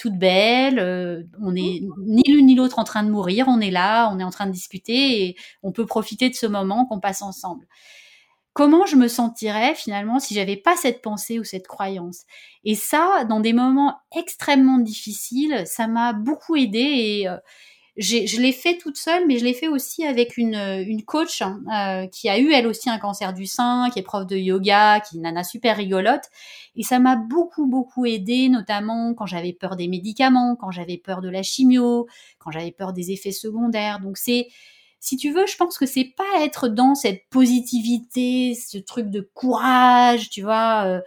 toute belle, euh, on est ni l'une ni l'autre en train de mourir, on est là, on est en train de discuter et on peut profiter de ce moment qu'on passe ensemble. Comment je me sentirais finalement si j'avais pas cette pensée ou cette croyance? Et ça, dans des moments extrêmement difficiles, ça m'a beaucoup aidé et euh, je l'ai fait toute seule, mais je l'ai fait aussi avec une, une coach hein, euh, qui a eu elle aussi un cancer du sein, qui est prof de yoga, qui est une nana super rigolote. Et ça m'a beaucoup, beaucoup aidé, notamment quand j'avais peur des médicaments, quand j'avais peur de la chimio, quand j'avais peur des effets secondaires. Donc c'est, si tu veux, je pense que c'est pas être dans cette positivité, ce truc de courage, tu vois. Euh,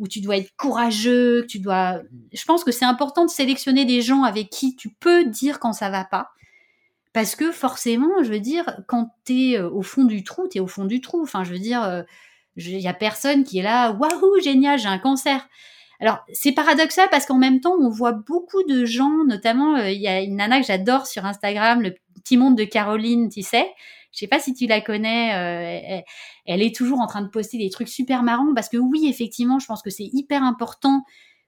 où tu dois être courageux, tu dois. Je pense que c'est important de sélectionner des gens avec qui tu peux dire quand ça va pas. Parce que forcément, je veux dire, quand tu es euh, au fond du trou, tu es au fond du trou. Enfin, je veux dire, euh, il y a personne qui est là, waouh, génial, j'ai un cancer. Alors, c'est paradoxal parce qu'en même temps, on voit beaucoup de gens, notamment, euh, il y a une nana que j'adore sur Instagram, le petit monde de Caroline, tu sais, je sais pas si tu la connais. Euh, elle, est toujours en train de poster des trucs super marrants parce que oui, effectivement, je pense que c'est hyper important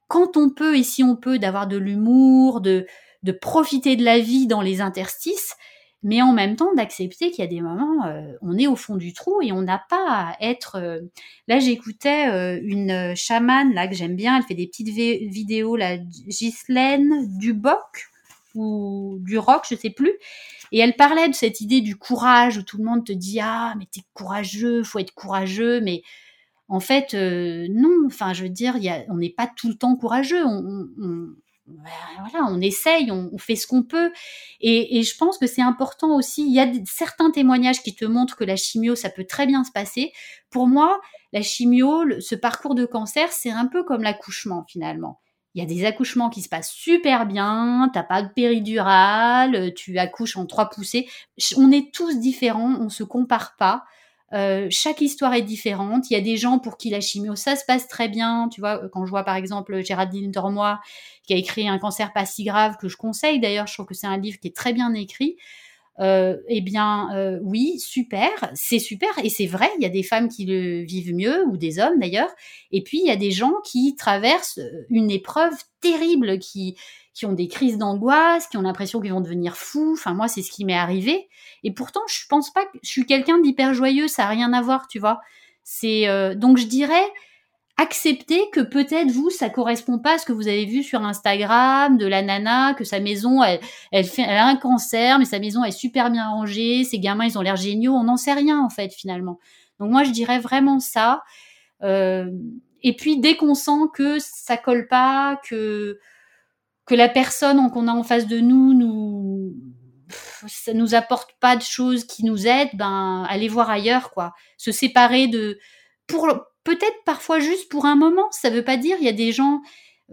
quand on peut et si on peut d'avoir de l'humour, de de profiter de la vie dans les interstices, mais en même temps d'accepter qu'il y a des moments, euh, on est au fond du trou et on n'a pas à être. Euh, là, j'écoutais une chamane là que j'aime bien. Elle fait des petites vidéos, la Ghislaine Duboc ou du rock, je sais plus. Et elle parlait de cette idée du courage où tout le monde te dit ah mais t'es courageux, faut être courageux, mais en fait euh, non. Enfin je veux dire, on n'est pas tout le temps courageux. On, voilà, on essaye, on, fait ce qu'on peut. Et, et, je pense que c'est important aussi. Il y a certains témoignages qui te montrent que la chimio, ça peut très bien se passer. Pour moi, la chimio, ce parcours de cancer, c'est un peu comme l'accouchement finalement. Il y a des accouchements qui se passent super bien, t'as pas de péridurale, tu accouches en trois poussées. On est tous différents, on se compare pas. Euh, chaque histoire est différente. Il y a des gens pour qui la chimio, ça se passe très bien. Tu vois, quand je vois par exemple Géraldine Dormois, qui a écrit Un cancer pas si grave, que je conseille d'ailleurs, je trouve que c'est un livre qui est très bien écrit. Euh, eh bien, euh, oui, super, c'est super, et c'est vrai, il y a des femmes qui le vivent mieux, ou des hommes d'ailleurs, et puis il y a des gens qui traversent une épreuve terrible, qui, qui ont des crises d'angoisse, qui ont l'impression qu'ils vont devenir fous, enfin moi c'est ce qui m'est arrivé, et pourtant je pense pas que je suis quelqu'un d'hyper joyeux, ça a rien à voir, tu vois. C'est euh, donc je dirais, accepter que peut-être vous, ça correspond pas à ce que vous avez vu sur Instagram de la nana, que sa maison, elle, a un cancer, mais sa maison est super bien rangée, ses gamins, ils ont l'air géniaux, on n'en sait rien en fait finalement. Donc moi, je dirais vraiment ça. Euh, et puis dès qu'on sent que ça colle pas, que que la personne qu'on a en face de nous nous ça nous apporte pas de choses qui nous aident, ben allez voir ailleurs quoi. Se séparer de pour peut-être parfois juste pour un moment. Ça veut pas dire, il y a des gens,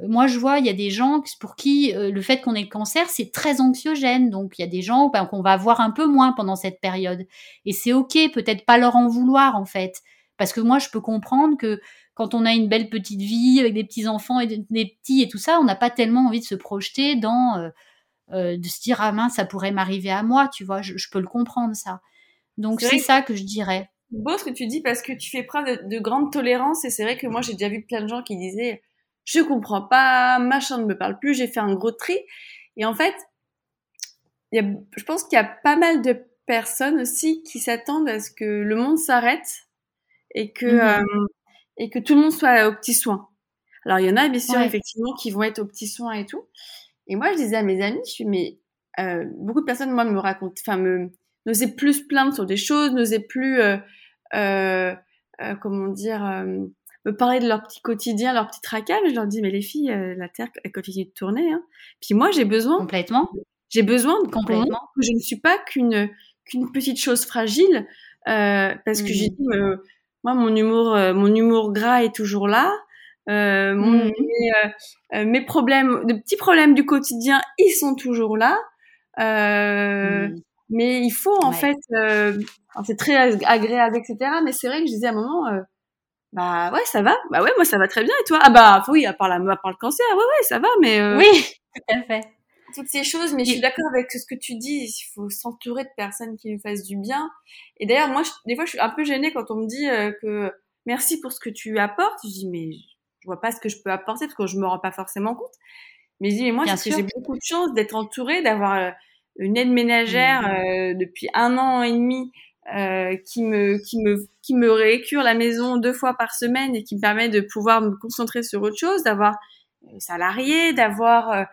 moi, je vois, il y a des gens pour qui le fait qu'on ait le cancer, c'est très anxiogène. Donc, il y a des gens ben, qu'on va voir un peu moins pendant cette période. Et c'est OK, peut-être pas leur en vouloir, en fait. Parce que moi, je peux comprendre que quand on a une belle petite vie avec des petits enfants et des petits et tout ça, on n'a pas tellement envie de se projeter dans euh, de se dire ah mince ça pourrait m'arriver à moi tu vois je, peux le comprendre ça donc c'est ça que je dirais beau ce que tu dis parce que tu fais preuve de, grande tolérance et c'est vrai que moi j'ai déjà vu plein de gens qui disaient je comprends pas machin ne me parle plus j'ai fait un gros tri et en fait y a, je pense qu'il y a pas mal de personnes aussi qui s'attendent à ce que le monde s'arrête et que mmh euh, et que tout le monde soit aux petits soins alors il y en a bien sûr effectivement qui vont être aux petits soins et tout. Et moi, je disais à mes amis, je suis, mais euh, beaucoup de personnes, moi, me racontent, enfin, me n'osaient plus se plaindre sur des choses, n'osaient plus, euh comment dire, euh, me parler de leur petit quotidien, leur petit tracas. Mais je leur dis, mais les filles, euh, la Terre, elle continue de tourner. Hein. Puis moi, j'ai besoin. Complètement. J'ai besoin de complètement que je ne suis pas qu'une qu'une petite chose fragile, parce que j'ai mmh. dit, moi, mon humour, mon humour gras est toujours là. Euh, mon, mmh. mes, euh, euh, mes, problèmes, de petits problèmes du quotidien, ils sont toujours là. Euh, mmh. Mais il faut en fait, c'est très agréable, etc. Mais c'est vrai que je disais à un moment, bah ouais, ça va. Bah ouais, moi ça va très bien. Et toi? Ah bah oui, à part, la, à part le cancer, ouais ouais, ça va. Mais oui, tout à fait. Toutes ces choses, mais je suis d'accord avec ce que tu dis. Il faut s'entourer de personnes qui nous fassent du bien. Et d'ailleurs, moi, des fois, je suis un peu gênée quand on me dit que merci pour ce que tu apportes. Je dis mais je vois pas ce que je peux apporter parce que je me rends pas forcément compte. Mais je dis, mais moi, j'ai beaucoup de chance d'être entourée, d'avoir euh, une aide ménagère mmh. euh, depuis un an et demi euh, qui me qui me qui me récure la maison deux fois par semaine et qui me permet de pouvoir me concentrer sur autre chose, d'avoir salarié, d'avoir euh,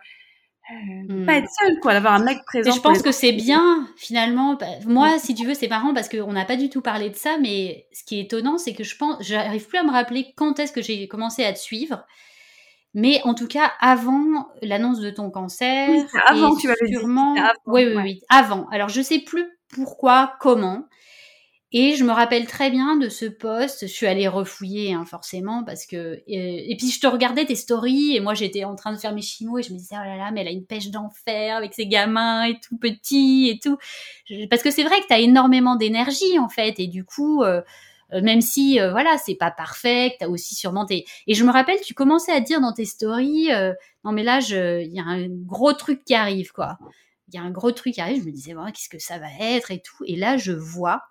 Hmm. Pas être seule, quoi, d'avoir un mec présent. je pense que c'est bien, finalement. Bah, moi, si tu veux, c'est marrant parce qu'on n'a pas du tout parlé de ça, mais ce qui est étonnant, c'est que je pense, j'arrive plus à me rappeler quand est-ce que j'ai commencé à te suivre. Mais en tout cas, avant l'annonce de ton cancer. Oui, avant tu avais sûrement... oui, oui, oui, avant. Alors, je sais plus pourquoi, comment. Et je me rappelle très bien de ce poste. Je suis allée refouiller, hein, forcément, parce que. Et, puis je te regardais tes stories et moi j'étais en train de faire mes chimos et je me disais oh là là, mais elle a une pêche d'enfer avec ses gamins et tout petits et tout. Parce que c'est vrai que tu as énormément d'énergie en fait et du coup. Euh, euh, même si euh, voilà c'est pas parfait, tu as aussi sûrement tes et je me rappelle tu commençais à dire dans tes stories non mais là il y a un gros truc qui arrive quoi il y a un gros truc qui arrive je me disais bon, qu'est-ce que ça va être et tout et là je vois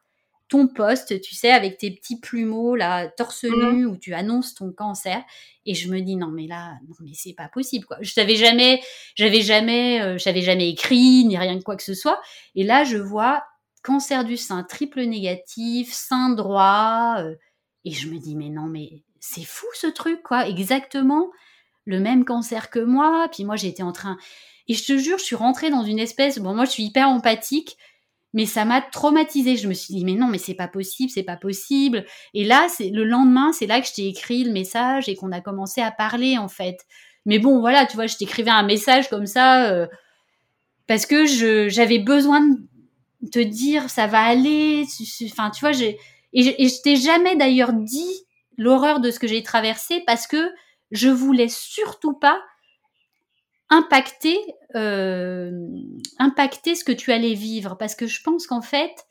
ton poste, tu sais, avec tes petits plumeaux, là, torse mmh. nu, où tu annonces ton cancer. Et je me dis, non, mais là, non, mais c'est pas possible, quoi. Je savais jamais, j'avais jamais, euh, j'avais jamais écrit, ni rien de quoi que ce soit. Et là, je vois cancer du sein triple négatif, sein droit. Euh, et je me dis, mais non, mais c'est fou ce truc, quoi. Exactement le même cancer que moi. Puis moi, j'étais en train. Et je te jure, je suis rentrée dans une espèce. Bon, moi, je suis hyper empathique mais ça m'a traumatisée. Je me suis dit, mais non, mais c'est pas possible, c'est pas possible. Et là, c'est le lendemain, c'est là que je t'ai écrit le message et qu'on a commencé à parler, en fait. Mais bon, voilà, tu vois, je t'écrivais un message comme ça euh, parce que j'avais besoin de te dire, ça va aller. Enfin, tu vois, j'ai et, je t'ai jamais d'ailleurs dit l'horreur de ce que j'ai traversé parce que je voulais surtout pas impacter, euh, impacter ce que tu allais vivre. Parce que je pense qu'en fait,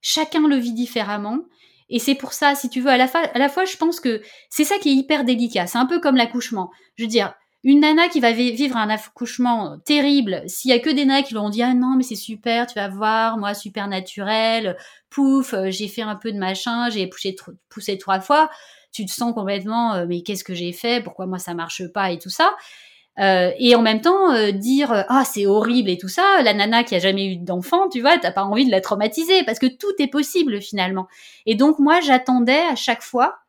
chacun le vit différemment. Et c'est pour ça, si tu veux, à la, à la fois, je pense que c'est ça qui est hyper délicat. C'est un peu comme l'accouchement. Je veux dire, une nana qui va vivre un accouchement terrible, s'il y a que des nanas qui lui ont dit ah non mais c'est super, tu vas voir, moi super naturel, pouf, euh, j'ai fait un peu de machin, j'ai poussé, trois fois, tu te sens complètement euh, mais qu'est-ce que j'ai fait, pourquoi moi ça marche pas et tout ça. Euh, et en même temps euh, dire euh, ah c'est horrible et tout ça, la nana qui a jamais eu d'enfant, tu vois, t'as pas envie de la traumatiser parce que tout est possible finalement. Et donc moi j'attendais à chaque fois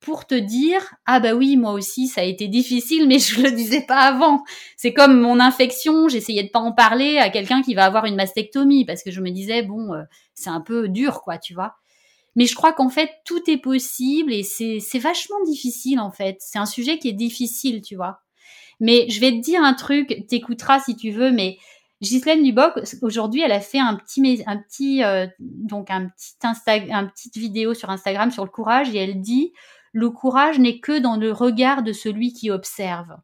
pour te dire ah bah oui moi aussi ça a été difficile mais je le disais pas avant. C'est comme mon infection, j'essayais de pas en parler à quelqu'un qui va avoir une mastectomie parce que je me disais bon c'est un peu dur quoi tu vois. Mais je crois qu'en fait tout est possible et c'est c'est vachement difficile en fait. C'est un sujet qui est difficile tu vois. Mais je vais te dire un truc, t'écouteras si tu veux, mais Ghislaine Duboc, aujourd'hui, elle a fait un petit, un petit, euh, donc un petit Insta, un petite vidéo sur Instagram sur le courage et elle dit le courage n'est que dans le regard de celui qui observe.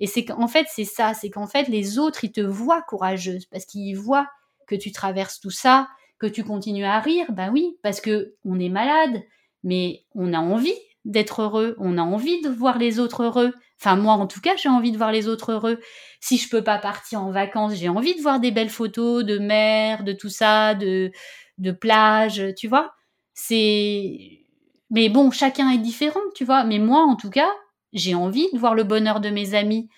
Et c'est qu'en fait, c'est ça, c'est qu'en fait, les autres, ils te voient courageuse parce qu'ils voient que tu traverses tout ça, que tu continues à rire. Ben oui, parce que on est malade, mais on a envie d'être heureux, on a envie de voir les autres heureux. Enfin, moi, en tout cas, j'ai envie de voir les autres heureux. Si je peux pas partir en vacances, j'ai envie de voir des belles photos de mer, de tout ça, de, de plage, tu vois. C'est, mais bon, chacun est différent, tu vois. Mais moi, en tout cas, j'ai envie de voir le bonheur de mes amis.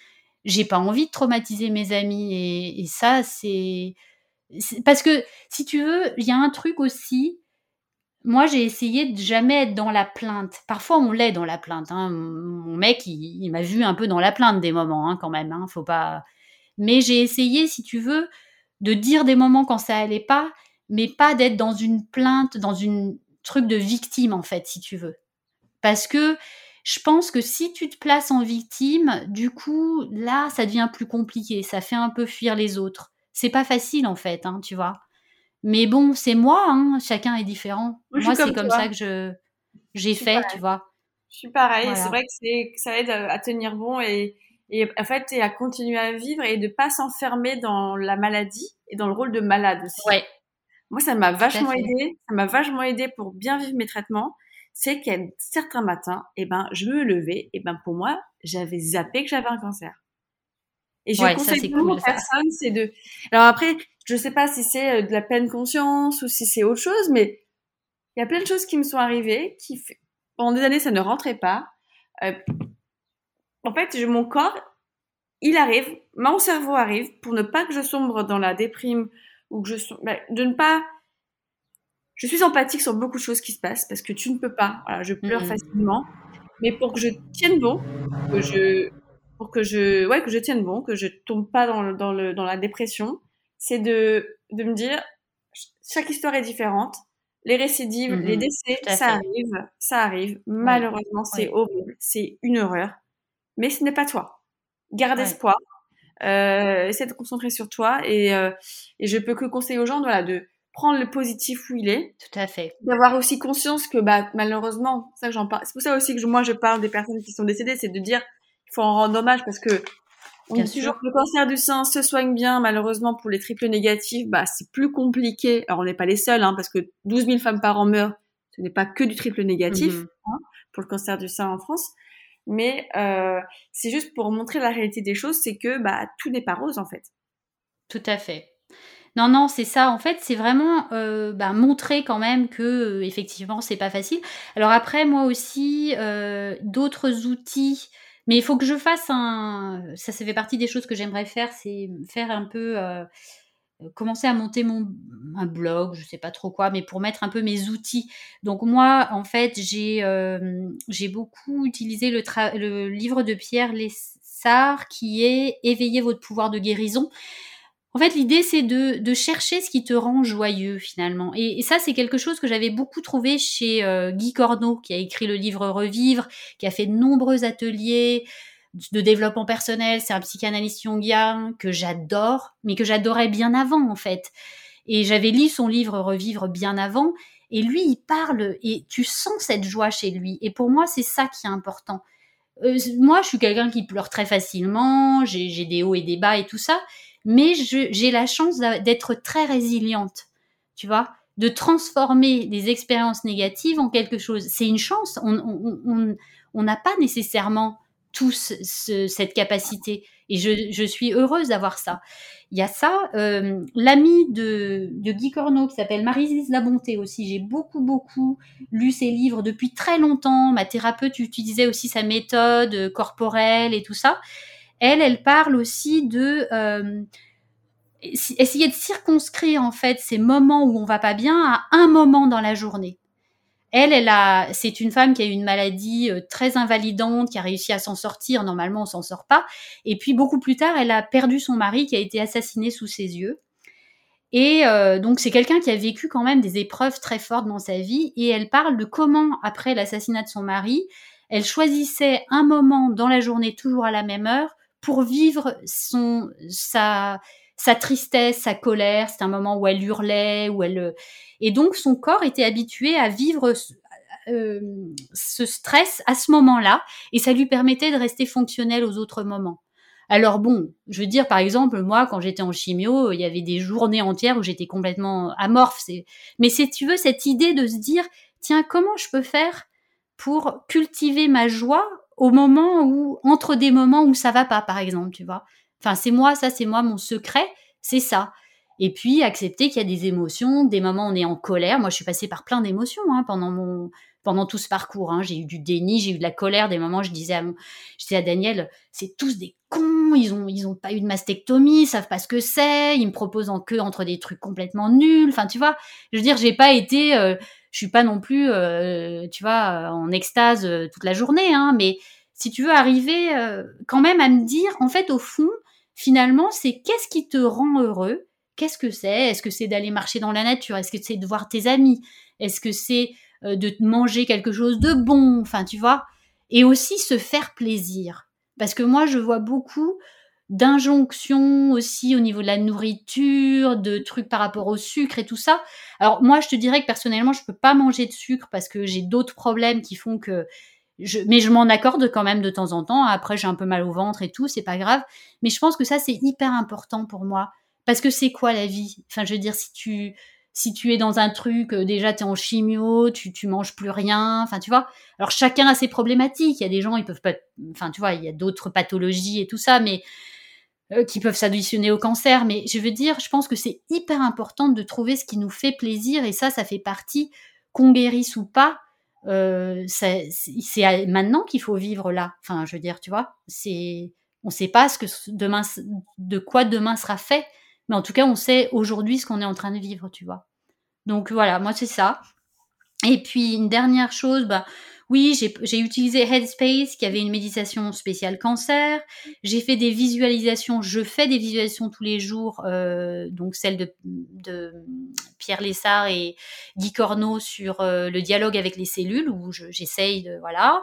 J'ai pas envie de traumatiser mes amis. Et, ça, c'est, parce que, si tu veux, il y a un truc aussi, moi, j'ai essayé de jamais être dans la plainte. Parfois, on l'est dans la plainte. Hein. Mon mec, il, m'a vu un peu dans la plainte des moments, hein, quand même. Hein. Faut pas. Mais j'ai essayé, si tu veux, de dire des moments quand ça allait pas, mais pas d'être dans une plainte, dans une truc de victime, en fait, si tu veux. Parce que je pense que si tu te places en victime, du coup, là, ça devient plus compliqué. Ça fait un peu fuir les autres. C'est pas facile, en fait, tu vois. Mais bon, c'est moi, hein, chacun est différent. Moi, c'est comme, ça que je j'ai fait, tu vois. Je suis pareil. C'est vrai que, c'est, ça aide à, tenir bon et, et en fait et à continuer à vivre et de pas s'enfermer dans la maladie et dans le rôle de malade aussi. Ouais. Moi, ça m'a vachement aidé. Ça m'a vachement aidé pour bien vivre mes traitements. C'est qu'à certains matins, eh ben, je me levais, et ben, pour moi, j'avais zappé que j'avais un cancer. Et je conseille beaucoup aux personnes, c'est de. Alors après, je sais pas si c'est euh, de la pleine conscience ou si c'est autre chose, mais il y a plein de choses qui me sont arrivées qui, pendant des années, ça ne rentrait pas. Euh, en fait, mon corps, il arrive, mon cerveau arrive pour ne pas que je sombre dans la déprime ou que je bah, de ne pas. Je suis empathique sur beaucoup de choses qui se passent parce que tu ne peux pas. Voilà, je pleure mmh. facilement, mais pour que je tienne bon, que je pour que je ouais que je tienne bon, que je tombe pas dans dans le dans la dépression, c'est de, de me dire, chaque histoire est différente. Les récidives, les décès, ça arrive, ça arrive. Malheureusement, c'est horrible, c'est une horreur. Mais ce n'est pas toi. Garde espoir. Euh, essaie de te concentrer sur toi et, euh, et je peux que conseiller aux gens voilà, de prendre le positif où il est. Tout à fait. D'avoir aussi conscience que bah, malheureusement, ça j'en parle. C'est pour ça aussi que moi je parle des personnes qui sont décédées, c'est de dire il faut en rendre hommage parce que Bien sûr. le cancer du sein se soigne bien. Malheureusement, pour les triples négatifs, bah, c'est plus compliqué. Alors, on n'est pas les seuls, hein, parce que 12 000 femmes par an meurent. Ce n'est pas que du triple négatif mhm. hein, pour le cancer du sein en France. Mais euh, c'est juste pour montrer la réalité des choses, c'est que bah, tout n'est pas rose, en fait. Tout à fait. Non, non, c'est ça. En fait, c'est vraiment euh, bah, montrer quand même que euh, effectivement, c'est pas facile. Alors après, moi aussi, euh, d'autres outils mais il faut que je fasse un. Ça, ça fait partie des choses que j'aimerais faire, c'est faire un peu. Euh, commencer à monter mon un blog, je sais pas trop quoi, mais pour mettre un peu mes outils. Donc moi, en fait, j'ai euh, j'ai beaucoup utilisé le, le livre de Pierre Lessard qui est Éveiller votre pouvoir de guérison. En fait, l'idée, c'est de, chercher ce qui te rend joyeux, finalement. Et, ça, c'est quelque chose que j'avais beaucoup trouvé chez euh, Guy Corneau, qui a écrit le livre Revivre, qui a fait de nombreux ateliers de développement personnel. C'est un psychanalyste jungien que j'adore, mais que j'adorais bien avant, en fait. Et j'avais lu son livre Revivre bien avant. Et lui, il parle et tu sens cette joie chez lui. Et pour moi, c'est ça qui est important. Euh, moi, je suis quelqu'un qui pleure très facilement, j'ai des hauts et des bas et tout ça mais j'ai la chance d'être très résiliente, tu vois, de transformer des expériences négatives en quelque chose. C'est une chance. On n'a pas nécessairement tous cette capacité. Et je, suis heureuse d'avoir ça. Il y a ça. Euh, L'ami de, Guy Corneau qui s'appelle Marie-Lise Labonté aussi. J'ai beaucoup, beaucoup lu ses livres depuis très longtemps. Ma thérapeute utilisait aussi sa méthode corporelle et tout ça elle, elle parle aussi de euh, essayer de circonscrire en fait ces moments où on va pas bien à un moment dans la journée. Elle, c'est une femme qui a eu une maladie euh, très invalidante, qui a réussi à s'en sortir. Normalement, on s'en sort pas. Et puis beaucoup plus tard, elle a perdu son mari qui a été assassiné sous ses yeux. Et euh, donc c'est quelqu'un qui a vécu quand même des épreuves très fortes dans sa vie. Et elle parle de comment, après l'assassinat de son mari, elle choisissait un moment dans la journée, toujours à la même heure, pour vivre son sa sa tristesse, sa colère. C'est un moment où elle hurlait, où elle et donc son corps était habitué à vivre euh, ce stress à ce moment-là et ça lui permettait de rester fonctionnel aux autres moments. Alors bon, je veux dire, par exemple, moi, quand j'étais en chimio, il y avait des journées entières où j'étais complètement amorphe. Mais si tu veux, cette idée de se dire, tiens, comment je peux faire pour cultiver ma joie au moment où, entre des moments où ça va pas, par exemple, tu vois? Enfin, c'est moi, ça, c'est moi, mon secret, c'est ça. Et puis accepter qu'il y a des émotions, des moments où on est en colère. Moi, je suis passée par plein d'émotions hein, pendant mon pendant tout ce parcours. Hein. J'ai eu du déni, j'ai eu de la colère. Des moments, je disais à, mon, je disais à Daniel, c'est tous des cons. Ils ont ils ont pas eu de mastectomie, ils savent pas ce que c'est. Ils me proposent en queue entre des trucs complètement nuls. Enfin, tu vois. Je veux dire, j'ai pas été, euh, je suis pas non plus, euh, tu vois, en extase euh, toute la journée. Hein, mais si tu veux arriver quand même à me dire, en fait, au fond, finalement, c'est qu'est-ce qui te rend heureux? Qu'est-ce que c'est? Est-ce que c'est d'aller marcher dans la nature? Est-ce que c'est de voir tes amis? Est-ce que c'est euh, de manger quelque chose de bon? Enfin, tu vois? Et aussi se faire plaisir. Parce que moi, je vois beaucoup d'injonctions aussi au niveau de la nourriture, de trucs par rapport au sucre et tout ça. Alors moi, je te dirais que personnellement, je peux pas manger de sucre parce que j'ai d'autres problèmes qui font que mais je m'en accorde quand même de temps en temps. Après, j'ai un peu mal au ventre et tout, c'est pas grave. Mais je pense que ça, c'est hyper important pour moi parce que c'est quoi la vie? Enfin, je veux dire, si tu si tu es dans un truc, euh, déjà tu es en chimio, tu, tu manges plus rien, enfin tu vois. Alors chacun a ses problématiques. Il y a des gens, ils peuvent pas, enfin tu vois, il y a d'autres pathologies et tout ça, mais euh, qui peuvent s'additionner au cancer. Mais je veux dire, je pense que c'est hyper important de trouver ce qui nous fait plaisir et ça, ça fait partie, qu'on guérisse ou pas. Euh, c'est maintenant qu'il faut vivre là. Enfin, je veux dire, tu vois, c'est, on sait pas ce que demain, de quoi demain sera fait. Mais en tout cas, on sait aujourd'hui ce qu'on est en train de vivre, tu vois. Donc voilà, moi c'est ça. Et puis une dernière chose, bah, oui, j'ai utilisé Headspace qui avait une méditation spéciale cancer. J'ai fait des visualisations, je fais des visualisations tous les jours, euh, donc celle de, Pierre Lessard et Guy Corneau sur euh, le dialogue avec les cellules, où j'essaye de, voilà,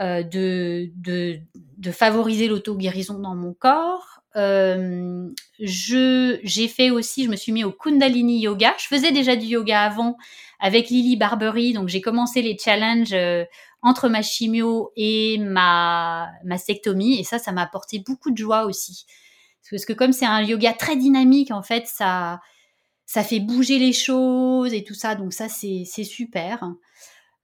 euh, de, de, de favoriser l'auto-guérison dans mon corps. Euh, je j'ai fait aussi, je me suis mis au Kundalini Yoga. Je faisais déjà du yoga avant avec Lily Barbery, donc j'ai commencé les challenges euh, entre ma chimio et ma mastectomie, et ça, ça m'a apporté beaucoup de joie aussi, parce que comme c'est un yoga très dynamique, en fait, ça ça fait bouger les choses et tout ça, donc ça c'est c'est super.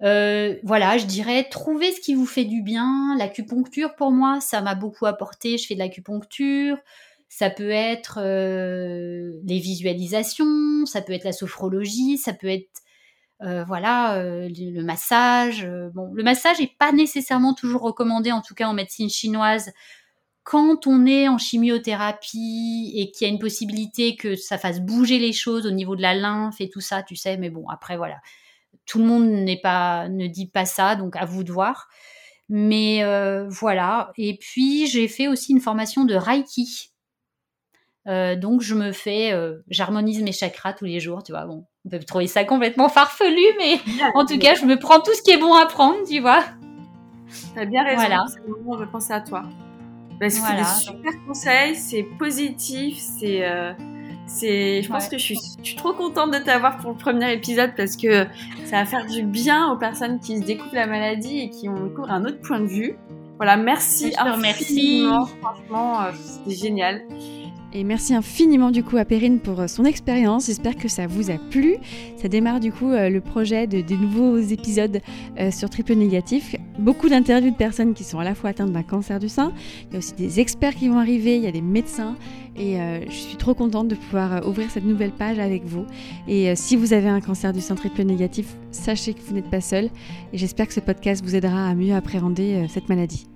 Euh, voilà, je dirais trouver ce qui vous fait du bien. L'acupuncture, pour moi, ça m'a beaucoup apporté. Je fais de l'acupuncture. Ça peut être euh, les visualisations, ça peut être la sophrologie, ça peut être euh, voilà le massage. bon, le massage n'est pas nécessairement toujours recommandé, en tout cas en médecine chinoise, quand on est en chimiothérapie et qu'il y a une possibilité que ça fasse bouger les choses au niveau de la lymphe et tout ça, tu sais. Mais bon, après voilà tout le monde n'est pas, ne dit pas ça, donc à vous de voir. Mais euh, voilà. Et puis j'ai fait aussi une formation de Reiki. Euh, donc je me fais, euh, j'harmonise mes chakras tous les jours, tu vois. Bon, on peut trouver ça complètement farfelu, mais en tout cas, je me prends tout ce qui est bon à prendre, tu vois. T'as bien raison. Voilà. C'est le moment à toi. Que c'est des super conseils, c'est positif, c'est c'est, je pense que je suis, je suis, trop contente de t'avoir pour le premier épisode parce que ça va faire du bien aux personnes qui se découvrent la maladie et qui ont découvert un autre point de vue. Voilà, merci. Merci. Franchement, euh, c'était génial. Et merci infiniment du coup à Perrine pour euh, son expérience. J'espère que ça vous a plu. Ça démarre du coup euh, le projet de, des nouveaux épisodes euh, sur triple négatif. Beaucoup d'interviews de personnes qui sont à la fois atteintes d'un cancer du sein. Il y a aussi des experts qui vont arriver, il y a des médecins. Et je suis trop contente de pouvoir ouvrir cette nouvelle page avec vous. Et si vous avez un cancer du sein triple négatif, sachez que vous n'êtes pas seul. Et j'espère que ce podcast vous aidera à mieux appréhender cette maladie.